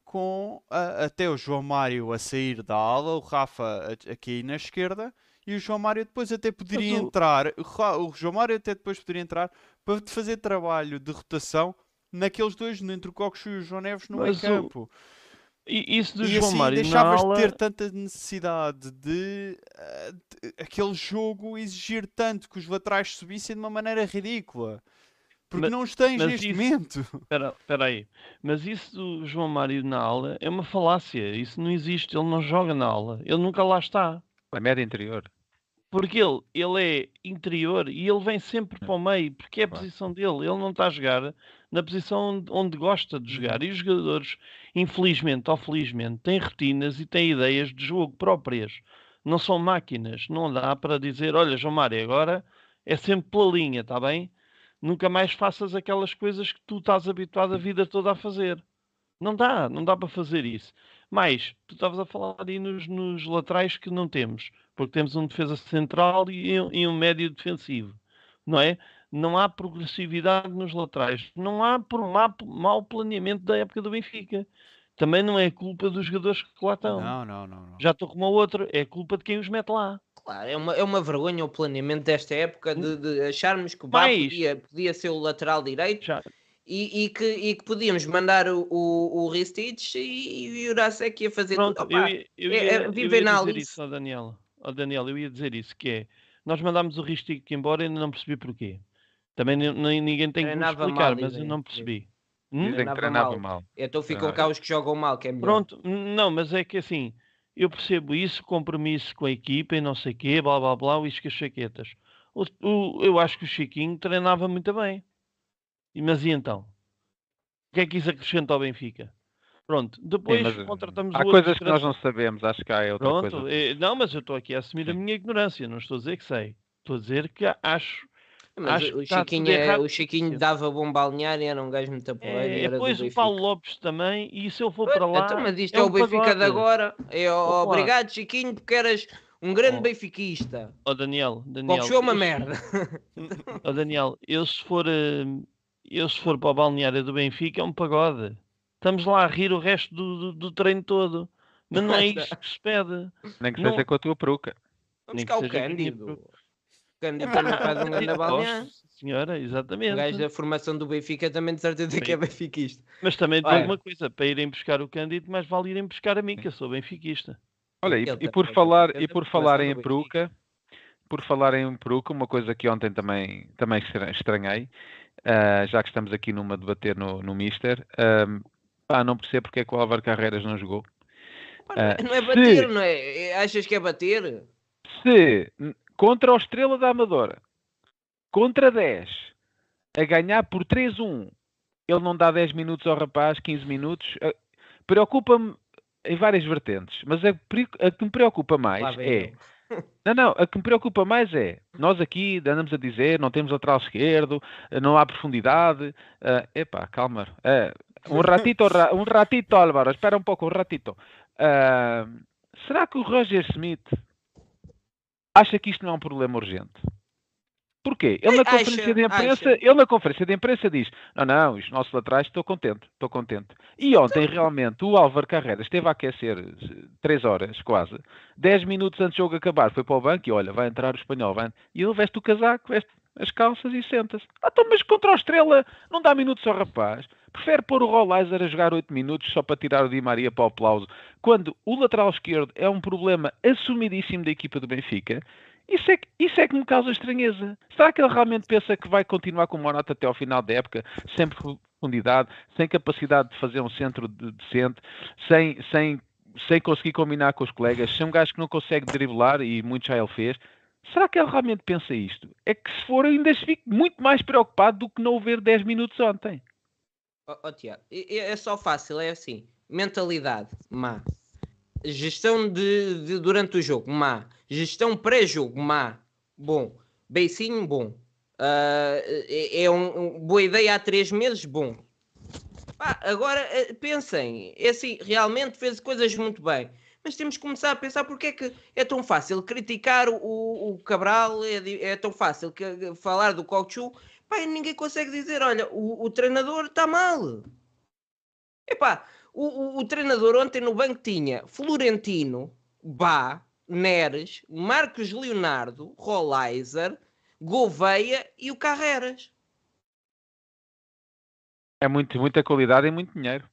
Speaker 1: com a, até o João Mário a sair da ala, o Rafa aqui na esquerda, e o João Mário depois até poderia entrar, o João Mário até depois poderia entrar para fazer trabalho de rotação naqueles dois, entre o Cocos e o João Neves no meio campo. O...
Speaker 5: E isso do e João
Speaker 1: assim
Speaker 5: Mário
Speaker 1: deixavas
Speaker 5: aula...
Speaker 1: de ter tanta necessidade de, uh, de, aquele jogo exigir tanto que os laterais subissem de uma maneira ridícula. Porque mas, não os tens neste isso, momento.
Speaker 5: Espera aí. Mas isso do João Mário na aula é uma falácia. Isso não existe. Ele não joga na aula. Ele nunca lá está.
Speaker 4: É média interior.
Speaker 5: Porque ele, ele é interior e ele vem sempre para o meio, porque é a posição dele. Ele não está a jogar na posição onde gosta de jogar. Uhum. E os jogadores, infelizmente ou felizmente, têm retinas e têm ideias de jogo próprias. Não são máquinas. Não dá para dizer, olha, João Mário, agora é sempre pela linha, está bem? Nunca mais faças aquelas coisas que tu estás habituado a vida toda a fazer. Não dá, não dá para fazer isso. Mas, tu estavas a falar aí nos, nos laterais que não temos porque temos um defesa central e, e um médio defensivo, não é? Não há progressividade nos laterais, não há por má, mau planeamento da época do Benfica. Também não é culpa dos jogadores que lá estão.
Speaker 1: Não, não, não. não.
Speaker 5: Já estou com uma outra, é culpa de quem os mete lá.
Speaker 2: Claro, é uma, é uma vergonha o planeamento desta época de, de acharmos que o Bá podia, podia ser o lateral direito
Speaker 5: Já,
Speaker 2: e, e que, e que podíamos mandar o, o, o Ristich e, e o Jurasek ia fazer
Speaker 5: Pronto,
Speaker 2: tudo.
Speaker 5: eu
Speaker 2: Opá,
Speaker 5: ia, eu
Speaker 2: é-
Speaker 5: ia,
Speaker 2: é-
Speaker 5: eu ia dizer isso ao Daniel. Ao Daniel, eu ia dizer isso, que é, nós mandámos o Ristic embora e ainda não percebi porquê. Também nem, ninguém tem que me explicar,
Speaker 2: mal,
Speaker 5: mas eu não percebi. Hum?
Speaker 4: Dizem que
Speaker 2: Treinava mal.
Speaker 4: mal.
Speaker 2: Então ficam
Speaker 4: Ah,
Speaker 2: cá os que jogam mal, que é melhor.
Speaker 5: Pronto, não, mas é que assim, eu percebo isso, compromisso com a equipa e não sei quê, blá blá blá, isso que as chaquetas. O, o- eu acho que o Chiquinho treinava muito bem. E, mas e então? O que é que isso acrescenta ao Benfica? Pronto, depois
Speaker 4: Sim, eh,
Speaker 5: contratamos
Speaker 4: há
Speaker 5: o
Speaker 4: coisas que nós não sabemos, acho que há outra
Speaker 5: Pronto,
Speaker 4: coisa.
Speaker 5: eh, não, mas eu estou aqui a assumir a minha ignorância, não estou a dizer que sei. Estou a dizer que acho.
Speaker 2: Mas
Speaker 5: acho
Speaker 2: o Chiquinho, é- o Chiquinho dava bom balneário, era um gajo muito e
Speaker 5: É, depois o. Paulo Lopes também, e se eu for para lá.
Speaker 2: Então, mas isto
Speaker 5: é
Speaker 2: é, o Benfica de agora. É, ó, obrigado, Chiquinho, porque eras um grande
Speaker 5: Oh.
Speaker 2: benfiquista.
Speaker 5: Ó Daniel, Daniel.
Speaker 2: Qual show é uma
Speaker 5: eu-
Speaker 2: merda.
Speaker 5: Ó Daniel, eu se for, eh, eu se for para o balneário do Benfica é um pagode. Estamos lá a rir o resto do, do- do treino todo. Mas não é isso que se pede.
Speaker 4: Nem que
Speaker 5: não-
Speaker 4: seja com a tua peruca.
Speaker 2: Vamos
Speaker 5: Nem
Speaker 2: cá
Speaker 5: que
Speaker 2: o Cândido. O Cândido também faz um grande balneário.
Speaker 5: Gosto, senhora,
Speaker 2: O
Speaker 5: exatamente.
Speaker 2: gajo da formação do Benfica também de certeza que é
Speaker 5: Sim.
Speaker 2: benfiquista.
Speaker 5: Mas também digo
Speaker 2: Olha.
Speaker 5: uma coisa, para irem buscar o Cândido, mais vale irem buscar a mim, que eu sou benfiquista.
Speaker 4: Olha, e, e
Speaker 2: também
Speaker 4: por falar, e por falar em peruca, por falar em peruca, uma coisa que ontem também, também estra- estranhei, ah, já que estamos aqui numa debater no, no Mister, ah, pá, não percebo porque é que o Álvaro Carreiras não jogou. Ah,
Speaker 2: não é
Speaker 4: se-
Speaker 2: bater, não é? É- Achas que é bater?
Speaker 4: Se contra o Estrela da Amadora, contra 10, a ganhar por 3-1, ele não dá 10 minutos ao rapaz, 15 minutos, ah, preocupa-me em várias vertentes, mas a, a que me preocupa mais é. Não, não, a que me preocupa mais é, nós aqui andamos a dizer, não temos lateral esquerdo, não há profundidade. ah, epá, calma. ah, um ratito, ra- um ratito, Álvaro, espera um pouco, um ratito. Ah, será que o Roger Smith acha que isto não é um problema urgente? Porquê? Ele na conferência de imprensa,
Speaker 2: acha.
Speaker 4: ele na conferência de imprensa diz: "Não, não, os nossos laterais estou contente, estou contente". E ontem realmente o Álvaro Carreira esteve a aquecer 3 horas quase, 10 minutos antes do jogo acabar, foi para o banco e olha, vai entrar o espanhol, vai. E ele veste o casaco, veste as calças e senta-se. Ah, então, mas contra o Estrela não dá minutos ao rapaz. Prefere pôr o Rollizer a jogar 8 minutos só para tirar o Di Maria para o aplauso, quando o lateral esquerdo é um problema assumidíssimo da equipa do Benfica. Isso é, que, isso é que me causa estranheza. Será que ele realmente pensa que vai continuar com o Morata até ao final da época, sem profundidade, sem capacidade de fazer um centro de- decente, sem, sem, sem conseguir combinar com os colegas, sem um gajo que não consegue driblar, e muito já ele fez? Será que ele realmente pensa isto? É que se for, ainda fico muito mais preocupado do que não o ver 10 minutos ontem.
Speaker 2: Ó, Tiago, é é só fácil, é assim. Mentalidade, má. Gestão de, de- durante o jogo, má. Gestão pré-jogo, má. Bom. Beicinho, bom. Ah, é é um, um- boa ideia há três meses, bom. Pá, agora eh, pensem, é assim, realmente fez coisas muito bem. Mas temos que começar a pensar porque é que é tão fácil criticar o, o Cabral, é, é tão fácil que- falar do Cochu, e ninguém consegue dizer, olha, o, o treinador está mal. Epá, o, o, o treinador ontem no banco tinha Florentino, Bá, Neres, Marcos Leonardo, Rolaiser, Gouveia e o Carreras.
Speaker 4: É muito, muita qualidade e muito dinheiro.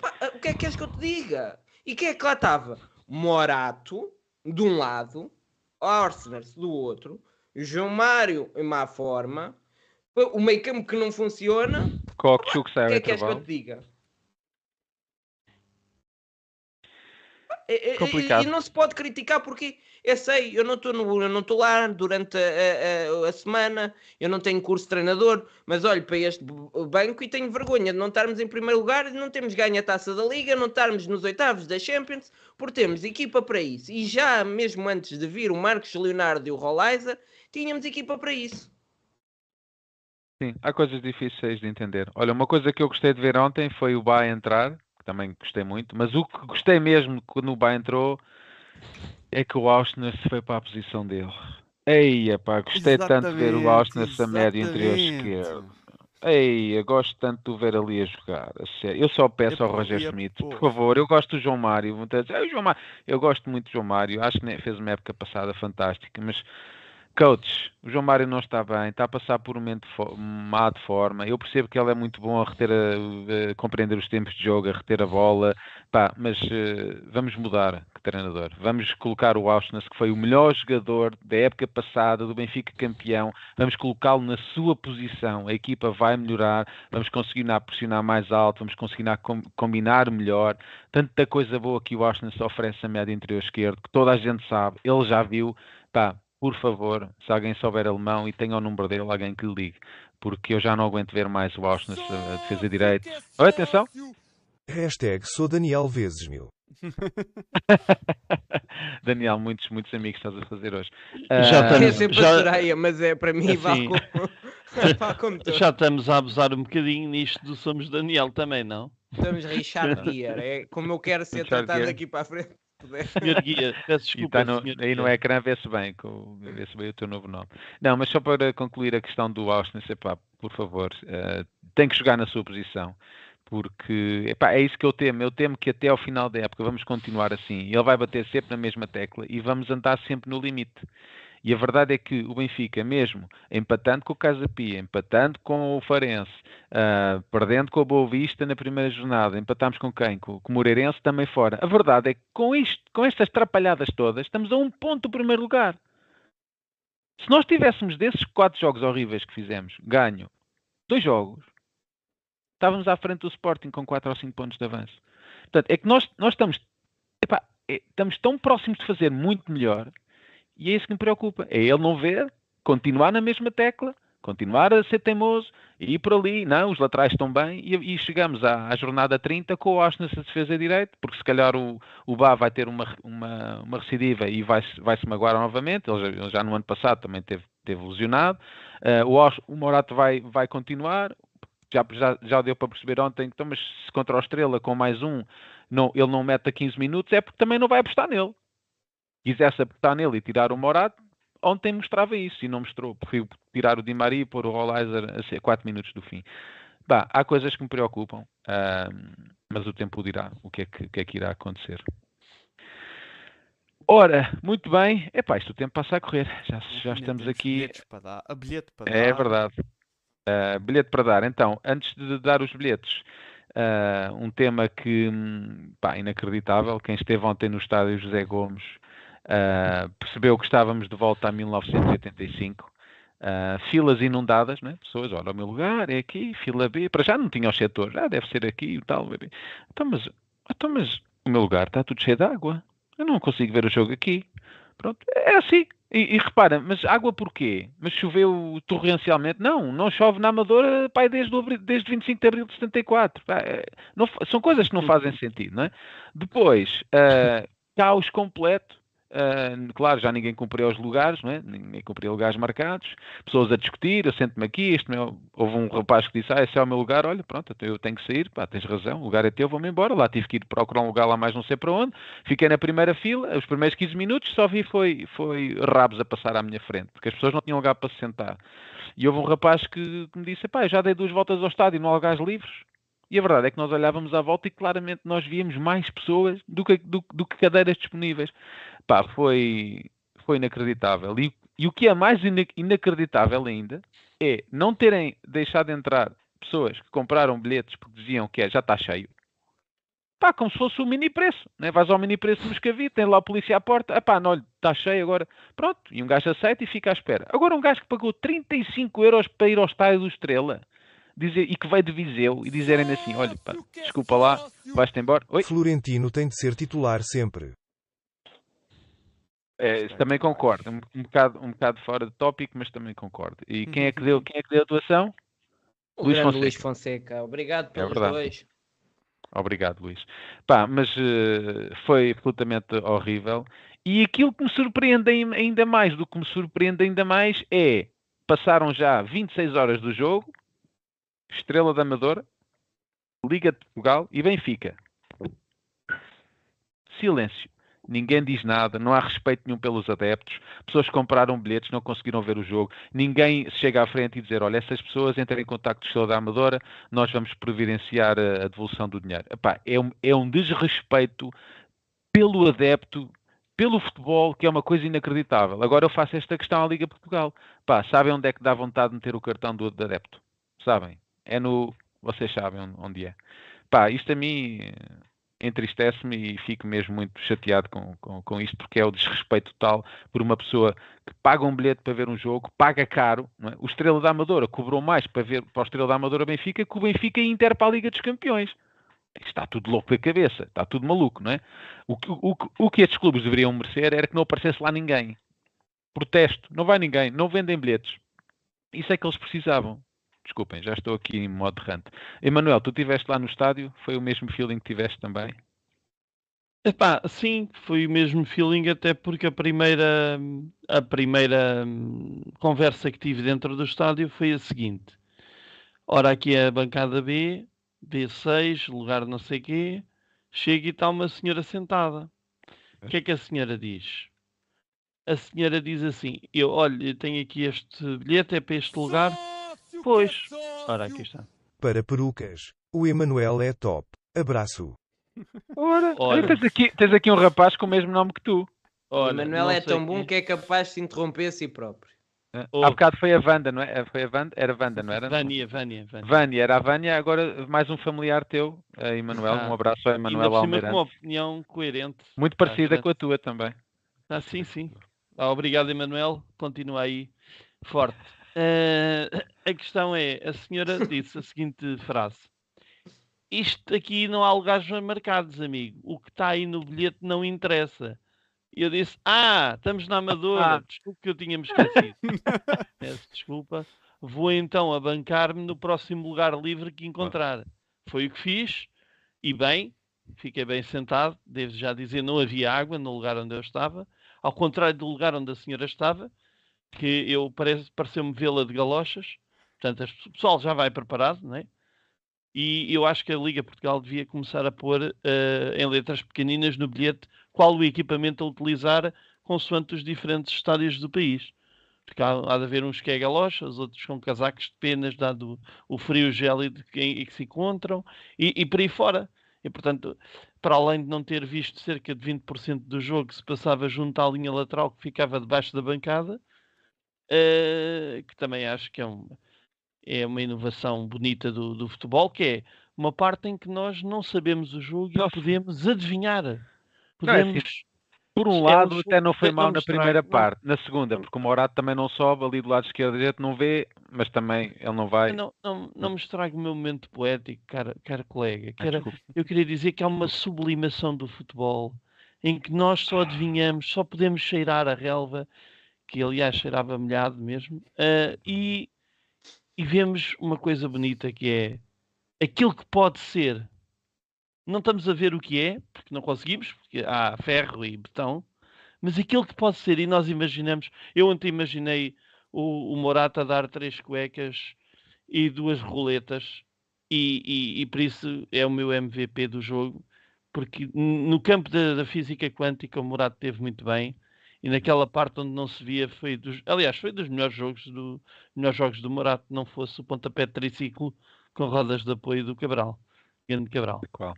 Speaker 2: Pá, o que é que queres que eu te diga? E quem é que lá estava? Morato, de um lado, Orsners do outro, João Mário em má forma, o meio campo que não funciona.
Speaker 4: Sai
Speaker 2: O que é que queres que eu te diga? E, e-
Speaker 4: Complicado.
Speaker 2: e não se pode criticar porque eu sei, eu não estou no, eu não estou lá durante a, a- a- semana, eu não tenho curso de treinador, mas olho para este banco e tenho vergonha de não estarmos em primeiro lugar, de não termos ganho a taça da Liga, não estarmos nos oitavos da Champions, porque temos equipa para isso. E já mesmo antes de vir o Marcos Leonardo e o Rolaiza, tínhamos equipa para isso.
Speaker 4: Sim, há coisas difíceis de entender. Olha, uma coisa que eu gostei de ver ontem foi o Bá entrar, que também gostei muito, mas o que gostei mesmo quando o Bá entrou é que o Austin se foi para a posição dele. Ei, pá, gostei tanto de ver o Austin nessa
Speaker 1: Exatamente,
Speaker 4: média interior
Speaker 1: exatamente.
Speaker 4: esquerdo. Ei, eu gosto tanto de ver ali a jogar. a. Eu só peço ao Roger
Speaker 1: a
Speaker 4: Schmidt, por favor, eu gosto do João Mário. a dizer, "Ah, o João Mário." Eu gosto muito do João Mário, acho que fez uma época passada fantástica, mas coach, o João Mário não está bem, está a passar por um momento má de forma. Eu percebo que ele é muito bom a reter a, a compreender os tempos de jogo, a reter a bola, pá, mas eh, vamos mudar que treinador. Vamos colocar o Auschwitz, que foi o melhor jogador da época passada, do Benfica campeão, vamos colocá-lo na sua posição. A equipa vai melhorar, vamos conseguir na- pressionar mais alto, vamos conseguir com- combinar melhor. Tanta coisa boa que o Auschwitz oferece a média interior esquerdo, que toda a gente sabe, ele já viu. Pá, por favor, se alguém souber alemão e tenha o número dele, alguém que lhe ligue, porque eu já não aguento ver mais o Auschwitz a defesa direita. Oi, atenção!
Speaker 3: Hashtag sou Daniel vezes mil.
Speaker 4: Daniel, muitos, muitos amigos estás a fazer hoje.
Speaker 5: Já
Speaker 4: Ah,
Speaker 5: estamos-
Speaker 2: É sempre
Speaker 5: já-
Speaker 2: a Soraya, mas é para mim vale
Speaker 5: Assim.
Speaker 2: como, vale como todo.
Speaker 5: Já estamos a abusar um bocadinho nisto do Somos Daniel também, não?
Speaker 2: Estamos Richard Gear. É como eu quero ser
Speaker 4: Richard
Speaker 2: tratado
Speaker 4: Gere.
Speaker 2: daqui para a frente.
Speaker 5: Senhor Guia, peço
Speaker 4: E
Speaker 5: desculpa.
Speaker 4: tá no-
Speaker 5: senhor
Speaker 4: aí no
Speaker 5: Guia.
Speaker 4: ecrã vê-se bem, vê-se bem o teu novo nome. Não, mas só para concluir a questão do Austin, epá, por favor, eh, tem que jogar na sua posição. Porque epá, é isso que eu temo. Eu temo que até ao final da época vamos continuar assim. Ele vai bater sempre na mesma tecla e vamos andar sempre no limite. E a verdade é que o Benfica, mesmo empatando com o Casa Pia, empatando com o Farense, ah, perdendo com a Boa Vista na primeira jornada, empatámos com quem? Com, com o Moreirense também fora. A verdade é que com, isto, com estas trapalhadas todas, estamos a um ponto do primeiro lugar. Se nós tivéssemos desses quatro jogos horríveis que fizemos, ganho dois jogos, estávamos à frente do Sporting com 4 ou 5 pontos de avanço. Portanto, é que nós, nós estamos, epá, é- estamos tão próximos de fazer muito melhor e é isso que me preocupa. É ele não ver, continuar na mesma tecla, continuar a ser teimoso e ir por ali. Não, os laterais estão bem e, e chegamos à, à jornada 30 com o Austin nessa defesa direita, porque se calhar o, o Bá vai ter uma, uma, uma recidiva e vai-se vai -se magoar novamente. Ele já, ele já no ano passado também teve, teve lesionado. Eh, o, o Morato vai, vai continuar. Já, já, já deu para perceber ontem, então, mas se contra o Estrela com mais um não, ele não mete a 15 minutos, é porque também não vai apostar nele. Quisesse apostar nele e tirar o Morato, ontem mostrava isso e não mostrou. Prefiro tirar o Di Maria e pôr o Rollizer a ser 4 minutos do fim. Bah, há coisas que me preocupam, ahm, mas o tempo dirá o que, é que, que é que irá acontecer. Ora, muito bem. Epá, isto o tempo passa a correr. Já, já estamos aqui.
Speaker 1: para dar. A bilhete para
Speaker 4: É
Speaker 1: dar.
Speaker 4: verdade. Uh, bilhete para dar. Então, antes de dar os bilhetes, uh, um tema que, hum, pá, inacreditável. Quem esteve ontem no estádio José Gomes uh, percebeu que estávamos de volta a 1985. Uh, filas inundadas, né? pessoas, olha, o meu lugar é aqui, fila B, para já não tinha os setores, ah, deve ser aqui e tal. bebê. Então, mas, então, mas o meu lugar está tudo cheio de água, eu não consigo ver o jogo aqui. Pronto, é assim. E, e repara, mas água porquê? Mas choveu torrencialmente? Não, não chove na Amadora pai, desde, o desde 25 de abril de 74. Pá, é, não são coisas que não fazem sentido, não é? Depois, ah, caos completo. Ah, claro, já ninguém cumpriu os lugares, não é? Ninguém cumpriu lugares marcados. Pessoas a discutir, eu sento-me aqui. Este meu... Houve um rapaz que disse: Ah, esse é o meu lugar. Olha, pronto, eu tenho que sair. Pá, tens razão, o lugar é teu, vou-me embora. Lá tive que ir procurar um lugar lá mais não sei para onde. Fiquei na primeira fila, os primeiros 15 minutos, só vi foi, foi rabos a passar à minha frente, porque as pessoas não tinham lugar para se sentar. E houve um rapaz que, que me disse: Pá, já dei duas voltas ao estádio, não há lugares livres. E a verdade é que nós olhávamos à volta e claramente nós víamos mais pessoas do que, do, do que cadeiras disponíveis. Pá, foi, foi inacreditável. E, e o que é mais ina- inacreditável ainda é não terem deixado entrar pessoas que compraram bilhetes porque diziam que é, já está cheio. Pá, como se fosse o mini preço, né? Vais ao mini preço no Moscavide, tem lá a polícia à porta, ah pá, não, está cheio agora. Pronto, e um gajo aceita e fica à espera. Agora um gajo que pagou 35 euros para ir ao estádio do Estrela dizer, e que veio de Viseu e dizerem assim, olha, pá, desculpa lá, vais-te embora. Oi?
Speaker 3: Florentino tem de ser titular sempre.
Speaker 4: É, também concordo, um, um, bocado, um bocado fora de tópico, mas também concordo. E quem é que deu, quem é que deu a doação?
Speaker 2: O
Speaker 4: Luís Fonseca.
Speaker 2: Luís Fonseca. Obrigado pelos
Speaker 4: verdade.
Speaker 2: dois.
Speaker 4: Obrigado, Luís. Pá, mas eh, foi absolutamente horrível. E aquilo que me surpreende ain- ainda mais, do que me surpreende ainda mais, é passaram já 26 horas do jogo, Estrela da Amadora, Liga de Portugal e Benfica. Silêncio. Ninguém diz nada, não há respeito nenhum pelos adeptos, pessoas compraram bilhetes não conseguiram ver o jogo, ninguém chega à frente e dizer, olha, essas pessoas entrem em contato com o da Amadora, nós vamos providenciar a, a devolução do dinheiro. Epá, é, um, é um desrespeito pelo adepto, pelo futebol, que é uma coisa inacreditável. Agora eu faço esta questão à Liga Portugal. Sabem onde é que dá vontade de meter o cartão do, do adepto? Sabem? É no... Vocês sabem onde é. Pá, isto a mim entristece-me e fico mesmo muito chateado com, com, com, isto, porque é o desrespeito total por uma pessoa que paga um bilhete para ver um jogo, paga caro. É? O Estrela da Amadora cobrou mais para ver para o Estrela da Amadora Benfica que o Benfica Inter para a Liga dos Campeões. Está tudo louco da cabeça, está tudo maluco, não é? O, o, o que estes clubes deveriam merecer era que não aparecesse lá ninguém. Protesto, não vai ninguém, não vendem bilhetes. Isso é que eles precisavam. Desculpem, já estou aqui em modo rant. Emanuel, tu estiveste lá no estádio? Foi o mesmo feeling que tiveste também?
Speaker 5: Epá, sim, foi o mesmo feeling, até porque a primeira, a primeira hum, conversa que tive dentro do estádio foi a seguinte. Ora, aqui é a bancada B, B6, lugar não sei quê, chega e está uma senhora sentada. O que é que a senhora diz? A senhora diz assim, eu, olha, tenho aqui este bilhete, é para este lugar Pois. Ora, aqui está.
Speaker 3: Para perucas, o Emanuel é top. Abraço.
Speaker 4: Ora, Ora. Tens, aqui, tens aqui um rapaz com o mesmo nome que tu.
Speaker 2: Ora, Emanuel é tão bom que é capaz de se interromper a si próprio.
Speaker 4: Oh. Há bocado foi a Wanda, não é? Foi a Wanda? Era a Wanda, não era?
Speaker 5: Vânia, Vânia, Vânia.
Speaker 4: Vânia, era a Vânia, agora mais um familiar teu, a Emanuel. Ah, um abraço a Emanuel Almeida.
Speaker 5: com uma opinião coerente.
Speaker 4: Muito parecida ah, com a tua também.
Speaker 5: Ah, sim, sim. Ah, obrigado, Emanuel. Continua aí forte. Uh, a questão é, a senhora disse a seguinte frase. Isto aqui não há lugares marcados, amigo. O que está aí no bilhete não interessa. E eu disse, ah, estamos na Amadora. Ah. Desculpe que eu tinha me esquecido. Peço desculpa. Vou então abancar-me no próximo lugar livre que encontrar. Foi o que fiz. E bem, fiquei bem sentado. Devo já dizer, não havia água no lugar onde eu estava. Ao contrário do lugar onde a senhora estava, que eu parece, pareceu-me vê-la de galochas. Portanto, o pessoal já vai preparado, não é? E eu acho que a Liga Portugal devia começar a pôr uh, em letras pequeninas no bilhete qual o equipamento a utilizar consoante os diferentes estádios do país. Porque há, há de haver uns que é galochas, outros com casacos de penas, dado o frio gélido em que se encontram, e, e por aí fora. E, portanto, para além de não ter visto cerca de 20% do jogo que se passava junto à linha lateral que ficava debaixo da bancada, uh, que também acho que é, um, é uma inovação bonita do, do, futebol, que é uma parte em que nós não sabemos o jogo e podemos adivinhar. Podemos... Não, é assim,
Speaker 4: por um é lado, até não foi mal na primeira parte. Na segunda, porque o Morato também não sobe ali do lado esquerdo gente não vê, mas também ele não vai.
Speaker 5: Não, não, não me estrague o meu momento poético, cara, cara colega. Que era, eu queria dizer que há uma sublimação do futebol em que nós só adivinhamos, só podemos cheirar a relva que aliás cheirava molhado mesmo, uh, e, e vemos uma coisa bonita que é aquilo que pode ser. Não estamos a ver o que é, porque não conseguimos, porque há ferro e betão, mas aquilo que pode ser, e nós imaginamos, eu ontem imaginei o, o Morata dar três cuecas e duas roletas, e, e, e, por isso é o meu MVP do jogo, porque no campo da, da física quântica o Morata teve muito bem, e naquela parte onde não se via foi dos, aliás, foi dos melhores jogos do melhores jogos do Morato, não fosse o pontapé de triciclo com rodas de apoio do Cabral, grande Cabral.
Speaker 4: Qual?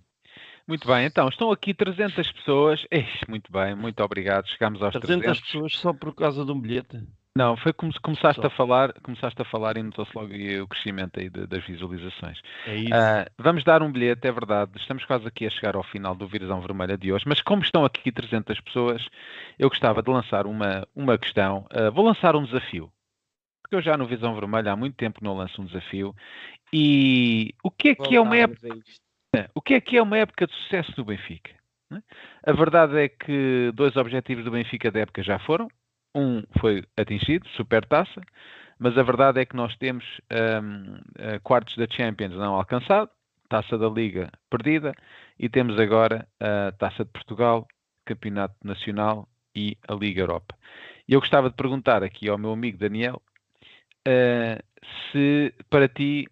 Speaker 4: Muito bem, então estão aqui 300 pessoas. Eixe, muito bem, muito obrigado. Chegamos aos 300.
Speaker 5: 300 pessoas só por causa de um bilhete.
Speaker 4: Não, foi como começaste Só. a falar, começaste a falar e notou-se logo o crescimento aí de, das visualizações.
Speaker 5: É isso. Uh,
Speaker 4: vamos dar um bilhete, é verdade. Estamos quase aqui a chegar ao final do Visão Vermelha de hoje, mas como estão aqui 300 pessoas, eu gostava de lançar uma, uma questão. Uh, vou lançar um desafio. Porque eu já no Visão Vermelha há muito tempo não lanço um desafio. E o que é que é uma época... O que é que é uma época de sucesso do Benfica? É? A verdade é que dois objetivos do Benfica da época já foram um foi atingido, supertaça, mas a verdade é que nós temos um, uh, quartos da Champions não alcançado, taça da Liga perdida e temos agora a taça de Portugal, Campeonato Nacional e a Liga Europa. E eu gostava de perguntar aqui ao meu amigo Daniel uh, se para ti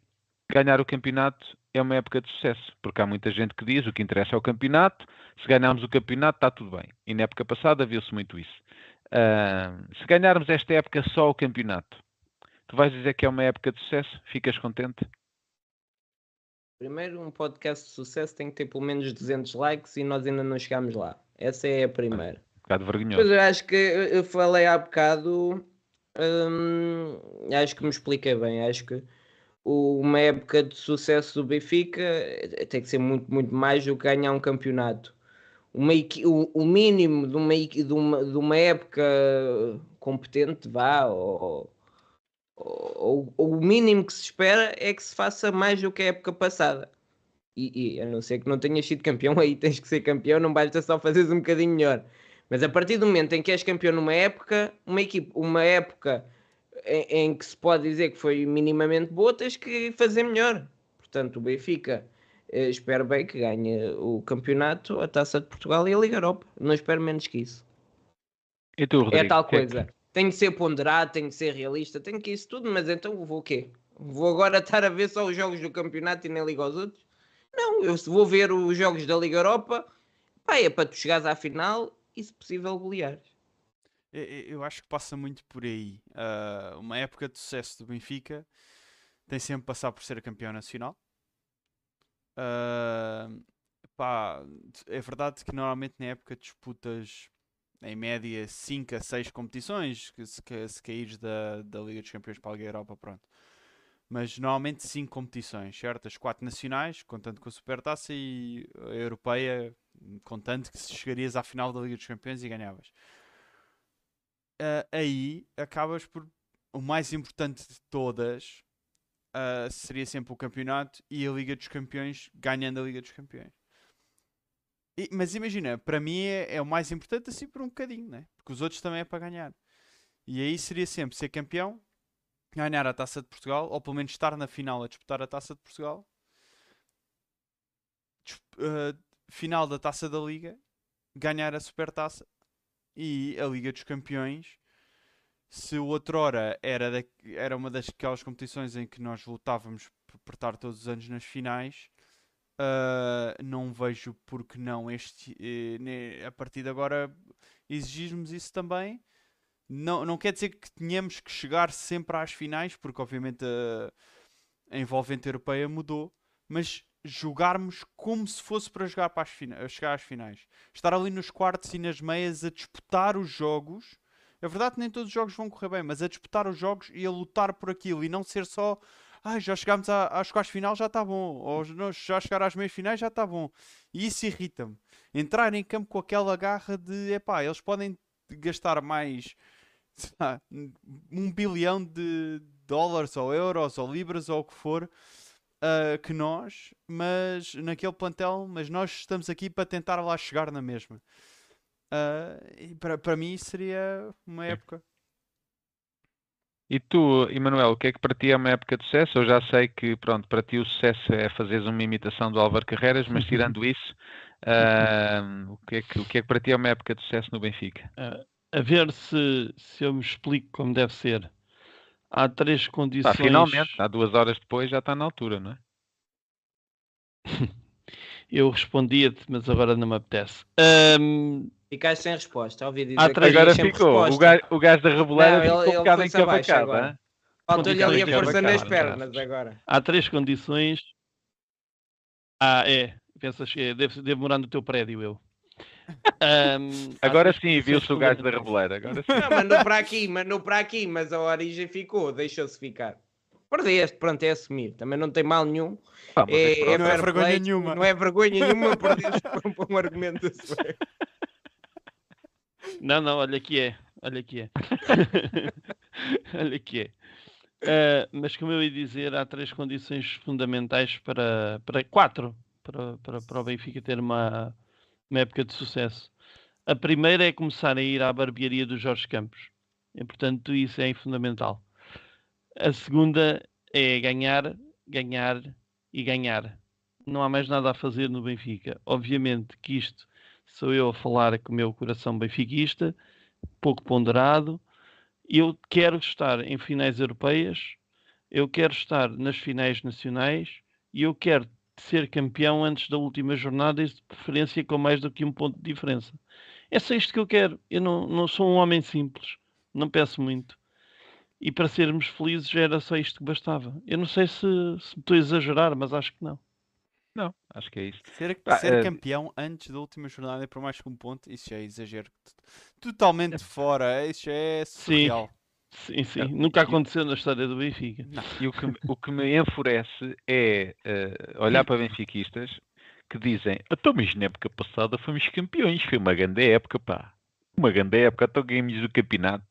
Speaker 4: ganhar o campeonato é uma época de sucesso, porque há muita gente que diz o que interessa é o campeonato, se ganharmos o campeonato está tudo bem. E na época passada viu-se muito isso. Uh, se ganharmos esta época só o campeonato, tu vais dizer que é uma época de sucesso? Ficas contente?
Speaker 2: Primeiro, um podcast de sucesso tem que ter pelo menos 200 likes e nós ainda não chegámos lá. Essa é a primeira.
Speaker 4: Um bocado vergonhoso.
Speaker 2: Pois eu acho que eu falei há bocado, hum, acho que me expliquei bem. Acho que uma época de sucesso do Benfica tem que ser muito, muito mais do que ganhar um campeonato. Uma, o, o mínimo de uma, de, uma, de uma época competente, vá, ou, ou, ou, o mínimo que se espera é que se faça mais do que a época passada. E, e a não ser que não tenhas sido campeão, aí tens que ser campeão, não basta só fazeres um bocadinho melhor. Mas a partir do momento em que és campeão numa época, uma equipe, uma época em, em, que se pode dizer que foi minimamente boa, tens que fazer melhor. Portanto, o Benfica espero bem que ganhe o campeonato, a Taça de Portugal e a Liga Europa. Não espero menos que isso.
Speaker 4: E tu, Rodrigo,
Speaker 2: é tal coisa. Que... Tenho que ser ponderado, tenho que ser realista, tenho que isso tudo, mas então vou o quê? Vou agora estar a ver só os jogos do campeonato e nem ligo aos outros? Não, eu vou ver os jogos da Liga Europa, pá, é para tu chegares à final e, se possível, goleares.
Speaker 1: Eu acho que passa muito por aí. Uh, uma época de sucesso do Benfica tem sempre passar por ser campeão nacional. Uh, pá, é verdade que normalmente na época disputas em média 5 a 6 competições, que se, que, se caíres da, da Liga dos Campeões para a Liga Europa, pronto. Mas normalmente 5 competições, certo? As 4 nacionais, contando com a Supertaça, e a Europeia, contando que se chegarias à final da Liga dos Campeões e ganhavas. Uh, aí acabas por. O mais importante de todas uh, seria sempre o campeonato e a Liga dos Campeões ganhando a Liga dos Campeões. E, mas imagina, para mim é, é, o mais importante assim por um bocadinho, né? porque os outros também é para ganhar. E aí seria sempre ser campeão, ganhar a taça de Portugal, ou pelo menos estar na final a disputar a taça de Portugal, uh, final da taça da Liga, ganhar a supertaça e a Liga dos Campeões. Se o outrora era, da, era uma daquelas competições em que nós lutávamos por estar todos os anos nas finais, uh, não vejo porque não este, uh, a partir de agora exigirmos isso também não, não quer dizer que tenhamos que chegar sempre às finais, porque obviamente a, a envolvente europeia mudou, mas jogarmos como se fosse para jogar para as chegar às finais. Estar ali nos quartos e nas meias a disputar os jogos. É verdade que nem todos os jogos vão correr bem, mas a disputar os jogos e a lutar por aquilo e não ser só ah, já chegámos às quartas final, já está bom, ou já chegar às meias finais, já está bom. E isso irrita-me. Entrar em campo com aquela garra de epá, eles podem gastar mais um bilhão de dólares ou euros ou libras ou o que for uh, que nós, mas naquele plantel, mas nós estamos aqui para tentar lá chegar na mesma. Uh, para, para mim seria uma época.
Speaker 4: E tu, Emanuel, o que é que para ti é uma época de sucesso? Eu já sei que, pronto, para ti o sucesso é fazeres uma imitação do Álvaro Carreiras, mas tirando isso, uh, o, que é que, o que é que para ti é uma época de sucesso no Benfica?
Speaker 5: Uh, a ver se, se eu me explico como deve ser. Há três condições.
Speaker 4: Ah, finalmente, há duas horas depois já está na altura, não é?
Speaker 5: eu respondia-te, mas agora não me apetece. Um...
Speaker 2: Ficaste sem resposta, ouvi dizer
Speaker 4: ah, que agora ficou. O gajo, o gajo da reboleira ficou ele, um bocado encabacado.
Speaker 2: Falta-lhe ali a força nas pernas agora.
Speaker 5: Há três condições. Ah, é. Pensas que é. Deve, deve morar no teu prédio, eu.
Speaker 4: Um, agora sim, viu-se o gajo da reboleira. Agora sim.
Speaker 2: Não, mandou para aqui, mandou para aqui, mas a origem ficou, deixou-se ficar. Perdeste, pronto, é assumir. Também não tem mal nenhum.
Speaker 1: Ah, é, é, não é vergonha play, nenhuma.
Speaker 2: Não é vergonha nenhuma, perdeste por um argumento assim.
Speaker 5: Não, não, olha que é. Olha que é. olha que é. Uh, mas como eu ia dizer, há três condições fundamentais para, para quatro para, para, para o Benfica ter uma, uma época de sucesso. A primeira é começar a ir à barbearia do Jorge Campos. E, portanto, isso é fundamental. A segunda é ganhar, ganhar e ganhar. Não há mais nada a fazer no Benfica. Obviamente que isto sou eu a falar com o meu coração benfiquista, pouco ponderado. Eu quero estar em finais europeias, eu quero estar nas finais nacionais e eu quero ser campeão antes da última jornada e de preferência com mais do que um ponto de diferença. É só isto que eu quero. Eu não, não sou um homem simples, não peço muito. E para sermos felizes era só isto que bastava. Eu não sei se, se estou a exagerar, mas acho que não.
Speaker 4: Não, acho que é isto.
Speaker 1: Ser,
Speaker 4: Ah,
Speaker 1: ser
Speaker 4: eh,
Speaker 1: campeão antes da última jornada e por mais que um ponto, isso já é exagero. Totalmente fora, isso já é surreal.
Speaker 5: Sim, sim. Nunca aconteceu na história do Benfica.
Speaker 4: E o que, me- o que me enfurece é eh, olhar para benfiquistas que dizem então, mas na época passada fomos campeões, foi uma grande época, pá. Uma grande época, então ganhamos o campeonato.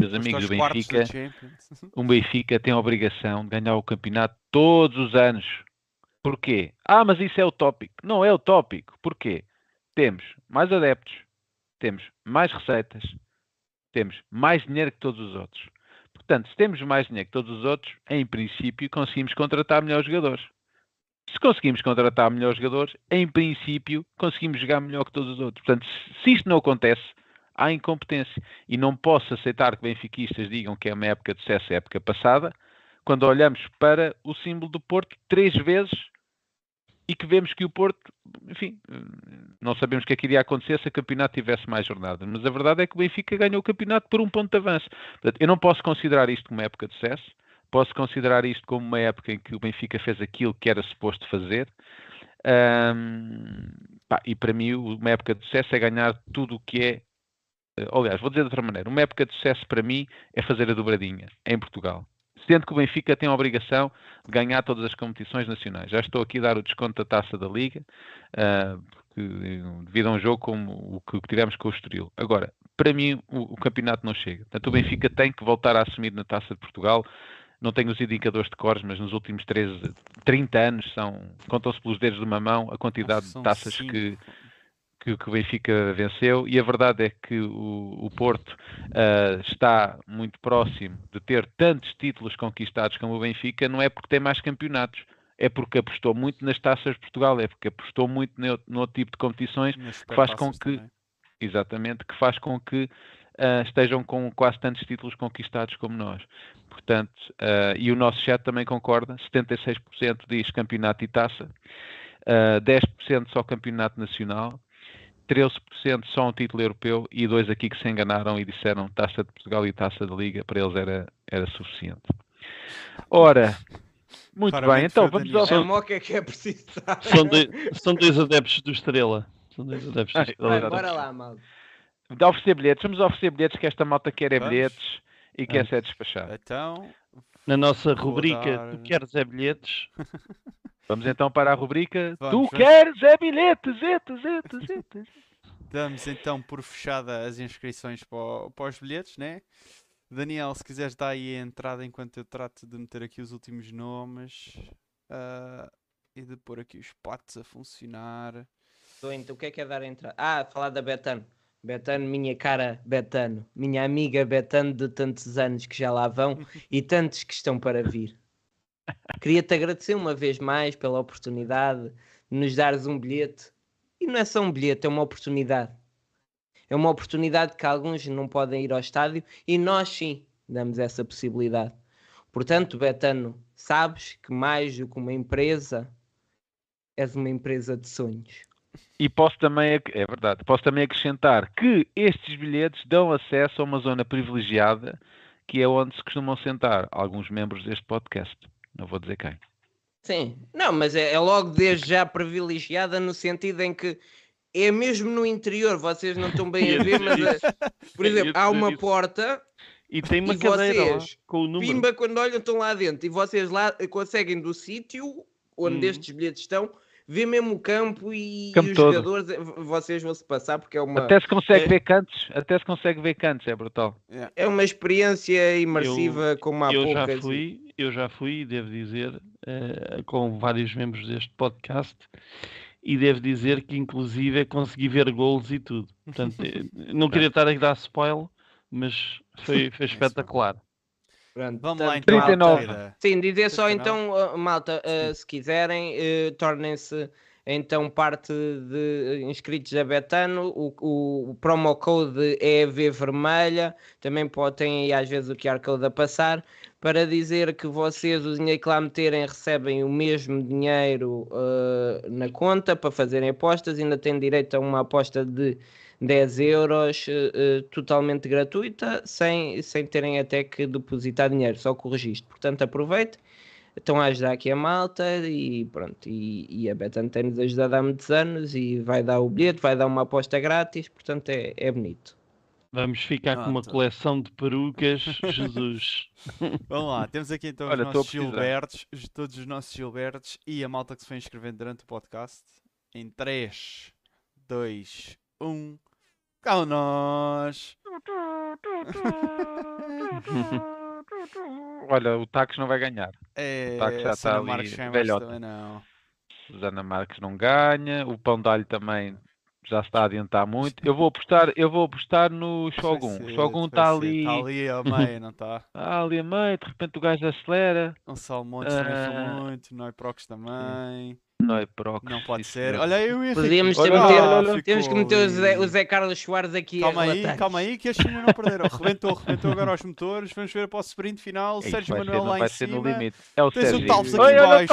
Speaker 4: Meus amigos do Benfica,
Speaker 1: Champions.
Speaker 4: um Benfica tem a obrigação de ganhar o campeonato todos os anos. Porquê? Ah, mas isso é utópico. Não é utópico. Porquê? Temos mais adeptos, temos mais receitas, temos mais dinheiro que todos os outros. Portanto, se temos mais dinheiro que todos os outros, em princípio, conseguimos contratar melhores jogadores. Se conseguimos contratar melhores jogadores, em princípio, conseguimos jogar melhor que todos os outros. Portanto, se- se isto não acontece, há incompetência. E não posso aceitar que benfiquistas digam que é uma época de sucesso a época passada, quando olhamos para o símbolo do Porto três vezes e que vemos que o Porto, enfim, não sabemos o que é que iria acontecer se o campeonato tivesse mais jornadas, mas a verdade é que o Benfica ganhou o campeonato por um ponto de avanço. Portanto, eu não posso considerar isto como uma época de sucesso, posso considerar isto como uma época em que o Benfica fez aquilo que era suposto fazer. Ahm, pá, e para mim, uma época de sucesso é ganhar tudo o que é. Eh, Aliás, vou dizer de outra maneira: uma época de sucesso para mim é fazer a dobradinha em Portugal. Sendo que o Benfica tem a obrigação de ganhar todas as competições nacionais. Já estou aqui a dar o desconto da taça da Liga, ah, porque, eh, devido a um jogo como o que tivemos com o Estoril. Agora, para mim, o, o campeonato não chega. Portanto, o Benfica tem que voltar a assumir na taça de Portugal. Não tenho os indicadores de cores, mas nos últimos 13, 30 anos são, contam-se pelos dedos de uma mão a quantidade de taças
Speaker 1: cinco.
Speaker 4: que, que, que o Benfica venceu e a verdade é que o, o Porto ah, está muito próximo de ter tantos títulos conquistados como o Benfica, não é porque tem mais campeonatos, é porque apostou muito nas taças de Portugal, é porque apostou muito no, no outro tipo de competições, que faz com que-
Speaker 1: também.
Speaker 4: exatamente, que faz com que ah, estejam com quase tantos títulos conquistados como nós. Portanto, ah, e o nosso chat também concorda, 76% diz campeonato e taça, ah, 10% só campeonato nacional, 13% só um título europeu e dois aqui que se enganaram e disseram taça de Portugal e taça da Liga, para eles era, era suficiente. Ora, muito
Speaker 1: Claramente
Speaker 4: bem, então vamos ao...
Speaker 2: É moca que é preciso.
Speaker 5: São dois, são dois adeptos do Estrela. São dois adeptos do Estrela.
Speaker 2: Vai, bora lá, mal.
Speaker 4: de oferecer bilhetes, vamos oferecer bilhetes que esta malta quer é
Speaker 1: Vamos.
Speaker 4: bilhetes e quer ser despachado.
Speaker 1: Então,
Speaker 5: Na nossa rubrica,
Speaker 1: dar-
Speaker 5: tu queres é bilhetes?
Speaker 4: Vamos então para a rubrica
Speaker 1: Vamos,
Speaker 4: Tu
Speaker 1: vamos.
Speaker 4: queres é bilhetes, etes, etes, etes.
Speaker 1: damos então por fechada as inscrições para, o- para os bilhetes, né? Daniel, se quiseres dar aí a entrada enquanto eu trato de meter aqui os últimos nomes ah, e de pôr aqui os potes a funcionar.
Speaker 2: Então, o que é que é dar a entrada? Ah, falar da Betano. Betano, minha cara Betano. Minha amiga Betano de tantos anos que já lá vão e tantos que estão para vir. Queria-te agradecer uma vez mais pela oportunidade de nos dares um bilhete. E não é só um bilhete, é uma oportunidade. É uma oportunidade que alguns não podem ir ao estádio e nós sim damos essa possibilidade. Portanto, Betano, sabes que mais do que uma empresa, és uma empresa de sonhos.
Speaker 4: E posso também, é verdade, posso também acrescentar que estes bilhetes dão acesso a uma zona privilegiada que é onde se costumam sentar alguns membros deste podcast. Não vou dizer quem.
Speaker 2: Sim, não, mas é, é logo desde já privilegiada no sentido em que é mesmo no interior, vocês não estão bem a ver, mas é- por exemplo, há uma porta,
Speaker 5: E tem uma
Speaker 2: E
Speaker 5: cadeira lá,
Speaker 2: vocês?
Speaker 5: com o número.
Speaker 2: pimba, quando olham estão lá dentro e vocês lá conseguem do sítio onde
Speaker 5: Uhum.
Speaker 2: estes bilhetes estão, ver mesmo o campo e,
Speaker 4: Campo
Speaker 2: e os
Speaker 4: todo.
Speaker 2: jogadores, eh, vocês vão se passar porque é uma,
Speaker 4: Até se consegue
Speaker 2: é-
Speaker 4: ver cantos, até se consegue ver cantos, é brutal.
Speaker 2: é uma experiência imersiva como há
Speaker 5: eu já
Speaker 2: poucas.
Speaker 5: fui, eu já fui, devo dizer, eh, com vários membros deste podcast e devo dizer que inclusive consegui ver gols e tudo. Portanto, eh, não queria estar a dar spoiler, mas foi, foi espetacular.
Speaker 2: Pronto,
Speaker 1: Vamos lá
Speaker 2: portanto,
Speaker 1: então.
Speaker 4: 39.
Speaker 1: Almeida.
Speaker 2: Sim, dizer só então, malta, uh, se quiserem, uh, tornem-se então parte de inscritos da Betano. O, o promo code é EV vermelha. Também podem aí às vezes o QR Code a passar para dizer que vocês, o dinheiro que lá meterem, recebem o mesmo dinheiro uh, na conta para fazerem apostas, ainda têm direito a uma aposta de 10 euros uh, totalmente gratuita, sem, sem terem até que depositar dinheiro, só com o registro. Portanto, aproveite, estão a ajudar aqui a malta e pronto. E, e a Betan tem-nos ajudado há muitos anos e vai dar o bilhete, vai dar uma aposta grátis, portanto é, é bonito.
Speaker 5: Vamos ficar com uma
Speaker 1: Pronto.
Speaker 5: coleção de perucas, Jesus.
Speaker 1: Vamos lá, temos aqui então
Speaker 4: Olha,
Speaker 1: os nossos. Gilbertos, os- todos os nossos Gilbertos e a malta que se foi inscrevendo durante o podcast. Em 3, 2, 1. Cá nós!
Speaker 4: Olha, o Tax não vai ganhar.
Speaker 1: É,
Speaker 4: Tá, que já
Speaker 1: a
Speaker 4: está ali
Speaker 1: não.
Speaker 4: Susana Marques não ganha. O Pão d'Alho também já se está a adiantar muito. Eu vou apostar, eu vou apostar no Shogun.
Speaker 1: Vai
Speaker 4: O
Speaker 1: ser,
Speaker 4: Shogun está
Speaker 1: ser.
Speaker 4: ali,
Speaker 1: Tá ali ao meio, não está?
Speaker 4: está ali a meio, de repente o gajo acelera.
Speaker 1: Um
Speaker 4: Ah.
Speaker 1: foi muito, Noiprox também.
Speaker 4: Não é prox,
Speaker 1: Não pode ser. Olha, eu ia
Speaker 2: Podíamos ter, meter-
Speaker 4: olha,
Speaker 2: temos que meter o Zé, o. Zé Carlos Soares aqui
Speaker 1: Calma aí,
Speaker 2: relatar.
Speaker 1: calma aí, que a China não perderam. Rebentou, rebentou agora aos motores. Vamos ver para o sprint final.
Speaker 4: Isso
Speaker 1: Sérgio
Speaker 4: ser,
Speaker 1: Manuel
Speaker 4: não
Speaker 1: lá
Speaker 4: vai
Speaker 1: em
Speaker 4: ser
Speaker 1: cima.
Speaker 4: no limite. É o
Speaker 1: Tens
Speaker 4: Sérgio.
Speaker 1: o Talves aqui embaixo.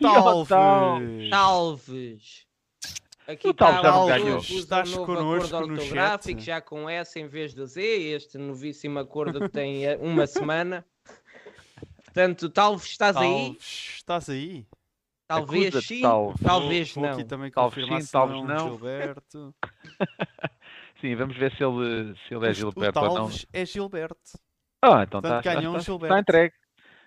Speaker 4: Talves.
Speaker 1: Talves.
Speaker 2: Talves. Aqui
Speaker 4: O Talves
Speaker 2: está
Speaker 4: já não
Speaker 2: o-
Speaker 4: ganhou.
Speaker 1: Estás
Speaker 2: o
Speaker 1: connosco no chat.
Speaker 2: já com S em vez do Z, este novíssimo acordo que tem eh, uma semana. Portanto, Talves, estás aí?
Speaker 1: Talves, estás aí?
Speaker 2: Talvez sim,
Speaker 4: Talves.
Speaker 2: talvez
Speaker 1: Vou
Speaker 2: não.
Speaker 1: aqui também
Speaker 4: Talvez sim, talvez
Speaker 1: não,
Speaker 4: não.
Speaker 1: Gilberto.
Speaker 4: Sim, vamos ver se ele, se ele é
Speaker 1: O
Speaker 4: Gilberto ou não.
Speaker 1: É Gilberto.
Speaker 4: Ah, então
Speaker 1: Portanto,
Speaker 4: está,
Speaker 1: ganhou um
Speaker 4: está,
Speaker 1: Gilberto.
Speaker 4: está entregue.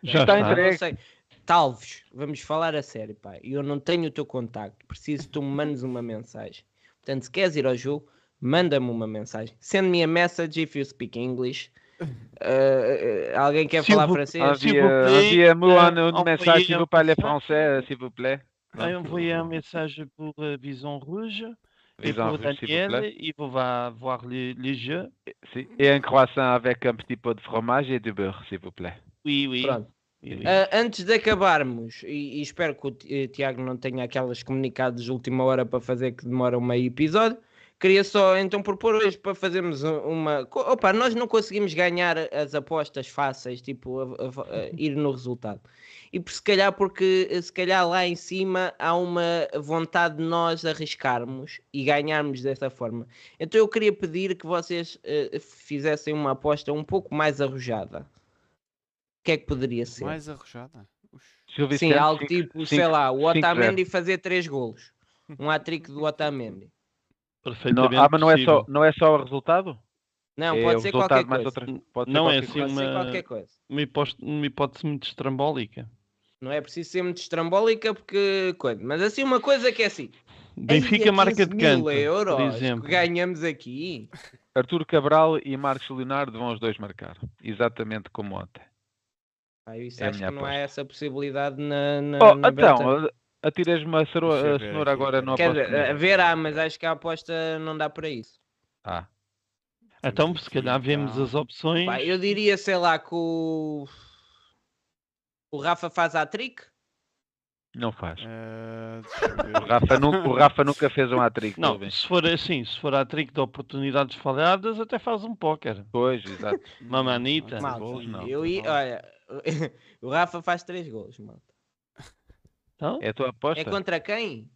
Speaker 5: Já
Speaker 4: Está
Speaker 5: está.
Speaker 4: entregue.
Speaker 2: Não sei. Talves, vamos falar a sério, pá. Eu não tenho o teu contacto. Preciso que tu me mandes uma mensagem. Portanto, se queres ir ao jogo, manda-me uma mensagem. Send me a message if you speak English. Uh, alguém quer falar francês?
Speaker 5: plaît,
Speaker 4: Envia-me
Speaker 5: euh,
Speaker 4: une
Speaker 5: envoyez
Speaker 4: message, s'il vous parlez français, s'il vous plaît.
Speaker 5: Vai envoyer un message pour Vison Rouge et pour Daniel. Il va voir les, les jeux.
Speaker 4: Si. Et un croissant avec un petit peu de fromage et de beurre, s'il vous plaît.
Speaker 5: Oui, oui.
Speaker 2: Uh, antes de acabarmos, e, e espero que o Ti- eh, Tiago não tenha aquelas comunicados de última hora para fazer que demoram meio episódio, queria só então propor hoje para fazermos um- uma. Opa, nós não conseguimos ganhar as apostas fáceis, tipo, a- a- a ir no resultado. E por- se calhar porque eh, se calhar lá em cima há uma vontade de nós arriscarmos e ganharmos dessa forma. Então eu queria pedir que vocês eh, fizessem uma aposta um pouco mais arrojada. O que é que poderia ser?
Speaker 1: Mais arrojada.
Speaker 2: Sim, algo
Speaker 4: cinco-
Speaker 2: tipo, sei
Speaker 4: cinco-
Speaker 2: lá, o Otamendi fazer três golos. Um hat-trick do Otamendi.
Speaker 4: Não,
Speaker 5: Perfeitamente
Speaker 4: ah, mas não é, só, não é só o resultado?
Speaker 2: Não,
Speaker 4: é
Speaker 2: pode
Speaker 4: o
Speaker 2: ser
Speaker 4: resultado
Speaker 2: qualquer
Speaker 4: outra. Pode
Speaker 5: Não
Speaker 4: ser
Speaker 5: é
Speaker 4: qualquer
Speaker 5: assim
Speaker 2: ser
Speaker 5: uma-
Speaker 2: qualquer coisa.
Speaker 5: Uma hipótese, uma hipótese muito estrambólica.
Speaker 2: Não é preciso ser muito estrambólica porque coisa. Mas assim uma coisa que é assim.
Speaker 5: Benfica
Speaker 2: "Ei,
Speaker 5: marca
Speaker 2: 15
Speaker 5: de canto,
Speaker 2: euros
Speaker 5: por exemplo.
Speaker 2: que ganhamos aqui.
Speaker 4: Arturo Cabral e Marcos Leonardo vão os dois marcar. Exatamente como ontem.
Speaker 2: Ah, isso
Speaker 4: É a
Speaker 2: acho
Speaker 4: minha
Speaker 2: que não há essa possibilidade na, na,
Speaker 4: Oh,
Speaker 2: na
Speaker 4: então. A- atiras-me a,
Speaker 1: ver
Speaker 4: cenoura
Speaker 1: aqui,
Speaker 4: agora não
Speaker 2: Quer
Speaker 4: aposto
Speaker 2: dizer, a
Speaker 4: comigo.
Speaker 2: ver há, mas acho que a aposta não dá para isso.
Speaker 4: Ah,
Speaker 5: Então, se calhar vemos
Speaker 1: então.
Speaker 5: as opções.
Speaker 2: Pá, eu diria, sei lá, que o. O Rafa faz a trick.
Speaker 4: não faz.
Speaker 1: Ver.
Speaker 4: O Rafa, nu- o Rafa nunca fez um hat-trick.
Speaker 5: Não, se for assim, se for a trick de oportunidades falhadas, até faz um póquer.
Speaker 4: Pois, exato.
Speaker 5: Uma manita.
Speaker 1: Não,
Speaker 2: Malta,
Speaker 4: não.
Speaker 2: eu ia, olha, o Rafa faz três gols, malta.
Speaker 5: Então,
Speaker 4: É a tua aposta?
Speaker 2: É contra quem?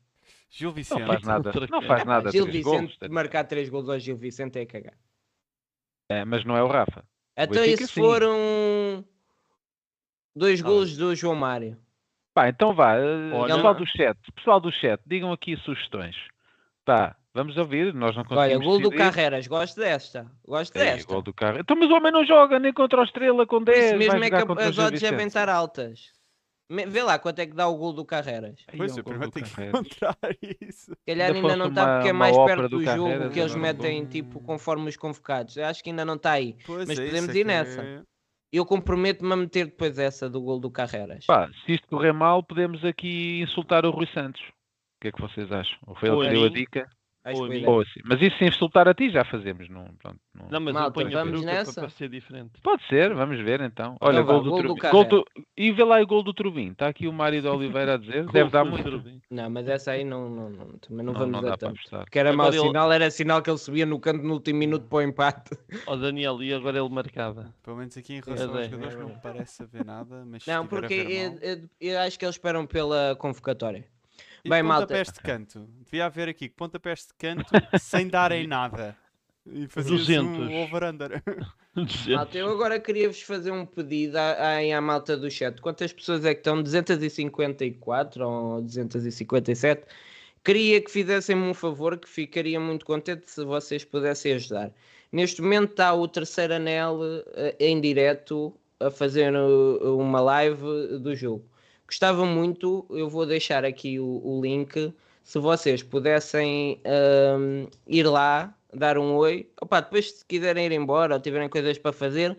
Speaker 1: Gil
Speaker 4: Não
Speaker 1: Vicente.
Speaker 4: faz nada. Não faz nada.
Speaker 2: Gil Vicente
Speaker 4: golos.
Speaker 2: marcar três gols ao Gil Vicente é cagar.
Speaker 4: É, mas não é o Rafa.
Speaker 2: Então e se
Speaker 4: sim.
Speaker 2: foram dois golos do João Mário?
Speaker 4: Pá, então vá. eh,
Speaker 5: Olha-
Speaker 4: Pessoal do chat, pessoal do chat, digam aqui sugestões. Pá, vamos ouvir, nós não conseguimos
Speaker 2: Olha, gol do
Speaker 4: decidir.
Speaker 2: Carreras, gosto desta. Gosto
Speaker 4: Ei,
Speaker 2: desta.
Speaker 4: gol do carro. Então, mas o homem não joga nem contra o Estrela com 10.
Speaker 2: Isso mesmo
Speaker 4: vai
Speaker 2: é que as odds devem estar altas. Vê lá quanto é que dá o gol do Carreras.
Speaker 4: Ai,
Speaker 1: Pois,
Speaker 4: o
Speaker 1: eu
Speaker 4: gol
Speaker 1: primeiro
Speaker 4: do
Speaker 1: tenho que encontrar isso.
Speaker 2: Se calhar
Speaker 4: Ainda
Speaker 2: ainda não está porque é mais perto
Speaker 4: do
Speaker 2: do jogo
Speaker 4: Carreras,
Speaker 2: que eles metem tipo conforme os convocados. Eu acho que ainda não está aí.
Speaker 1: Pois
Speaker 2: Mas
Speaker 1: é,
Speaker 2: podemos
Speaker 1: é
Speaker 2: ir
Speaker 1: que
Speaker 2: nessa.
Speaker 1: é-
Speaker 2: Eu comprometo-me a meter depois essa do gol do Carreras.
Speaker 4: Pá, se isto correr mal, podemos aqui insultar o Rui Santos. O que é que vocês acham? Ou foi ele que deu a dica?
Speaker 5: Ou.
Speaker 4: Ou assim. Mas isso sem insultar a ti já fazemos. Não, pronto, não-
Speaker 5: Não, mas
Speaker 2: Malta,
Speaker 5: eu ponho
Speaker 2: vamos nessa?
Speaker 5: para ser diferente.
Speaker 4: Pode ser, vamos ver então. Olha,
Speaker 2: vá,
Speaker 4: gol do
Speaker 2: gol do
Speaker 4: Trubin. Do- E vê lá o gol do Trubin. Está aqui o Mário de Oliveira a dizer. Deve dar muito.
Speaker 5: do Rubinho.
Speaker 2: Não, mas essa aí não, não, não também não,
Speaker 4: Não,
Speaker 2: vamos
Speaker 4: não
Speaker 2: dar tanto. Que era mau
Speaker 5: ele-
Speaker 2: sinal, era sinal que ele subia no canto no último minuto para o empate.
Speaker 5: Ó Daniel, e agora ele marcava.
Speaker 1: Pelo menos aqui em relação aos
Speaker 5: é.
Speaker 1: jogadores não me parece haver nada, mas se
Speaker 2: Não, porque eu, eu- eu acho que eles esperam pela convocatória.
Speaker 1: E
Speaker 2: Bem, malta.
Speaker 1: pontapés de canto. Devia haver aqui pontapés de canto sem darem nada. E fazias
Speaker 5: 200.
Speaker 1: um over-under.
Speaker 2: Malta, eu agora queria-vos fazer um pedido à, à, à malta do chat. Quantas pessoas é que estão? 254 ou 257? Queria que fizessem-me um favor, que ficaria muito contente se vocês pudessem ajudar. Neste momento está o terceiro anel eh, em direto a fazer uma live do jogo. Gostava muito, eu vou deixar aqui o, o link. Se vocês pudessem ahm, ir lá, dar um oi. Opa, depois, se quiserem ir embora ou tiverem coisas para fazer,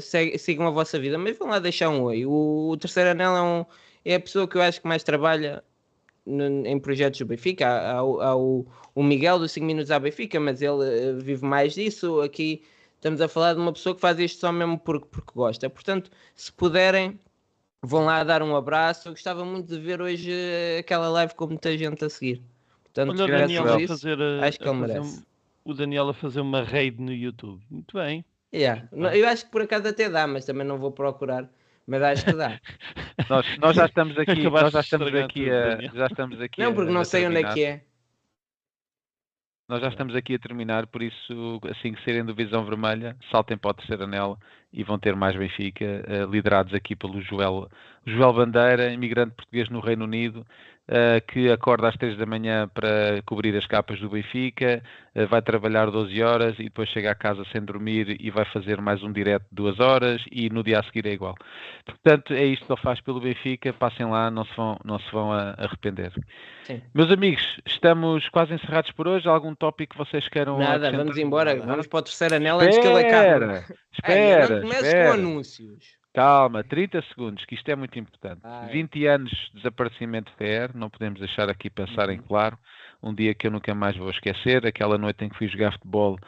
Speaker 2: se- sigam a vossa vida. Mas vão lá deixar um oi. O, o terceiro anel é, um- é a pessoa que eu acho que mais trabalha em projetos do Benfica. Há, há há o, o Miguel dos 5 minutos à Benfica, mas ele eh, vive mais disso. Aqui estamos a falar de uma pessoa que faz isto só mesmo porque, porque gosta. Portanto, se puderem, vão lá dar um abraço. Eu gostava muito de ver hoje eh, aquela live com muita gente a seguir. Portanto,
Speaker 5: Olha o Daniel
Speaker 2: a isso,
Speaker 5: fazer. a-
Speaker 2: acho que
Speaker 5: a
Speaker 2: ele merece.
Speaker 5: um- o Daniel a fazer uma raid no YouTube. Muito bem.
Speaker 2: Yeah. Não, Eu acho que por acaso até dá, mas também não vou procurar. Mas acho que dá.
Speaker 4: Nós, nós já estamos aqui, nós já estamos aqui
Speaker 5: tudo,
Speaker 4: a, já estamos aqui
Speaker 2: não,
Speaker 4: a-
Speaker 2: porque não
Speaker 4: a
Speaker 2: sei onde é que é.
Speaker 4: Nós já estamos aqui a terminar, por isso, assim que serem do Visão Vermelha, saltem para o terceiro anel e vão ter mais Benfica, eh, liderados aqui pelo Joel, Joel Bandeira, imigrante português no Reino Unido, eh, que acorda às três da manhã para cobrir as capas do Benfica, eh, vai trabalhar 12 horas e depois chega a casa sem dormir e vai fazer mais um direto de duas horas e no dia a seguir é igual. Portanto, é isto que ele faz pelo Benfica, passem lá, não se vão, não se vão a- arrepender.
Speaker 2: Sim.
Speaker 4: Meus amigos, estamos quase encerrados por hoje. Algum tópico que vocês queiram
Speaker 2: Nada,
Speaker 4: acrescentar?
Speaker 2: vamos embora. Vamos para o terceiro anel antes que ele acabe.
Speaker 4: Espera,
Speaker 2: Ai,
Speaker 4: espera,
Speaker 2: não
Speaker 4: espera.
Speaker 2: com anúncios.
Speaker 4: Calma, 30 segundos, que isto é muito importante.
Speaker 2: Ai.
Speaker 4: 20 anos de desaparecimento de TR, não podemos deixar aqui pensar
Speaker 2: Uhum.
Speaker 4: em claro. Um dia que eu nunca mais vou esquecer, aquela noite em que fui jogar futebol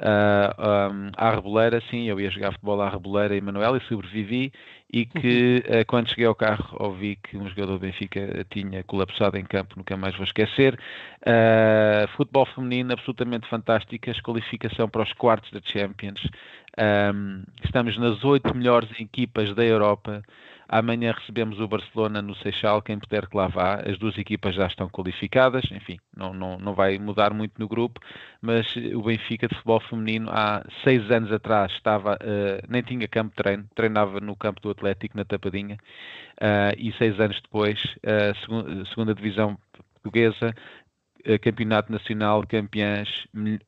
Speaker 4: ah, um, à Reboleira, sim, eu ia jogar futebol à Reboleira em Manuel e sobrevivi, e que ah, quando cheguei ao carro ouvi que um jogador do Benfica tinha colapsado em campo, nunca mais vou esquecer. Ah, futebol feminino absolutamente fantástico, a qualificação para os quartos da Champions. Um, estamos nas oito melhores equipas da Europa. Amanhã recebemos o Barcelona no Seixal, quem puder que lá vá. As duas equipas já estão qualificadas, enfim, não, não, não vai mudar muito no grupo, mas o Benfica de futebol feminino há seis anos atrás estava, eh, nem tinha campo de treino, treinava no campo do Atlético, na Tapadinha, ah, e seis anos depois, a segun- segunda divisão portuguesa, campeonato nacional, campeãs,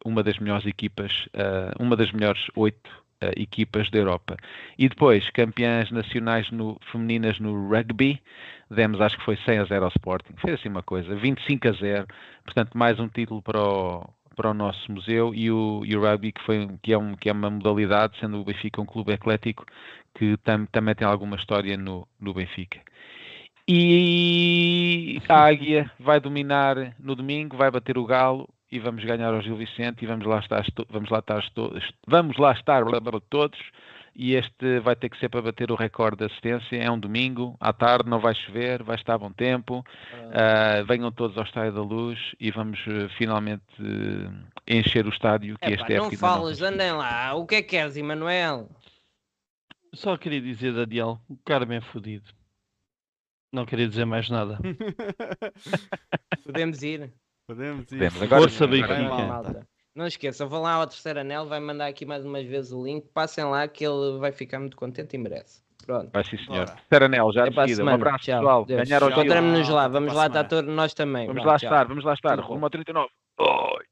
Speaker 4: uma das melhores equipas, eh, uma das melhores oito eh, equipas da Europa. E depois, campeãs nacionais no, femininas no rugby, demos acho que foi 100 a 0 ao Sporting, fez assim uma coisa, 25 a 0, portanto mais um título para o, para o nosso museu e o, e o rugby que, foi, que, é um, que é uma modalidade, sendo o Benfica um clube eclético, que tam, também tem alguma história no, no Benfica. E a Águia vai dominar no domingo, vai bater o Galo e vamos ganhar ao Gil Vicente e vamos lá estar, vamos lá estar todos, vamos lá estar blá, blá, blá, todos e este vai ter que ser para bater o recorde de assistência. É um domingo, à tarde, não vai chover, vai estar bom tempo. Ah, venham todos ao Estádio da Luz e vamos eh, finalmente eh, encher o estádio que
Speaker 2: Epá,
Speaker 4: este é
Speaker 2: não falas, andem lá. O que é que queres, Emanuel?
Speaker 5: Só queria dizer, Daniel, o Carmen é fodido. Não queria dizer mais nada.
Speaker 2: Podemos ir.
Speaker 1: Podemos ir.
Speaker 4: Podemos, agora
Speaker 5: Força,
Speaker 4: agora.
Speaker 2: Não esqueçam, vão lá ao terceiro anel, vai mandar aqui mais umas vezes o link. Passem lá que ele vai ficar muito contente e merece. Pronto.
Speaker 4: Vai sim, senhor.
Speaker 1: Bora.
Speaker 4: Seranel, já de seguida. Um abraço,
Speaker 2: Tchau.
Speaker 4: pessoal.
Speaker 2: Deus.
Speaker 4: Ganhar ao
Speaker 1: Tchau.
Speaker 4: Gil.
Speaker 2: Encontramos-nos lá, vamos lá estar todos nós também.
Speaker 4: Vamos
Speaker 2: Vá,
Speaker 4: lá
Speaker 2: tchau.
Speaker 4: estar, vamos lá estar. Rumo ao 39. Oi.